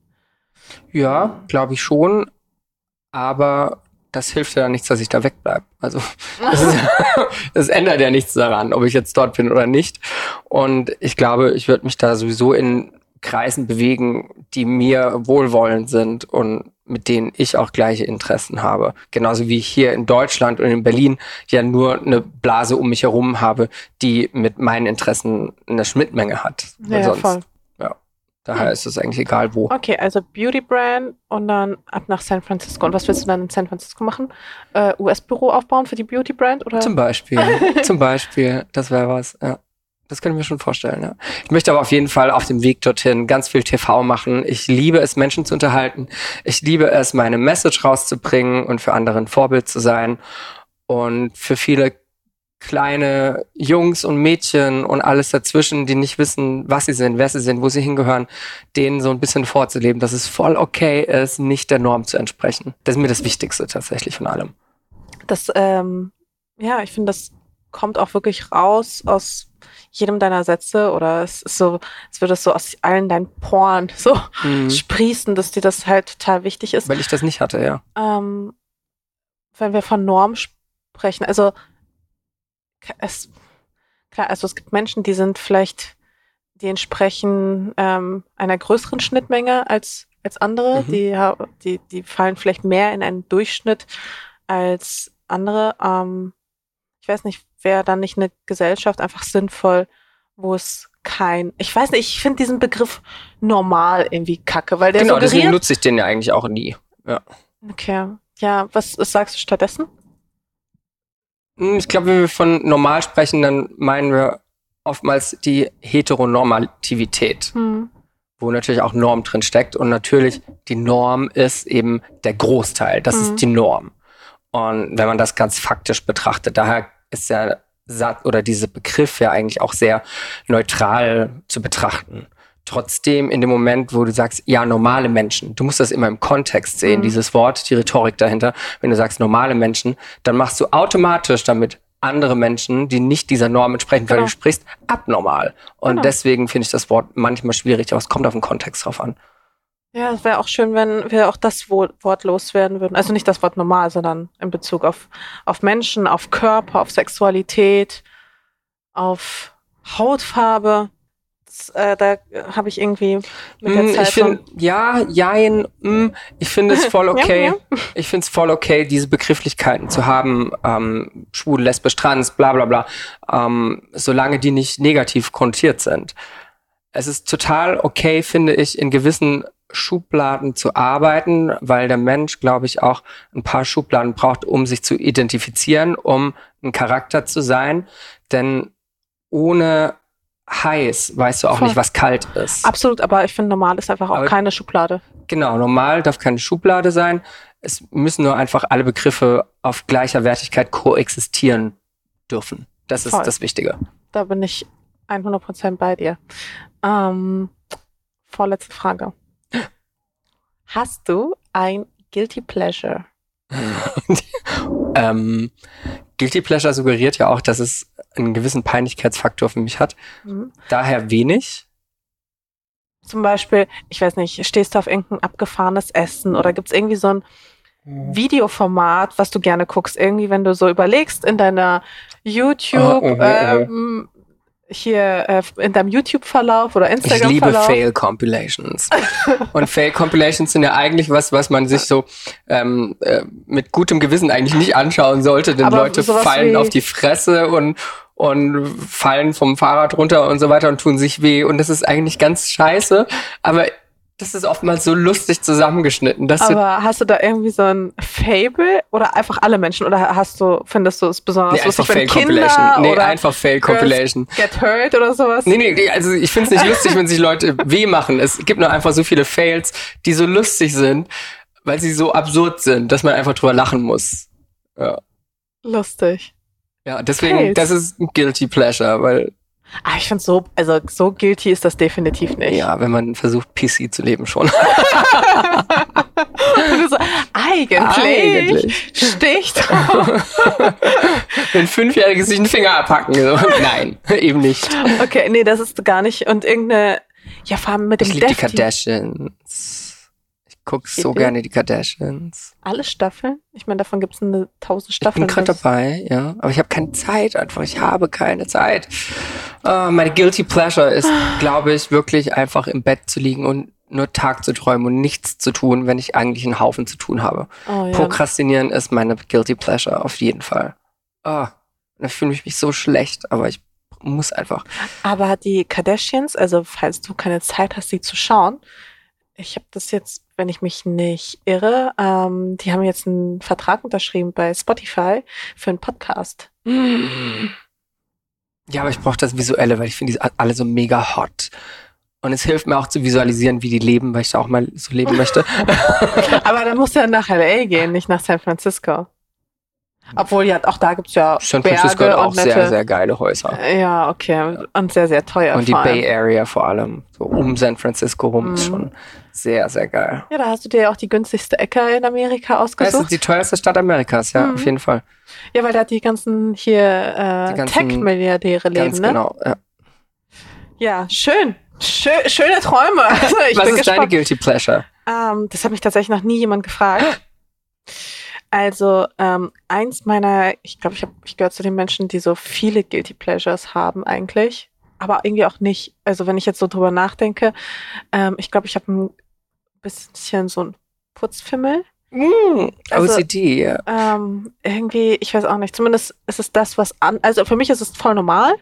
Ja, glaube ich schon. Aber das hilft ja nichts, dass ich da wegbleibe. Also Das, ist, das ändert ja nichts daran, ob ich jetzt dort bin oder nicht. Und ich glaube, ich würde mich da sowieso in Kreisen bewegen, die mir wohlwollend sind und mit denen ich auch gleiche Interessen habe. Genauso wie ich hier in Deutschland und in Berlin ja nur eine Blase um mich herum habe, die mit meinen Interessen eine Schnittmenge hat.
Ja, voll.
Daher ist es eigentlich egal wo.
Okay, also Beauty Brand und dann ab nach San Francisco. Und was willst du dann in San Francisco machen? Äh, US-Büro aufbauen für die Beauty Brand? Oder?
Zum Beispiel. zum Beispiel. Das wäre was, ja. Das können wir schon vorstellen, ja. Ich möchte aber auf jeden Fall auf dem Weg dorthin ganz viel TV machen. Ich liebe es, Menschen zu unterhalten. Ich liebe es, meine Message rauszubringen und für andere ein Vorbild zu sein. Und für viele kleine Jungs und Mädchen und alles dazwischen, die nicht wissen, was sie sind, wer sie sind, wo sie hingehören, denen so ein bisschen vorzuleben, dass es voll okay ist, nicht der Norm zu entsprechen. Das ist mir das Wichtigste tatsächlich von allem.
Das, ähm, ja, ich finde, das kommt auch wirklich raus aus jedem deiner Sätze oder es ist so, es würde so aus allen deinen Poren so
Mhm.
sprießen, dass dir das halt total wichtig ist.
Weil ich das nicht hatte, ja.
Ähm, wenn wir von Norm sprechen, also es, klar, also es gibt Menschen, die sind vielleicht, die entsprechen ähm, einer größeren Schnittmenge als, als andere,
Mhm.
die, die, die fallen vielleicht mehr in einen Durchschnitt als andere. Ähm, ich weiß nicht, wäre dann nicht eine Gesellschaft einfach sinnvoll, wo es kein, ich weiß nicht, ich finde diesen Begriff normal irgendwie kacke, weil der
genau, deswegen nutze ich den ja eigentlich auch nie.
okay, ja, was, was sagst du stattdessen?
Hm, Ich glaube, wenn wir von normal sprechen, dann meinen wir oftmals die Heteronormativität,
Hm.
wo natürlich auch Norm drin steckt. Und natürlich, die Norm ist eben der Großteil. Das
Mhm.
ist die Norm. Und wenn man das ganz faktisch betrachtet, daher ist der Satz oder dieser Begriff ja eigentlich auch sehr neutral zu betrachten. Trotzdem in dem Moment, wo du sagst, ja, normale Menschen, du musst das immer im Kontext sehen,
Mhm.
dieses Wort, die Rhetorik dahinter. Wenn du sagst normale Menschen, dann machst du automatisch damit andere Menschen, die nicht dieser Norm entsprechen, weil
Genau.
du sprichst, abnormal. Und
Genau.
deswegen finde ich das Wort manchmal schwierig, aber es kommt auf den Kontext drauf an.
Ja, es wäre auch schön, wenn wir auch das Wo- Wort loswerden würden. Also nicht das Wort normal, sondern in Bezug auf, auf Menschen, auf Körper, auf Sexualität, auf Hautfarbe. Das, äh, da habe ich irgendwie mit der
Mm,
Zeit
ich finde, ja, jein, mm, ich finde es voll
Ja,
okay.
ja.
Ich finde es voll okay, diese Begrifflichkeiten zu haben, ähm, schwul, lesbisch, trans, bla bla bla, ähm, solange die nicht negativ konnotiert sind. Es ist total okay, finde ich, in gewissen Schubladen zu arbeiten, weil der Mensch, glaube ich, auch ein paar Schubladen braucht, um sich zu identifizieren, um ein Charakter zu sein. Denn ohne heiß weißt du auch
Voll.
nicht, was kalt ist.
Absolut, aber ich finde, normal ist einfach auch
Aber-
keine Schublade.
Genau, normal darf keine Schublade sein. Es müssen nur einfach alle Begriffe auf gleicher Wertigkeit koexistieren dürfen. Das ist
Voll.
das Wichtige.
Da bin ich 100% bei dir. Ähm, vorletzte Frage. Hast du ein Guilty Pleasure?
ähm, Guilty Pleasure suggeriert ja auch, dass es einen gewissen Peinlichkeitsfaktor für mich hat.
Mhm.
Daher wenig.
Zum Beispiel, ich weiß nicht, stehst du auf irgendein abgefahrenes Essen oder gibt es irgendwie so ein Videoformat, was du gerne guckst? Irgendwie, wenn du so überlegst in deiner YouTube,
Oh, oh, oh, oh.
ähm, hier äh, in deinem YouTube-Verlauf oder
Ich liebe
Instagram-Verlauf.
Fail Compilations. Und Fail Compilations sind ja eigentlich was, was man sich so ähm, äh, mit gutem Gewissen eigentlich nicht anschauen sollte, denn
Aber
Leute fallen auf die Fresse und und fallen vom Fahrrad runter und so weiter und tun sich weh und das ist eigentlich ganz scheiße, aber das ist oftmals so lustig zusammengeschnitten,
Aber hast du da irgendwie so ein Fable oder einfach alle Menschen oder hast du, findest du es besonders
nee, einfach
lustig, wenn Kinder.
Nee,
oder
einfach Fail
Girls
Compilation.
get hurt oder sowas?
Nee, nee, nee, also ich finde es nicht lustig, wenn sich Leute weh machen. Es gibt nur einfach so viele Fails, die so lustig sind, weil sie so absurd sind, dass man einfach drüber lachen muss. Ja,
Lustig.
ja deswegen,
Fails.
das ist ein Guilty Pleasure, weil,
Ah, ich finde so, also so guilty ist das definitiv nicht.
ja, wenn man versucht, PC zu leben schon.
So, eigentlich,
Eigentlich.
sticht.
wenn Fünfjährige sich einen Finger abhacken. So. Nein, eben nicht.
okay, nee, das ist gar nicht. Und irgendeine, ja, vor allem mit dem
Ich liebe die Kardashians. Ich gucke so gerne die Kardashians.
Alle Staffeln? Ich meine, davon gibt es eine tausend
Ich
Staffeln.
bin gerade dabei, ja. Aber ich habe keine Zeit einfach. Ich habe keine Zeit. Äh, meine Guilty Pleasure ist, glaube ich, wirklich einfach im Bett zu liegen und nur Tag zu träumen und nichts zu tun, wenn ich eigentlich einen Haufen zu tun habe.
Oh, ja.
Prokrastinieren ist meine Guilty Pleasure, auf jeden Fall. Ah, da fühle ich mich so schlecht, aber ich muss einfach.
Aber die Kardashians, also falls du keine Zeit hast, sie zu schauen, ich habe das jetzt, wenn ich mich nicht irre, ähm, die haben jetzt einen Vertrag unterschrieben bei Spotify für einen Podcast.
Ja, aber ich brauche das Visuelle, weil ich finde die alle so mega hot. Und es hilft mir auch zu visualisieren, wie die leben, weil ich da auch mal so leben möchte.
Aber dann musst du ja nach LA gehen, nicht nach San Francisco. Obwohl, ja, auch da gibt's ja
San
Berge
Francisco hat auch
nette,
sehr, sehr geile Häuser.
Ja, okay. Und sehr, sehr teuer.
Und die. Bay Area vor allem, so um San Francisco rum, ist
Mhm.
schon sehr, sehr geil.
Ja, da hast du dir ja auch die günstigste Ecke in Amerika
Das
ausgesucht.
ist die teuerste Stadt Amerikas, ja,
Mhm.
auf jeden Fall.
ja, weil da die ganzen hier äh, Tech-Milliardäre leben, ne?
genau. Ja.
Ja, schön. Schö schöne Träume. Also, ich
Was ist deine
gespannt.
Guilty Pleasure?
Ähm, das hat mich tatsächlich noch nie jemand gefragt. Also, ähm, eins meiner, ich glaube, ich, hab- ich gehöre zu den Menschen, die so viele Guilty Pleasures haben eigentlich, aber irgendwie auch nicht. Also, wenn ich jetzt so drüber nachdenke, ähm, ich glaube, ich habe ein bisschen so ein Putzfimmel.
Mm,
Also-
OCD, ja.
Ähm, irgendwie, ich weiß auch nicht. Zumindest ist es das, was an. Also für mich ist es voll normal.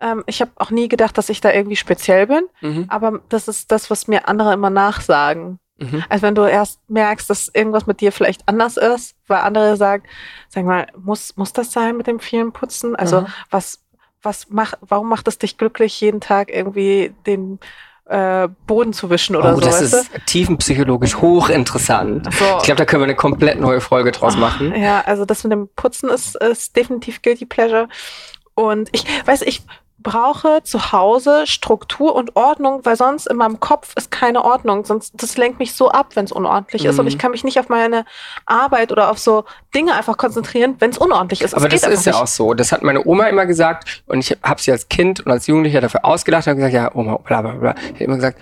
Ähm, ich habe auch nie gedacht, dass ich da irgendwie speziell bin.
Mhm.
Aber das ist das, was mir andere immer nachsagen.
Mhm.
Also wenn du erst merkst, dass irgendwas mit dir vielleicht anders ist, weil andere sagen, sag mal, muss, muss das sein mit dem vielen Putzen? Also
Aha.
was, was macht, warum macht es dich glücklich, jeden Tag irgendwie den äh, Boden zu wischen oder
oh,
so,
das ist tiefenpsychologisch hochinteressant.
du? So.
Ich glaube, da können wir eine komplett neue Folge draus machen.
Ja, also das mit dem Putzen ist, ist definitiv Guilty Pleasure. Und ich weiß, ich brauche zu Hause Struktur und Ordnung, weil sonst in meinem Kopf ist keine Ordnung. Sonst das lenkt mich so ab, wenn es unordentlich ist. Und
Mhm.
ich kann mich nicht auf meine Arbeit oder auf so Dinge einfach konzentrieren, wenn es unordentlich ist.
Aber das
geht
ist ja
einfach
auch so. Das hat meine Oma immer gesagt und ich habe sie als Kind und als Jugendlicher dafür ausgelacht und gesagt, ja, Oma, bla bla bla. Ich habe immer gesagt,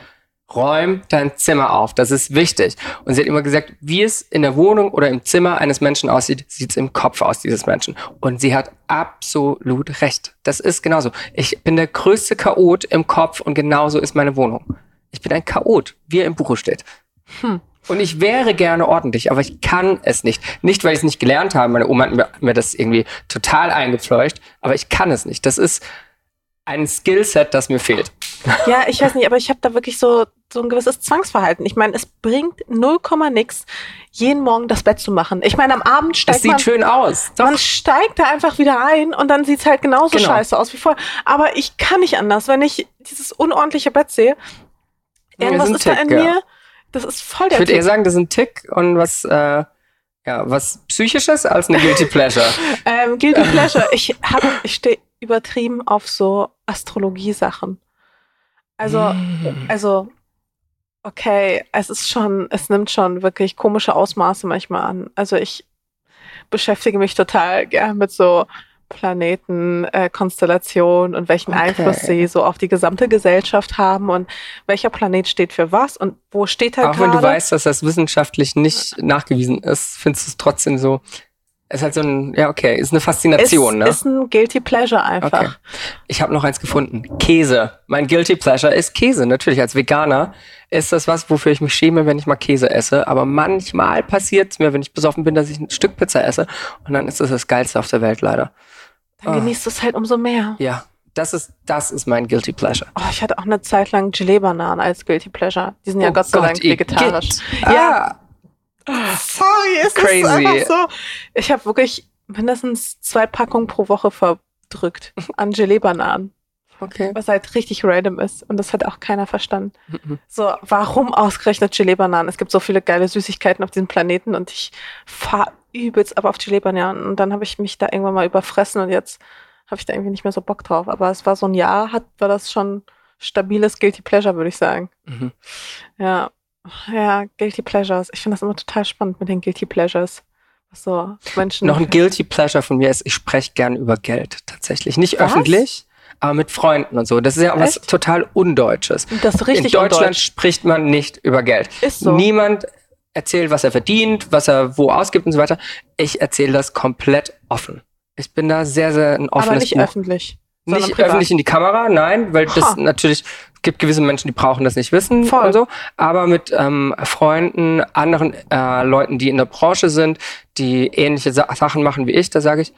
räum dein Zimmer auf. Das ist wichtig. Und sie hat immer gesagt, wie es in der Wohnung oder im Zimmer eines Menschen aussieht, sieht es im Kopf aus dieses Menschen. Und sie hat absolut recht. Das ist genauso. Ich bin der größte Chaot im Kopf und genauso ist meine Wohnung. Ich bin ein Chaot, wie er im Buche steht. Hm. Und ich wäre gerne ordentlich, aber ich kann es nicht. Nicht, weil ich es nicht gelernt habe. Meine Oma hat mir das irgendwie total eingefleucht, aber ich kann es nicht. Das ist ein Skillset, das mir fehlt.
Ja, ich weiß nicht, aber ich habe da wirklich so, so ein gewisses Zwangsverhalten. Ich meine, es bringt 0, nix, jeden Morgen das Bett zu machen. Ich meine, am Abend steigt
das sieht
man,
schön aus.
Doch. Man steigt da einfach wieder ein und dann sieht's halt genauso genau. scheiße aus wie vorher. Aber ich kann nicht anders, wenn ich dieses unordentliche Bett sehe. Irgendwas ist, ist Tick, da in ja. mir. Das ist voll der
Ich würde eher sagen, das ist ein Tick und was, äh, ja, was Psychisches als eine Guilty Pleasure.
ähm, Guilty Pleasure. Ich ich stehe übertrieben auf so Astrologie-Sachen. Also, mm. also, okay, es ist schon, es nimmt schon wirklich komische Ausmaße manchmal an. Also ich beschäftige mich total gern mit so Planeten, äh, Konstellationen und welchen okay. Einfluss sie so auf die gesamte Gesellschaft haben und welcher Planet steht für was und wo steht er
gerade. Auch wenn du weißt, dass das wissenschaftlich nicht nachgewiesen ist, findest du es trotzdem so ist halt so ein, ja, okay, ist eine Faszination,
ist,
ne?
Ist ein Guilty Pleasure einfach. Okay.
Ich habe noch eins gefunden. Käse. Mein Guilty Pleasure ist Käse. Natürlich, als Veganer ist das was, wofür ich mich schäme, wenn ich mal Käse esse. Aber manchmal passiert es mir, wenn ich besoffen bin, dass ich ein Stück Pizza esse. Und dann ist das das Geilste auf der Welt, leider.
Dann oh. genießt es halt umso mehr.
Ja, das ist, das ist mein Guilty Pleasure.
Oh, ich hatte auch eine Zeit lang Gelee-Bananen als Guilty Pleasure. Die sind ja oh Gott sei Dank vegetarisch.
Ja.
Ah. Sorry, ist Crazy. das einfach so. Ich habe wirklich mindestens zwei Packungen pro Woche verdrückt an Gelee-Bananen.
Okay.
Was halt richtig random ist. Und das hat auch keiner verstanden. Mhm. So, warum ausgerechnet Gelee-Bananen? Es gibt so viele geile Süßigkeiten auf diesem Planeten und ich fahr übelst aber auf Gelee-Bananen. Und dann habe ich mich da irgendwann mal überfressen und jetzt habe ich da irgendwie nicht mehr so Bock drauf. Aber es war so ein Jahr, hat, war das schon stabiles Guilty Pleasure, würde ich sagen. Mhm. Ja. Ja, Guilty Pleasures. Ich finde das immer total spannend mit den Guilty Pleasures. So, Menschen.
Noch ein Guilty Pleasure von mir ist, ich spreche gern über Geld tatsächlich. Nicht was? öffentlich, aber mit Freunden und so. Das ist ja Echt? was total Undeutsches.
Das ist richtig
In Deutschland undeutsch. spricht man nicht über Geld.
Ist so.
Niemand erzählt, was er verdient, was er wo ausgibt und so weiter. Ich erzähle das komplett offen. Ich bin da sehr, sehr ein offenes
Aber nicht
Buch.
öffentlich.
Nicht privat. öffentlich in die Kamera, nein, weil das ha. natürlich gibt gewisse Menschen, die brauchen das nicht wissen Voll. und so. Aber mit ähm, Freunden, anderen äh, Leuten, die in der Branche sind, die ähnliche Sa Sachen machen wie ich, da sage ich,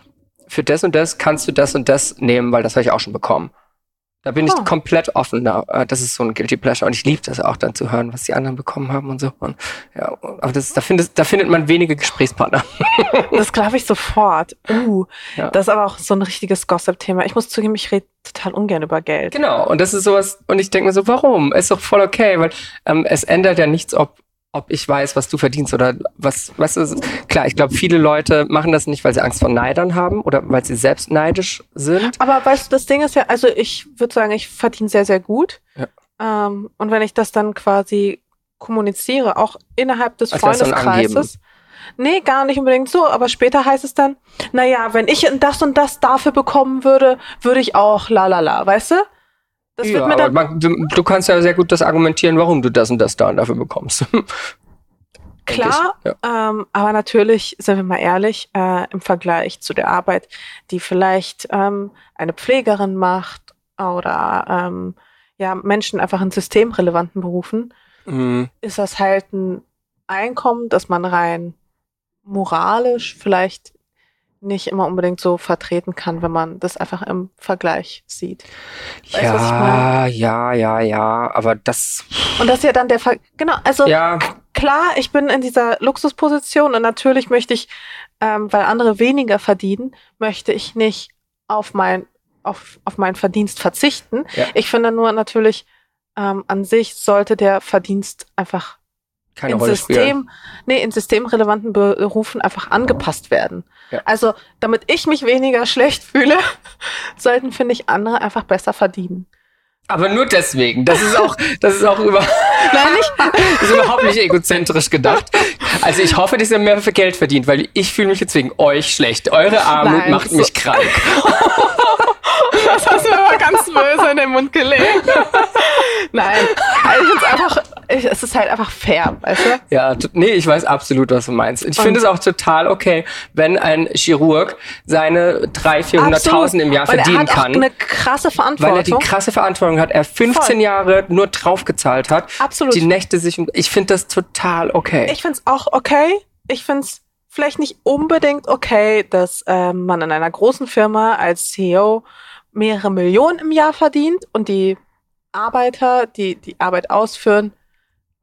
für das und das kannst du das und das nehmen, weil das habe ich auch schon bekommen. Da bin ich oh. komplett offen. Da. Äh, das ist so ein Guilty Pleasure. Und ich liebe das auch dann zu hören, was die anderen bekommen haben und so. Und, ja, aber das, da, findet, da findet man wenige Gesprächspartner.
das glaube ich sofort. Uh, ja. Das ist aber auch so ein richtiges Gossip-Thema. Ich muss zugeben, ich rede total ungern über Geld.
Genau. Und das ist sowas, und ich denke mir so, warum? Ist doch voll okay, weil ähm, es ändert ja nichts, ob ob ich weiß, was du verdienst oder was, was ist, klar, ich glaube, viele Leute machen das nicht, weil sie Angst vor Neidern haben oder weil sie selbst neidisch sind.
Aber weißt du, das Ding ist ja, also ich würde sagen, ich verdiene sehr, sehr gut. Ja. Ähm, und wenn ich das dann quasi kommuniziere, auch innerhalb des Als Freundeskreises, Nee, gar nicht unbedingt so, aber später heißt es dann, naja, wenn ich das und das dafür bekommen würde, würde ich auch la la la, weißt du?
Das ja, aber man, du, du, kannst ja sehr gut das argumentieren, warum du das und das da und dafür bekommst.
Klar, ja. ähm, aber natürlich, sind wir mal ehrlich, äh, im Vergleich zu der Arbeit, die vielleicht ähm, eine Pflegerin macht oder ähm, ja, Menschen einfach in systemrelevanten Berufen, mhm. ist das halt ein Einkommen, das man rein moralisch vielleicht nicht immer unbedingt so vertreten kann, wenn man das einfach im Vergleich sieht.
Weißt, ja, ja, ja, ja, aber das.
Und das ist ja dann der Ver genau, also ja. klar, ich bin in dieser Luxusposition und natürlich möchte ich, ähm, weil andere weniger verdienen, möchte ich nicht auf mein auf, auf meinen Verdienst verzichten. Ja. Ich finde nur natürlich ähm, an sich sollte der Verdienst einfach
keine in Rolle System, spielen.
Nee, in systemrelevanten Berufen einfach angepasst werden. Ja. Also, damit ich mich weniger schlecht fühle, sollten, finde ich, andere einfach besser verdienen.
Aber nur deswegen. Das ist auch, das ist auch über,
Nein, nicht.
das ist überhaupt nicht egozentrisch gedacht. Also ich hoffe, dass ihr mehr für Geld verdient, weil ich fühle mich jetzt wegen euch schlecht. Eure Armut Nein, macht so. mich krank.
das hast du aber ganz böse in den Mund gelegt. Nein, Also ich find's einfach, ich, es ist halt einfach fair, weißt du?
Ja, nee, ich weiß absolut, was du meinst. Ich finde es auch total okay, wenn ein Chirurg seine 300.000, 400.000 im Jahr verdienen
er hat
kann.
Auch eine krasse
weil er die
Verantwortung.
krasse Verantwortung hat, er 15
Voll.
Jahre nur draufgezahlt hat,
Absolut.
die Nächte sich, ich finde das total okay.
Ich find's auch okay. Ich find's vielleicht nicht unbedingt okay, dass ähm, man in einer großen Firma als CEO mehrere Millionen im Jahr verdient und die Arbeiter, die die Arbeit ausführen,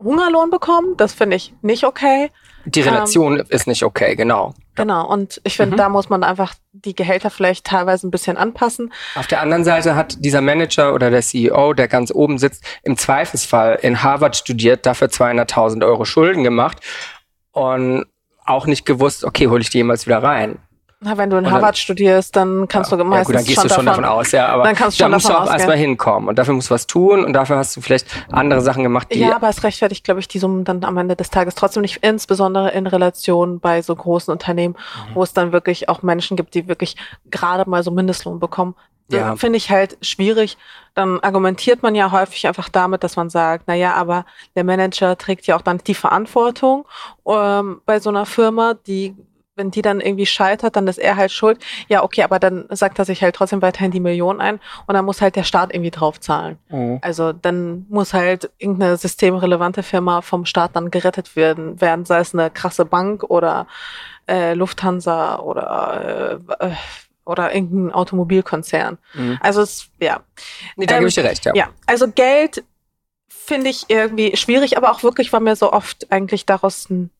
Hungerlohn bekommen. Das finde ich nicht okay.
die Relation ist nicht okay, genau.
Genau. Und ich finde,
Mhm.
da muss man einfach die Gehälter vielleicht teilweise ein bisschen anpassen.
Auf der anderen Seite hat dieser Manager oder der CEO, der ganz oben sitzt, im Zweifelsfall in Harvard studiert, dafür 200.000 Euro Schulden gemacht und auch nicht gewusst, okay, hole ich die jemals wieder rein.
Na, wenn du in
dann-
Harvard studierst, dann kannst du
ja,
meistens
gut, dann gehst
schon
du schon davon,
davon
aus, ja, aber
dann kannst du
da
schon
musst du auch
ausgehen.
erstmal hinkommen und dafür musst du was tun und dafür hast du vielleicht andere Sachen gemacht, die
Ja, aber es rechtfertigt, glaube ich, die Summen dann am Ende des Tages trotzdem nicht, insbesondere in Relation bei so großen Unternehmen,
Mhm.
wo es dann wirklich auch Menschen gibt, die wirklich gerade mal so Mindestlohn bekommen.
Ja.
Das Finde ich halt schwierig. Dann argumentiert man ja häufig einfach damit, dass man sagt, na ja, aber der Manager trägt ja auch dann die Verantwortung ähm, bei so einer Firma, die wenn die dann irgendwie scheitert, dann ist er halt schuld. Ja, okay, aber dann sagt er sich halt trotzdem weiterhin die Million ein und dann muss halt der Staat irgendwie drauf zahlen.
Mhm.
Also dann muss halt irgendeine systemrelevante Firma vom Staat dann gerettet werden, werden sei es eine krasse Bank oder äh, Lufthansa oder äh, äh, oder irgendein Automobilkonzern.
Mhm.
Also es ja
Nee, da
Ähm,
gebe ich dir recht, ja.
ja, also Geld finde ich irgendwie schwierig, aber auch wirklich, weil mir so oft eigentlich daraus ein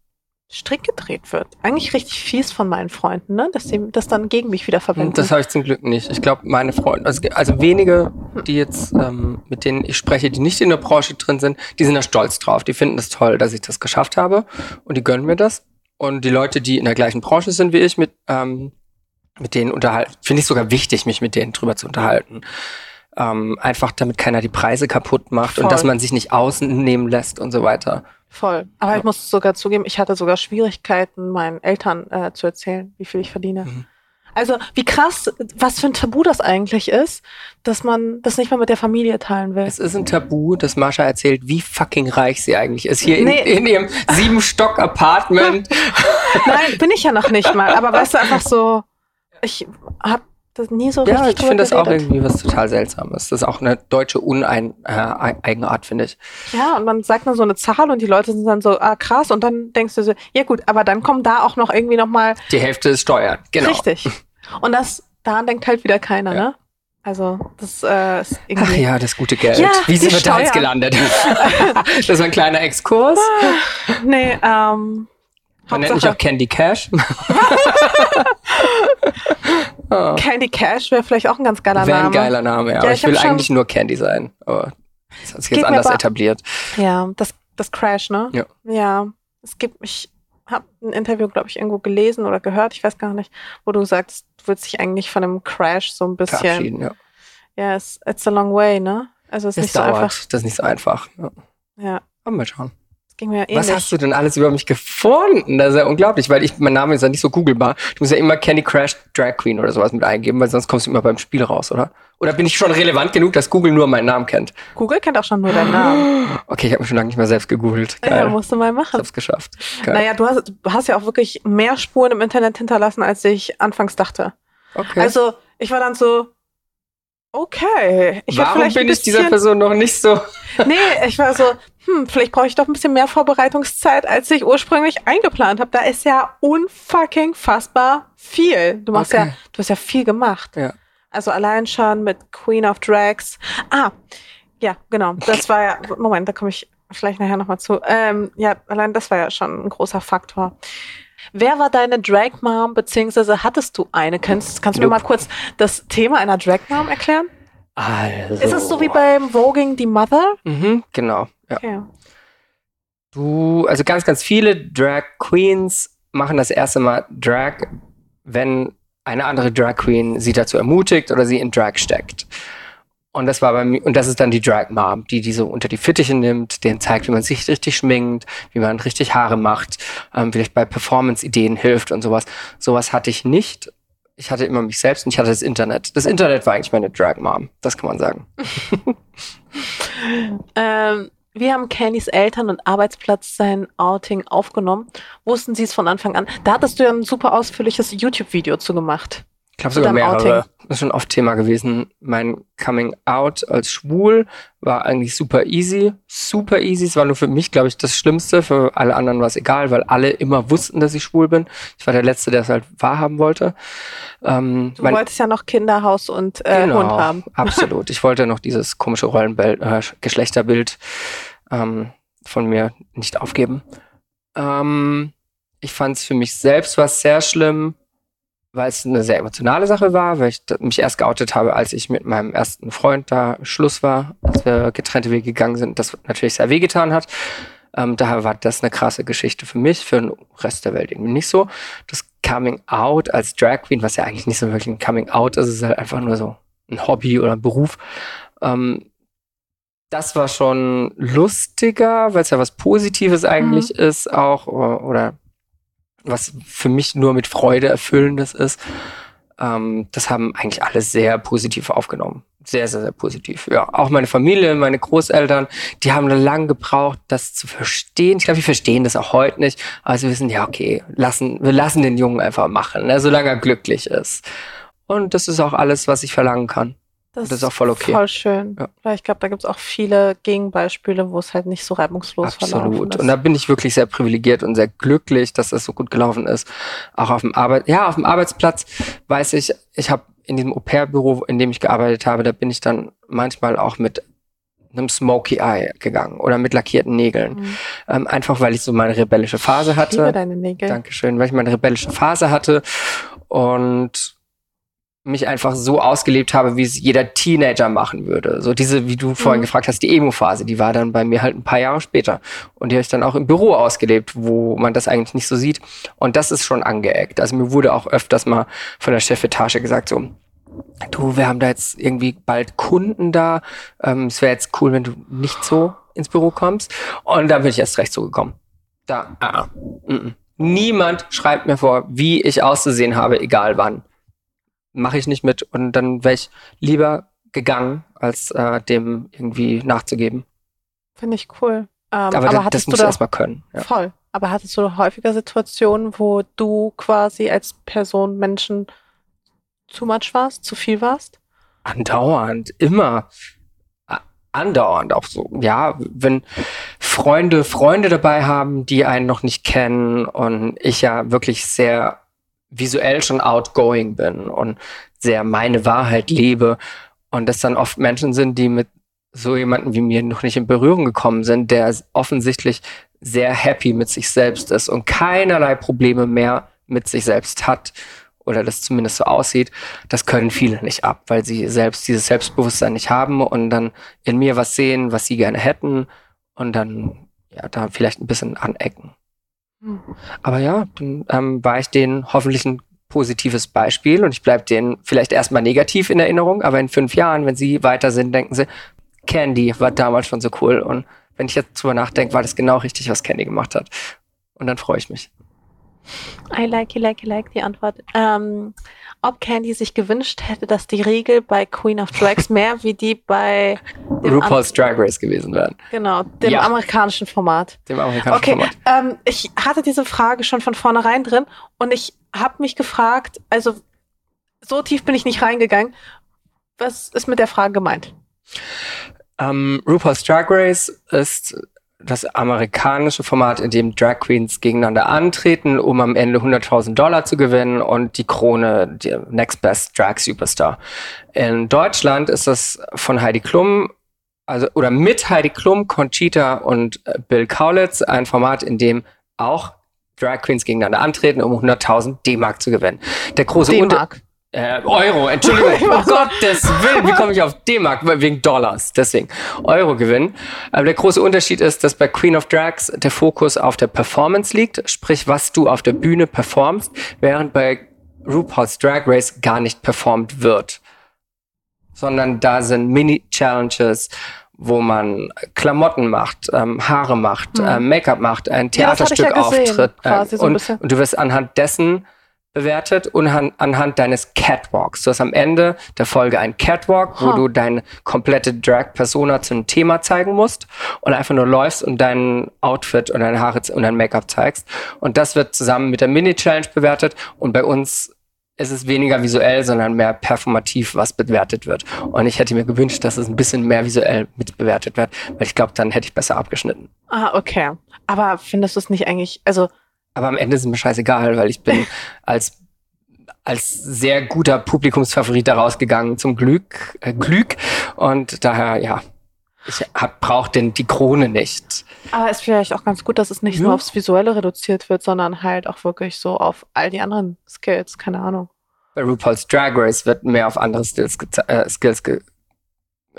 Strick gedreht wird. Eigentlich richtig fies von meinen Freunden, ne? dass sie das dann gegen mich wieder verwenden.
Das habe ich zum Glück nicht. Ich glaube, meine Freunde, also, also wenige, die jetzt, ähm, mit denen ich spreche, die nicht in der Branche drin sind, die sind da stolz drauf. Die finden es toll, dass ich das geschafft habe und die gönnen mir das. Und die Leute, die in der gleichen Branche sind wie ich, mit, ähm, mit denen unterhalten, finde ich sogar wichtig, mich mit denen drüber zu unterhalten. Ähm, einfach damit keiner die Preise kaputt macht
Voll.
und dass man sich nicht außen nehmen lässt und so weiter.
Voll. Aber
Ja.
ich muss sogar zugeben, ich hatte sogar Schwierigkeiten, meinen Eltern äh, zu erzählen, wie viel ich verdiene.
Mhm.
Also wie krass, was für ein Tabu das eigentlich ist, dass man das nicht mal mit der Familie teilen will.
Es ist ein Tabu, dass Mascha erzählt, wie fucking reich sie eigentlich ist. Hier
Nee.
in, in ihrem Sieben-Stock-Apartment.
Nein, bin ich ja noch nicht mal. Aber weißt du, einfach so, ich habe das nie so
Ja,
richtig
ich
drüber
finde das auch irgendwie was total Seltsames. Das ist auch eine deutsche Uneigenart, finde ich.
Ja, und man sagt dann so eine Zahl und die Leute sind dann so, ah krass, und dann denkst du so, ja gut, aber dann kommen da auch noch irgendwie nochmal
Die Hälfte ist Steuern. Genau.
richtig. Und das, daran denkt halt wieder keiner,
Ja.
ne? Also, das äh, ist
Ach
irgendwie.
ja, das gute Geld.
Ja,
Wie sind wir da jetzt gelandet? das war ein kleiner Exkurs.
Nee, ähm.
Man nennt mich auch Candy Cash. oh,
Candy Cash wäre vielleicht auch ein ganz geiler
Wäre ein
Name.
geiler Name, ja. Aber
Ja,
ich,
ich
will eigentlich nur Candy sein. Aber das hat sich jetzt anders etabliert.
Ja, das, das Crash, ne?
Ja.
Ja. Es gibt, ich habe ein Interview, glaube ich, irgendwo gelesen oder gehört, ich weiß gar nicht, wo du sagst, du willst dich eigentlich von dem Crash so ein bisschen.
Verabschieden, ja.
Ja, it's, it's a long way, ne? Also es ist
Es
nicht so
dauert.
einfach.
Das ist nicht so einfach. Ja.
Ja,
Aber mal schauen.
Ging mir ähnlich.
Was hast du denn alles über mich gefunden? Das ist ja unglaublich, weil ich, mein Name ist ja nicht so googelbar. Du musst ja immer Candy Crash Drag Queen oder sowas mit eingeben, weil sonst kommst du immer beim Spiel raus, oder? Oder bin ich schon relevant genug, dass Google nur meinen Namen kennt?
Google kennt auch schon nur deinen Namen.
Okay, ich habe mich schon lange nicht mehr selbst gegoogelt.
Ja,
Geil.
musst du mal
ich
machen.
hab's geschafft. Geil.
Naja, du hast, du hast ja auch wirklich mehr Spuren im Internet hinterlassen, als ich anfangs dachte.
okay.
Also, ich war dann so, okay. Ich
Warum bin ich dieser Person noch nicht so?
Nee, ich war so, hm, vielleicht brauche ich doch ein bisschen mehr Vorbereitungszeit, als ich ursprünglich eingeplant habe. Da ist ja unfucking fassbar viel. Du machst
Okay.
ja, du hast ja viel gemacht.
Ja.
Also allein schon mit Queen of Drags. Ah, ja, genau. Das war ja, Moment, da komme ich vielleicht nachher nochmal zu. Ähm, ja, allein das war ja schon ein großer Faktor. Wer war deine Drag Mom, beziehungsweise hattest du eine? Kannst, kannst du mir mal kurz das Thema einer Drag Mom erklären?
Also.
Ist es so wie beim Voging the Mother?
Mhm, genau. Ja.
Okay.
Du, also ganz, ganz viele Drag Queens machen das erste Mal Drag, wenn eine andere Drag Queen sie dazu ermutigt oder sie in Drag steckt. Und das war bei mir, und das ist dann die Drag Mom, die die so unter die Fittiche nimmt, denen zeigt, wie man sich richtig schminkt, wie man richtig Haare macht, ähm, vielleicht bei Performance-Ideen hilft und sowas. Sowas hatte ich nicht. Ich hatte immer mich selbst und ich hatte das Internet. Das Internet war eigentlich meine Drag Mom, das kann man sagen.
Ähm, wie haben Candys Eltern und Arbeitsplatz sein Outing aufgenommen? Wussten sie es von Anfang an? Da hattest du ja ein super ausführliches YouTube-Video zu gemacht.
Ich glaube sogar mehrere. Das ist schon oft Thema gewesen. Mein Coming Out als schwul war eigentlich super easy. Super easy. Es war nur für mich, glaube ich, das Schlimmste. Für alle anderen war es egal, weil alle immer wussten, dass ich schwul bin. Ich war der Letzte, der es halt wahrhaben wollte.
Ähm, du wolltest ja noch Kinderhaus und äh, genau, Hund haben.
Absolut. Ich wollte noch dieses komische Rollenbild, äh, Geschlechterbild ähm, von mir nicht aufgeben. Ähm, ich fand es für mich selbst was sehr schlimm weil es eine sehr emotionale Sache war, weil ich mich erst geoutet habe, als ich mit meinem ersten Freund da Schluss war, als wir getrennte Wege gegangen sind, das natürlich sehr wehgetan hat. Ähm, daher war das eine krasse Geschichte für mich, für den Rest der Welt irgendwie nicht so. Das Coming Out als Drag Queen, was ja eigentlich nicht so wirklich ein Coming Out ist, ist halt einfach nur so ein Hobby oder ein Beruf. Ähm, das war schon lustiger, weil es ja was Positives eigentlich mhm. ist, auch oder was für mich nur mit Freude erfüllendes ist. Ähm, das haben eigentlich alle sehr positiv aufgenommen. Sehr, sehr, sehr positiv. Ja, auch meine Familie, meine Großeltern, die haben lang gebraucht, das zu verstehen. Ich glaube, die verstehen das auch heute nicht. Aber sie wissen, ja, okay, lassen, wir lassen den Jungen einfach machen, ne, solange er glücklich ist. Und das ist auch alles, was ich verlangen kann. Das, das ist auch voll okay.
Voll schön. Ja. Weil ich glaube, da gibt es auch viele Gegenbeispiele, wo es halt nicht so reibungslos
Absolut. Absolut. Und da bin ich wirklich sehr privilegiert und sehr glücklich, dass das so gut gelaufen ist. Auch auf dem Arbeit, ja, auf dem Arbeitsplatz weiß ich, ich habe in diesem Au-pair-Büro, in dem ich gearbeitet habe, da bin ich dann manchmal auch mit einem Smoky Eye gegangen oder mit lackierten Nägeln. Mhm. Ähm, einfach weil ich so meine rebellische Phase hatte. Ich liebe
deine Nägel.
Dankeschön, weil ich meine rebellische Phase hatte und mich einfach so ausgelebt habe, wie es jeder Teenager machen würde. So diese, wie du vorhin mhm. gefragt hast, die Emo-Phase, die war dann bei mir halt ein paar Jahre später. Und die habe ich dann auch im Büro ausgelebt, wo man das eigentlich nicht so sieht. Und das ist schon angeeckt. Also mir wurde auch öfters mal von der Chefetage gesagt, so, du, wir haben da jetzt irgendwie bald Kunden da. Ähm, es wäre jetzt cool, wenn du nicht so ins Büro kommst. Und da bin ich erst recht so gekommen. Da, ah, mm -mm. Niemand schreibt mir vor, wie ich auszusehen habe, egal wann mache ich nicht mit und dann wäre ich lieber gegangen, als äh, dem irgendwie nachzugeben.
Finde ich cool.
Ähm, aber, aber das, das musst du erstmal können.
Ja. Voll. Aber hattest du häufiger Situationen, wo du quasi als Person Menschen zu much warst, zu viel warst?
Andauernd, immer. Andauernd auch so. Ja, wenn Freunde Freunde dabei haben, die einen noch nicht kennen und ich ja wirklich sehr visuell schon outgoing bin und sehr meine Wahrheit lebe und das dann oft Menschen sind, die mit so jemanden wie mir noch nicht in Berührung gekommen sind, der offensichtlich sehr happy mit sich selbst ist und keinerlei Probleme mehr mit sich selbst hat oder das zumindest so aussieht, das können viele nicht ab, weil sie selbst dieses Selbstbewusstsein nicht haben und dann in mir was sehen, was sie gerne hätten und dann ja da vielleicht ein bisschen anecken. Aber ja, dann ähm, war ich denen hoffentlich ein positives Beispiel und ich bleibe denen vielleicht erstmal negativ in Erinnerung, aber in fünf Jahren, wenn sie weiter sind, denken sie, Candy war damals schon so cool. Und wenn ich jetzt drüber nachdenke, war das genau richtig, was Candy gemacht hat. Und dann freue ich mich.
I like, I like, I like die Antwort. Ähm, ob Candy sich gewünscht hätte, dass die Regel bei Queen of Drags mehr wie die bei
RuPaul's Drag Race gewesen wären.
Genau, dem ja. amerikanischen Format.
Dem amerikanischen
okay,
Format.
Ähm, ich hatte diese Frage schon von vornherein drin und ich habe mich gefragt, also so tief bin ich nicht reingegangen. Was ist mit der Frage gemeint?
Um, ähm, RuPaul's Drag Race ist das amerikanische Format, in dem Drag Queens gegeneinander antreten, um am Ende 100.000 Dollar zu gewinnen und die Krone, die Next Best Drag Superstar. In Deutschland ist das von Heidi Klum, also oder mit Heidi Klum, Conchita und äh, Bill Kaulitz ein Format, in dem auch Drag Queens gegeneinander antreten, um 100.000 D-Mark zu gewinnen. Der große
D-Mark.
Äh, Euro, Entschuldigung. oh Gottes Willen, wie komme ich auf D-Mark? Wegen Dollars, deswegen. Euro gewinnen. Aber der große Unterschied ist, dass bei Queen of Drags der Fokus auf der Performance liegt, sprich, was du auf der Bühne performst, während bei RuPaul's Drag Race gar nicht performt wird. Sondern da sind Mini-Challenges, wo man Klamotten macht, ähm, Haare macht, hm. äh, Make-up macht, ein Theaterstück ja, auftritt. Äh, und, und du wirst anhand dessen bewertet und an, anhand deines Catwalks. Du hast am Ende der Folge einen Catwalk, wo
Huh.
du deine komplette Drag-Persona zu einem Thema zeigen musst und einfach nur läufst und dein Outfit und deine Haare und dein Make-up zeigst. Und das wird zusammen mit der Mini-Challenge bewertet und bei uns ist es weniger visuell, sondern mehr performativ, was bewertet wird. Und ich hätte mir gewünscht, dass es ein bisschen mehr visuell mitbewertet wird, weil ich glaube, dann hätte ich besser abgeschnitten.
Ah, okay. Aber findest du es nicht eigentlich, also
Aber am Ende ist es mir scheißegal, weil ich bin als, als sehr guter Publikumsfavorit da rausgegangen, zum Glück, äh, Glück. Und daher, ja, ich hab, brauch den, die Krone nicht.
Aber ist vielleicht auch ganz gut, dass es nicht
Ja.
nur aufs Visuelle reduziert wird, sondern halt auch wirklich so auf all die anderen Skills, keine Ahnung.
Bei RuPaul's Drag Race wird mehr auf andere Skills, äh, Skills ge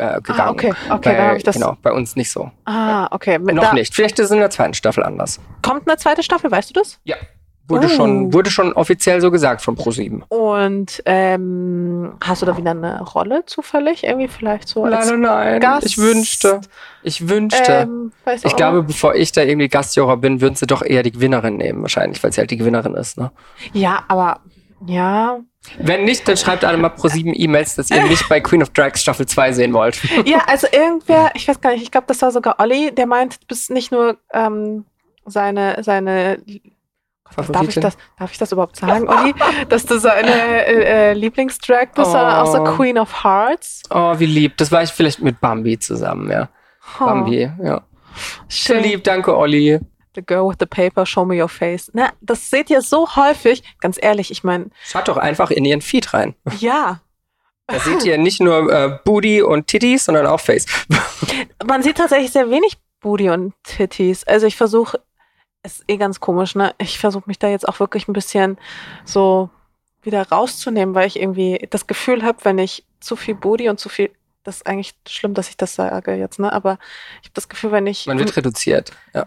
äh, gegangen.
Ah, okay, okay,
bei,
habe ich das.
Genau, bei uns nicht so.
Ah, okay. Mit,
Noch
da
nicht. Vielleicht ist es in der zweiten Staffel anders.
Kommt eine zweite Staffel, weißt du das?
Ja. Wurde,
Oh.
schon, wurde schon offiziell so gesagt von ProSieben.
Und ähm, hast du da wieder eine Rolle zufällig? Irgendwie vielleicht so als
Leider nein.
Gast.
Ich wünschte. Ich wünschte.
ähm,
Ich
auch
glaube, bevor ich da irgendwie Gastjuror bin, würden sie doch eher die Gewinnerin nehmen, wahrscheinlich, weil sie halt die Gewinnerin ist. Ne?
Ja, aber ja.
Wenn nicht, dann schreibt alle mal pro sieben E-Mails, dass ihr mich bei Queen of Drags Staffel 2 sehen wollt.
Ja, also irgendwer, ich weiß gar nicht, ich glaube, das war sogar Olli, der meint, du bist nicht nur ähm, seine, seine Darf ich, das, darf ich das überhaupt sagen, Olli? Dass du seine äh, äh, Lieblingsdrag bist, sondern auch so
Oh.
Queen of Hearts?
Oh, wie lieb. Das war ich vielleicht mit Bambi zusammen, ja.
Oh,
Bambi, ja. So
schön.
lieb, danke, Olli.
The girl with the paper, show me your face. Na, das seht ihr so häufig. Ganz ehrlich, ich meine,
Schaut doch einfach in ihren Feed rein.
ja.
Da seht ihr nicht nur äh, Booty und Titties, sondern auch Face.
Man sieht tatsächlich sehr wenig Booty und Titties. Also ich versuche, ist eh ganz komisch, ne? Ich versuche mich da jetzt auch wirklich ein bisschen so wieder rauszunehmen, weil ich irgendwie das Gefühl habe, wenn ich zu viel Booty und zu viel, das ist eigentlich schlimm, dass ich das sage jetzt, ne? Aber ich habe das Gefühl, wenn ich,
Man wird reduziert. Ja.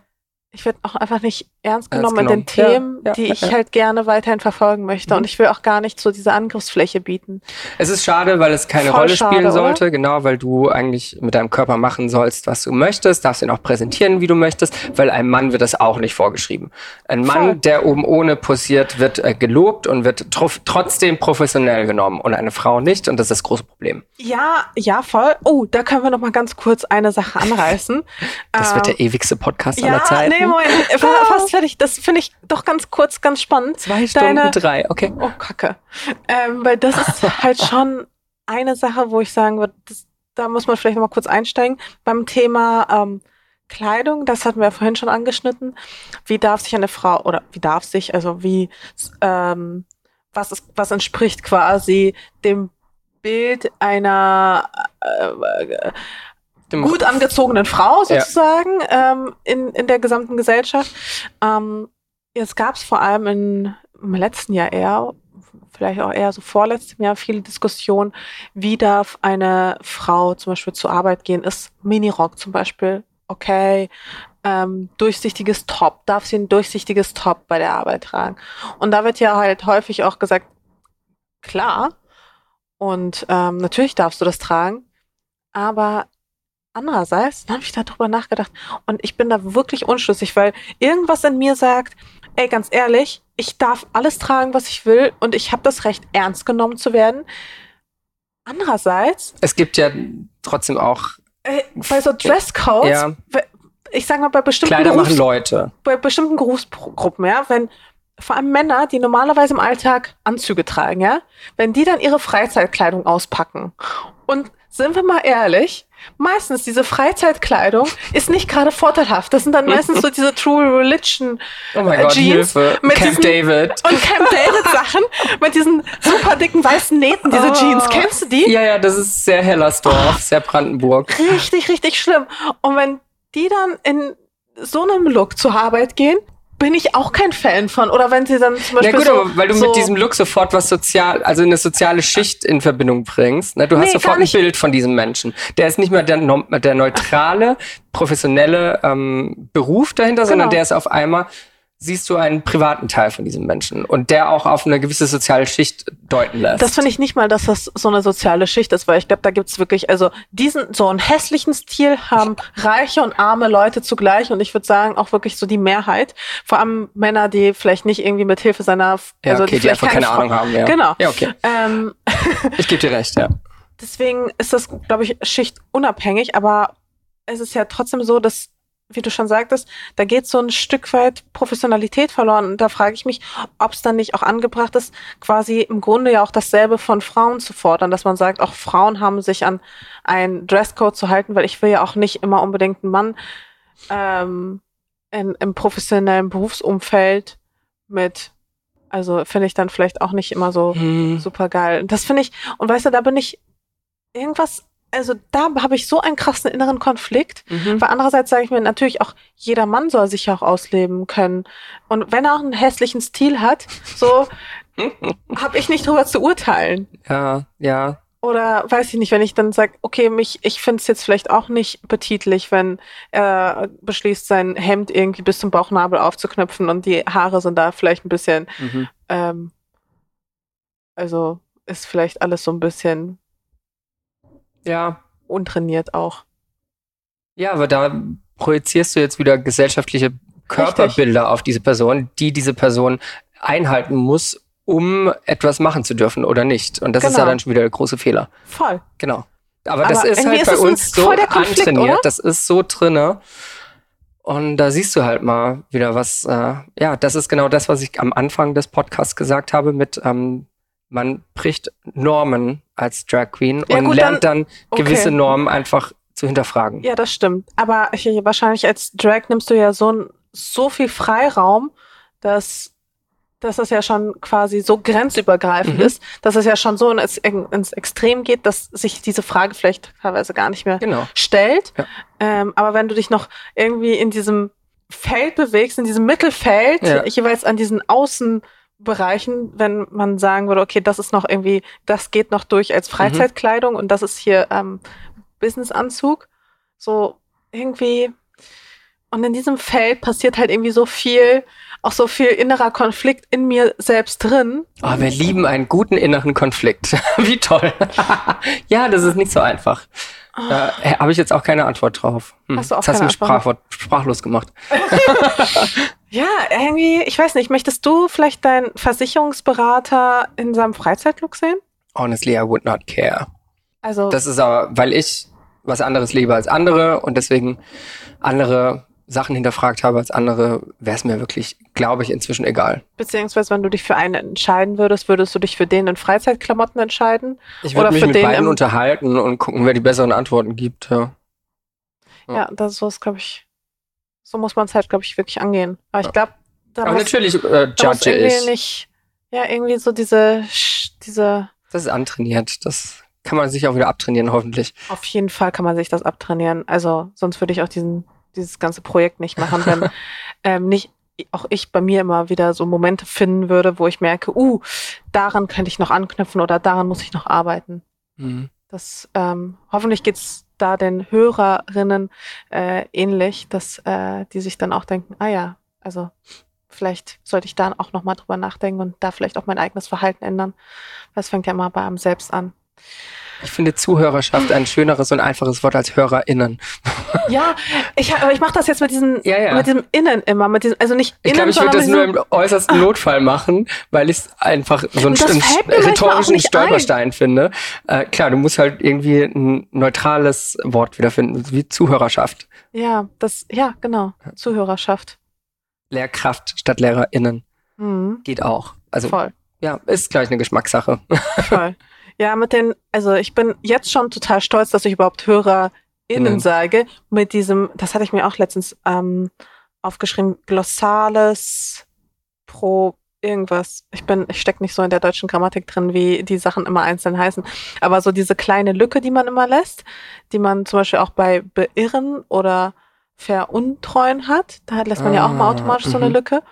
Ich werde auch einfach nicht ernst
Ernst
genommen in den
genommen. Ja,
Themen,
ja,
die ich
ja.
halt gerne weiterhin verfolgen möchte.
Mhm.
Und ich will auch gar nicht so diese Angriffsfläche bieten.
Es ist schade, weil es keine
Voll
Rolle
schade,
spielen
oder?
sollte, genau, weil du eigentlich mit deinem Körper machen sollst, was du möchtest, darfst ihn auch präsentieren, wie du möchtest, weil einem Mann wird das auch nicht vorgeschrieben. Ein Mann,
Voll.
der oben ohne posiert, wird äh, gelobt und wird trotzdem professionell genommen und eine Frau nicht und das ist das große Problem.
Ja, ja, voll. Oh, da können wir noch mal ganz kurz eine Sache anreißen.
Das wird
Ähm,
der ewigste Podcast aller Zeiten.
nee, Moment, fa- fast fertig. Das finde ich doch ganz kurz, ganz spannend.
Zwei Stunden
Deine-
drei, okay.
Oh, Kacke. Ähm, weil das ist halt schon eine Sache, wo ich sagen würde, das, da muss man vielleicht noch mal kurz einsteigen. Beim Thema ähm, Kleidung, das hatten wir ja vorhin schon angeschnitten. Wie darf sich eine Frau, oder wie darf sich, also wie, ähm, was ist, was entspricht quasi dem Bild einer äh,
Dem-
gut angezogenen Frau
Ja.
sozusagen ähm, in, in der gesamten Gesellschaft. Ähm, jetzt gab es vor allem in, im letzten Jahr eher, vielleicht auch eher so vorletztem Jahr, viele Diskussionen, wie darf eine Frau zum Beispiel zur Arbeit gehen? Ist Minirock zum Beispiel okay? Ähm, durchsichtiges Top, darf sie ein durchsichtiges Top bei der Arbeit tragen? Und da wird ja halt häufig auch gesagt, klar, und ähm, natürlich darfst du das tragen, aber andererseits, dann habe ich darüber nachgedacht und ich bin da wirklich unschlüssig, weil irgendwas in mir sagt, ey, ganz ehrlich, ich darf alles tragen, was ich will und ich habe das Recht, ernst genommen zu werden. Andererseits,
Es gibt ja trotzdem auch
äh, bei so Dresscodes,
Ja.
ich sag mal, bei bestimmten,
Kleider
Berufs
machen Leute.
bei bestimmten Berufsgruppen, ja, wenn vor allem Männer, die normalerweise im Alltag Anzüge tragen, ja, wenn die dann ihre Freizeitkleidung auspacken und sind wir mal ehrlich, meistens diese Freizeitkleidung ist nicht gerade vorteilhaft. Das sind dann meistens so diese True Religion
Oh mein
Äh,
Gott,
Jeans
Hilfe.
mit
Camp
diesen-
David.
und Camp David Sachen mit diesen super dicken weißen Nähten, diese
Oh.
Jeans. Kennst du die?
Ja, ja, das ist sehr Hellersdorf, sehr Brandenburg.
Richtig, richtig schlimm. Und wenn die dann in so einem Look zur Arbeit gehen, bin ich auch kein Fan von. Oder wenn sie dann zum
Na
Beispiel
gut,
so,
aber weil du
so
mit diesem Look sofort was sozial, also eine soziale Schicht in Verbindung bringst. Ne? Du hast
Nee,
sofort ein. Bild von diesem Menschen. Der ist nicht mehr der, der neutrale, professionelle ähm, Beruf dahinter, sondern
Genau.
der ist auf einmal siehst du einen privaten Teil von diesem Menschen und der auch auf eine gewisse soziale Schicht deuten lässt.
Das finde ich nicht mal, dass das so eine soziale Schicht ist, weil ich glaube, da gibt's wirklich, also diesen, so einen hässlichen Stil haben reiche und arme Leute zugleich und ich würde sagen, auch wirklich so die Mehrheit. Vor allem Männer, die vielleicht nicht irgendwie mit Hilfe seiner,
ja,
also
okay, die,
vielleicht
einfach keine
Frau-
Ahnung haben. Ja.
Genau.
Ja, okay.
Ähm,
Ich gebe dir recht, ja.
deswegen ist das, glaube ich, schichtunabhängig, aber es ist ja trotzdem so, dass, wie du schon sagtest, da geht so ein Stück weit Professionalität verloren. Und da frage ich mich, ob es dann nicht auch angebracht ist, quasi im Grunde ja auch dasselbe von Frauen zu fordern, dass man sagt, auch Frauen haben sich an einen Dresscode zu halten, weil ich will ja auch nicht immer unbedingt einen Mann ähm, in, im professionellen Berufsumfeld mit, also finde ich dann vielleicht auch nicht immer so
Hm.
super geil. Das finde ich, und weißt du, da bin ich irgendwas, also da habe ich so einen krassen inneren Konflikt.
Mhm.
Aber andererseits sage ich mir natürlich auch, jeder Mann soll sich ja auch ausleben können. Und wenn er auch einen hässlichen Stil hat, so habe ich nicht drüber zu urteilen.
Ja, ja.
Oder weiß ich nicht, wenn ich dann sage, okay, mich, ich finde es jetzt vielleicht auch nicht betitlich, wenn er beschließt, sein Hemd irgendwie bis zum Bauchnabel aufzuknöpfen und die Haare sind da vielleicht ein bisschen
Mhm.
ähm, also ist vielleicht alles so ein bisschen
Ja,
untrainiert auch.
Ja, aber da projizierst du jetzt wieder gesellschaftliche Körperbilder auf diese Person, die diese Person einhalten muss, um etwas machen zu dürfen oder nicht. Und das ist ja
Genau.
dann schon wieder der große Fehler.
Voll.
Genau. Aber,
Aber
das ist halt
ist
bei uns so antrainiert.
oder?
Das ist so drinne. Und da siehst du halt mal wieder was, äh, ja, das ist genau das, was ich am Anfang des Podcasts gesagt habe mit, ähm, man bricht Normen als Drag Queen
Ja,
und
gut,
lernt dann,
okay.
gewisse Normen einfach zu hinterfragen.
Ja, das stimmt. Aber ich, wahrscheinlich als Drag nimmst du ja so, so viel Freiraum, dass, dass es ja schon quasi so grenzübergreifend
Mhm.
ist, dass es ja schon so ins, ins Extrem geht, dass sich diese Frage vielleicht teilweise gar nicht mehr
Genau.
stellt.
Ja.
Ähm, aber wenn du dich noch irgendwie in diesem Feld bewegst, in diesem Mittelfeld,
Ja.
jeweils an diesen Außenbereichen, wenn man sagen würde, okay, das ist noch irgendwie, das geht noch durch als Freizeitkleidung und das ist hier ähm, Businessanzug, so irgendwie. Und in diesem Feld passiert halt irgendwie so viel, auch so viel innerer Konflikt in mir selbst drin.
Oh, wir lieben einen guten inneren Konflikt. Wie toll. ja, das ist nicht so einfach. Da habe ich jetzt auch keine Antwort drauf. Hm.
Hast du auch
das hast du mich sprachwort, sprachlos gemacht.
Ja, irgendwie, ich weiß nicht, möchtest du vielleicht deinen Versicherungsberater in seinem Freizeitlook sehen?
Honestly, I would not care.
Also,
Das ist aber, weil ich was anderes liebe als andere und deswegen andere Sachen hinterfragt habe als andere, wäre es mir wirklich, glaube ich, inzwischen egal.
beziehungsweise wenn du dich für einen entscheiden würdest, würdest du dich für den in Freizeitklamotten entscheiden?
Ich würde mich
für
mit
den
beiden unterhalten und gucken, wer die besseren Antworten gibt. Ja. Ja.
Ja, das ist, glaube ich, so muss man es halt, glaube ich, wirklich angehen. Aber ich
Ja.
glaube, da
Aber
muss,
natürlich äh, judge ich.
nicht, ja, irgendwie so diese, diese,
Das ist antrainiert. Das kann man sich auch wieder abtrainieren, hoffentlich.
auf jeden Fall kann man sich das abtrainieren. Also, sonst würde ich auch diesen, dieses ganze Projekt nicht machen, wenn ähm, nicht auch ich bei mir immer wieder so Momente finden würde, wo ich merke, uh, daran könnte ich noch anknüpfen oder daran muss ich noch arbeiten.
Mhm.
Das ähm, hoffentlich geht's da den Hörerinnen äh, ähnlich, dass äh, die sich dann auch denken, ah ja, also vielleicht sollte ich da auch nochmal drüber nachdenken und da vielleicht auch mein eigenes Verhalten ändern. Das fängt ja immer bei einem selbst an.
Ich finde Zuhörerschaft ein schöneres und einfaches Wort als HörerInnen.
Ja, ich, aber ich mache das jetzt mit diesem,
Ja, ja.
mit diesem Innen immer, mit diesem, also nicht
Ich
Innen,
glaube, ich würde das nur im äußersten Notfall machen, weil ich es einfach so einen, einen rhetorischen Stolperstein finde. Äh, klar, du musst halt irgendwie ein neutrales Wort wiederfinden, wie Zuhörerschaft.
ja, das, ja, genau, Zuhörerschaft.
Lehrkraft statt LehrerInnen
Mhm,
geht auch. Also
voll.
ja, ist gleich eine Geschmackssache.
Voll. Ja, mit den, also ich bin jetzt schon total stolz, dass ich überhaupt HörerInnen
Innen.
sage. Mit diesem, das hatte ich mir auch letztens ähm, aufgeschrieben, glossales pro irgendwas. Ich bin, ich stecke nicht so in der deutschen Grammatik drin, wie die Sachen immer einzeln heißen. Aber so diese kleine Lücke, die man immer lässt, die man zum Beispiel auch bei Beirren oder Veruntreuen hat, da lässt man ja auch mal
Ah,
automatisch so eine
mhm.
Lücke.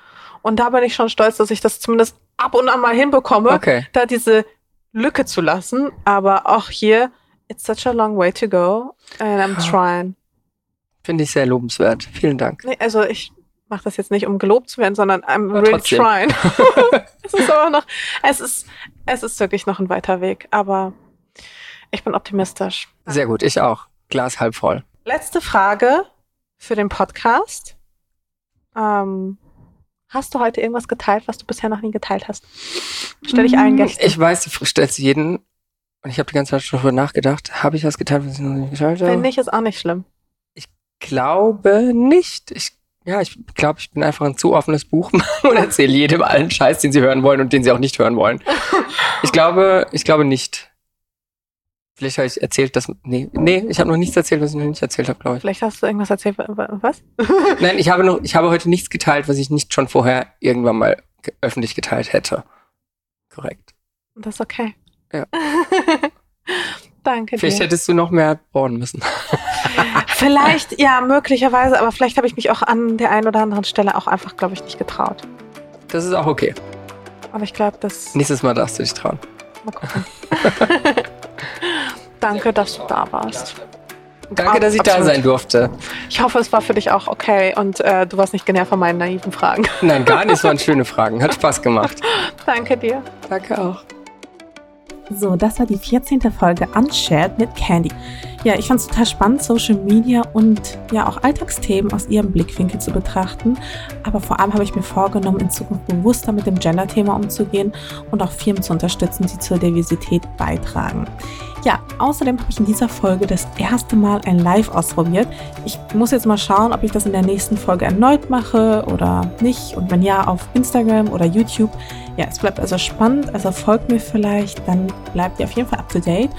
Und da bin ich schon stolz, dass ich das zumindest ab und an mal hinbekomme
Okay.
da diese Lücke zu lassen. Aber auch hier, it's such a long way to go and I'm trying.
Finde ich sehr lobenswert. Vielen Dank.
Nee, also ich
mache das jetzt nicht, um gelobt zu werden, sondern I'm
Aber
really
trotzdem.
trying. es ist aber noch, es ist, es ist wirklich noch ein weiter Weg, aber ich bin optimistisch.
Sehr gut, ich auch. Glas halb voll.
Letzte Frage für den Podcast. Ähm, hast du heute irgendwas geteilt, was du bisher noch nie geteilt hast? Stell dich allen Gästen.
Ich weiß, du stellst jeden. Und ich habe die ganze Zeit schon darüber nachgedacht. Habe ich was geteilt, was ich noch nicht geteilt habe?
Finde ich, ist auch nicht schlimm.
glaube nicht. Ich, ja, ich glaube, ich bin einfach ein zu offenes Buch und erzähle jedem allen Scheiß, den sie hören wollen und den sie auch nicht hören wollen. Ich glaube, ich glaube nicht. Vielleicht habe ich erzählt, dass. Nee, nee, ich habe noch nichts erzählt, was ich noch nicht erzählt habe, glaube ich.
Vielleicht hast du irgendwas erzählt. wa- wa- Was?
Nein, ich habe noch, ich habe heute nichts geteilt, was ich nicht schon vorher irgendwann mal ge- öffentlich geteilt hätte. Korrekt.
Das ist okay.
Ja.
Danke
Vielleicht
dir.
hättest du noch mehr bohren müssen.
Vielleicht, ja, möglicherweise, aber vielleicht habe ich mich auch an der einen oder anderen Stelle auch einfach, glaube ich, nicht getraut.
Das ist auch okay.
Aber ich glaube, das.
Nächstes Mal darfst du dich trauen.
Mal gucken. Danke, dass du da warst.
Danke, dass ich da
Absolut.
sein durfte.
Ich hoffe, es war für dich auch okay und äh, du warst nicht genervt von meinen naiven Fragen.
Nein, gar nicht. Es waren schöne Fragen. Hat Spaß gemacht.
Danke dir.
Danke auch.
So, das war die 14. Folge Unshared mit Candy. Ja, ich fand es total spannend, Social Media und ja auch Alltagsthemen aus ihrem Blickwinkel zu betrachten. Aber vor allem habe ich mir vorgenommen, in Zukunft bewusster mit dem Gender-Thema umzugehen und auch Firmen zu unterstützen, die zur Diversität beitragen. Ja, außerdem habe ich in dieser Folge das erste Mal ein Live ausprobiert. Ich muss jetzt mal schauen, ob ich das in der nächsten Folge erneut mache oder nicht. Und wenn ja, auf Instagram oder YouTube. Ja, es bleibt also spannend. Also folgt mir vielleicht, dann bleibt ihr auf jeden Fall up to date.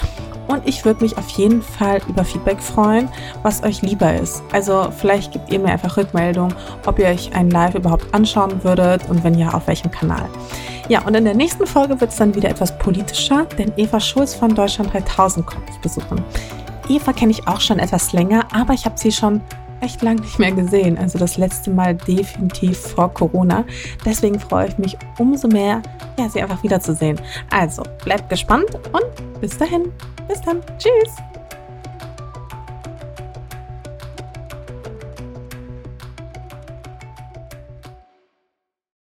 Und ich würde mich auf jeden Fall über Feedback freuen, was euch lieber ist. Also vielleicht gebt ihr mir einfach Rückmeldung, ob ihr euch ein Live überhaupt anschauen würdet und wenn ja, auf welchem Kanal. Ja, und in der nächsten Folge wird es dann wieder etwas politischer, denn Eva Schulz von Deutschland 3000 kommt mich besuchen. Eva kenne ich auch schon etwas länger, aber ich habe sie schon echt lang nicht mehr gesehen. Also das letzte Mal definitiv vor Corona. Deswegen freue ich mich umso mehr, ja, sie einfach wiederzusehen. Also bleibt gespannt und bis dahin. Bis dann. Tschüss.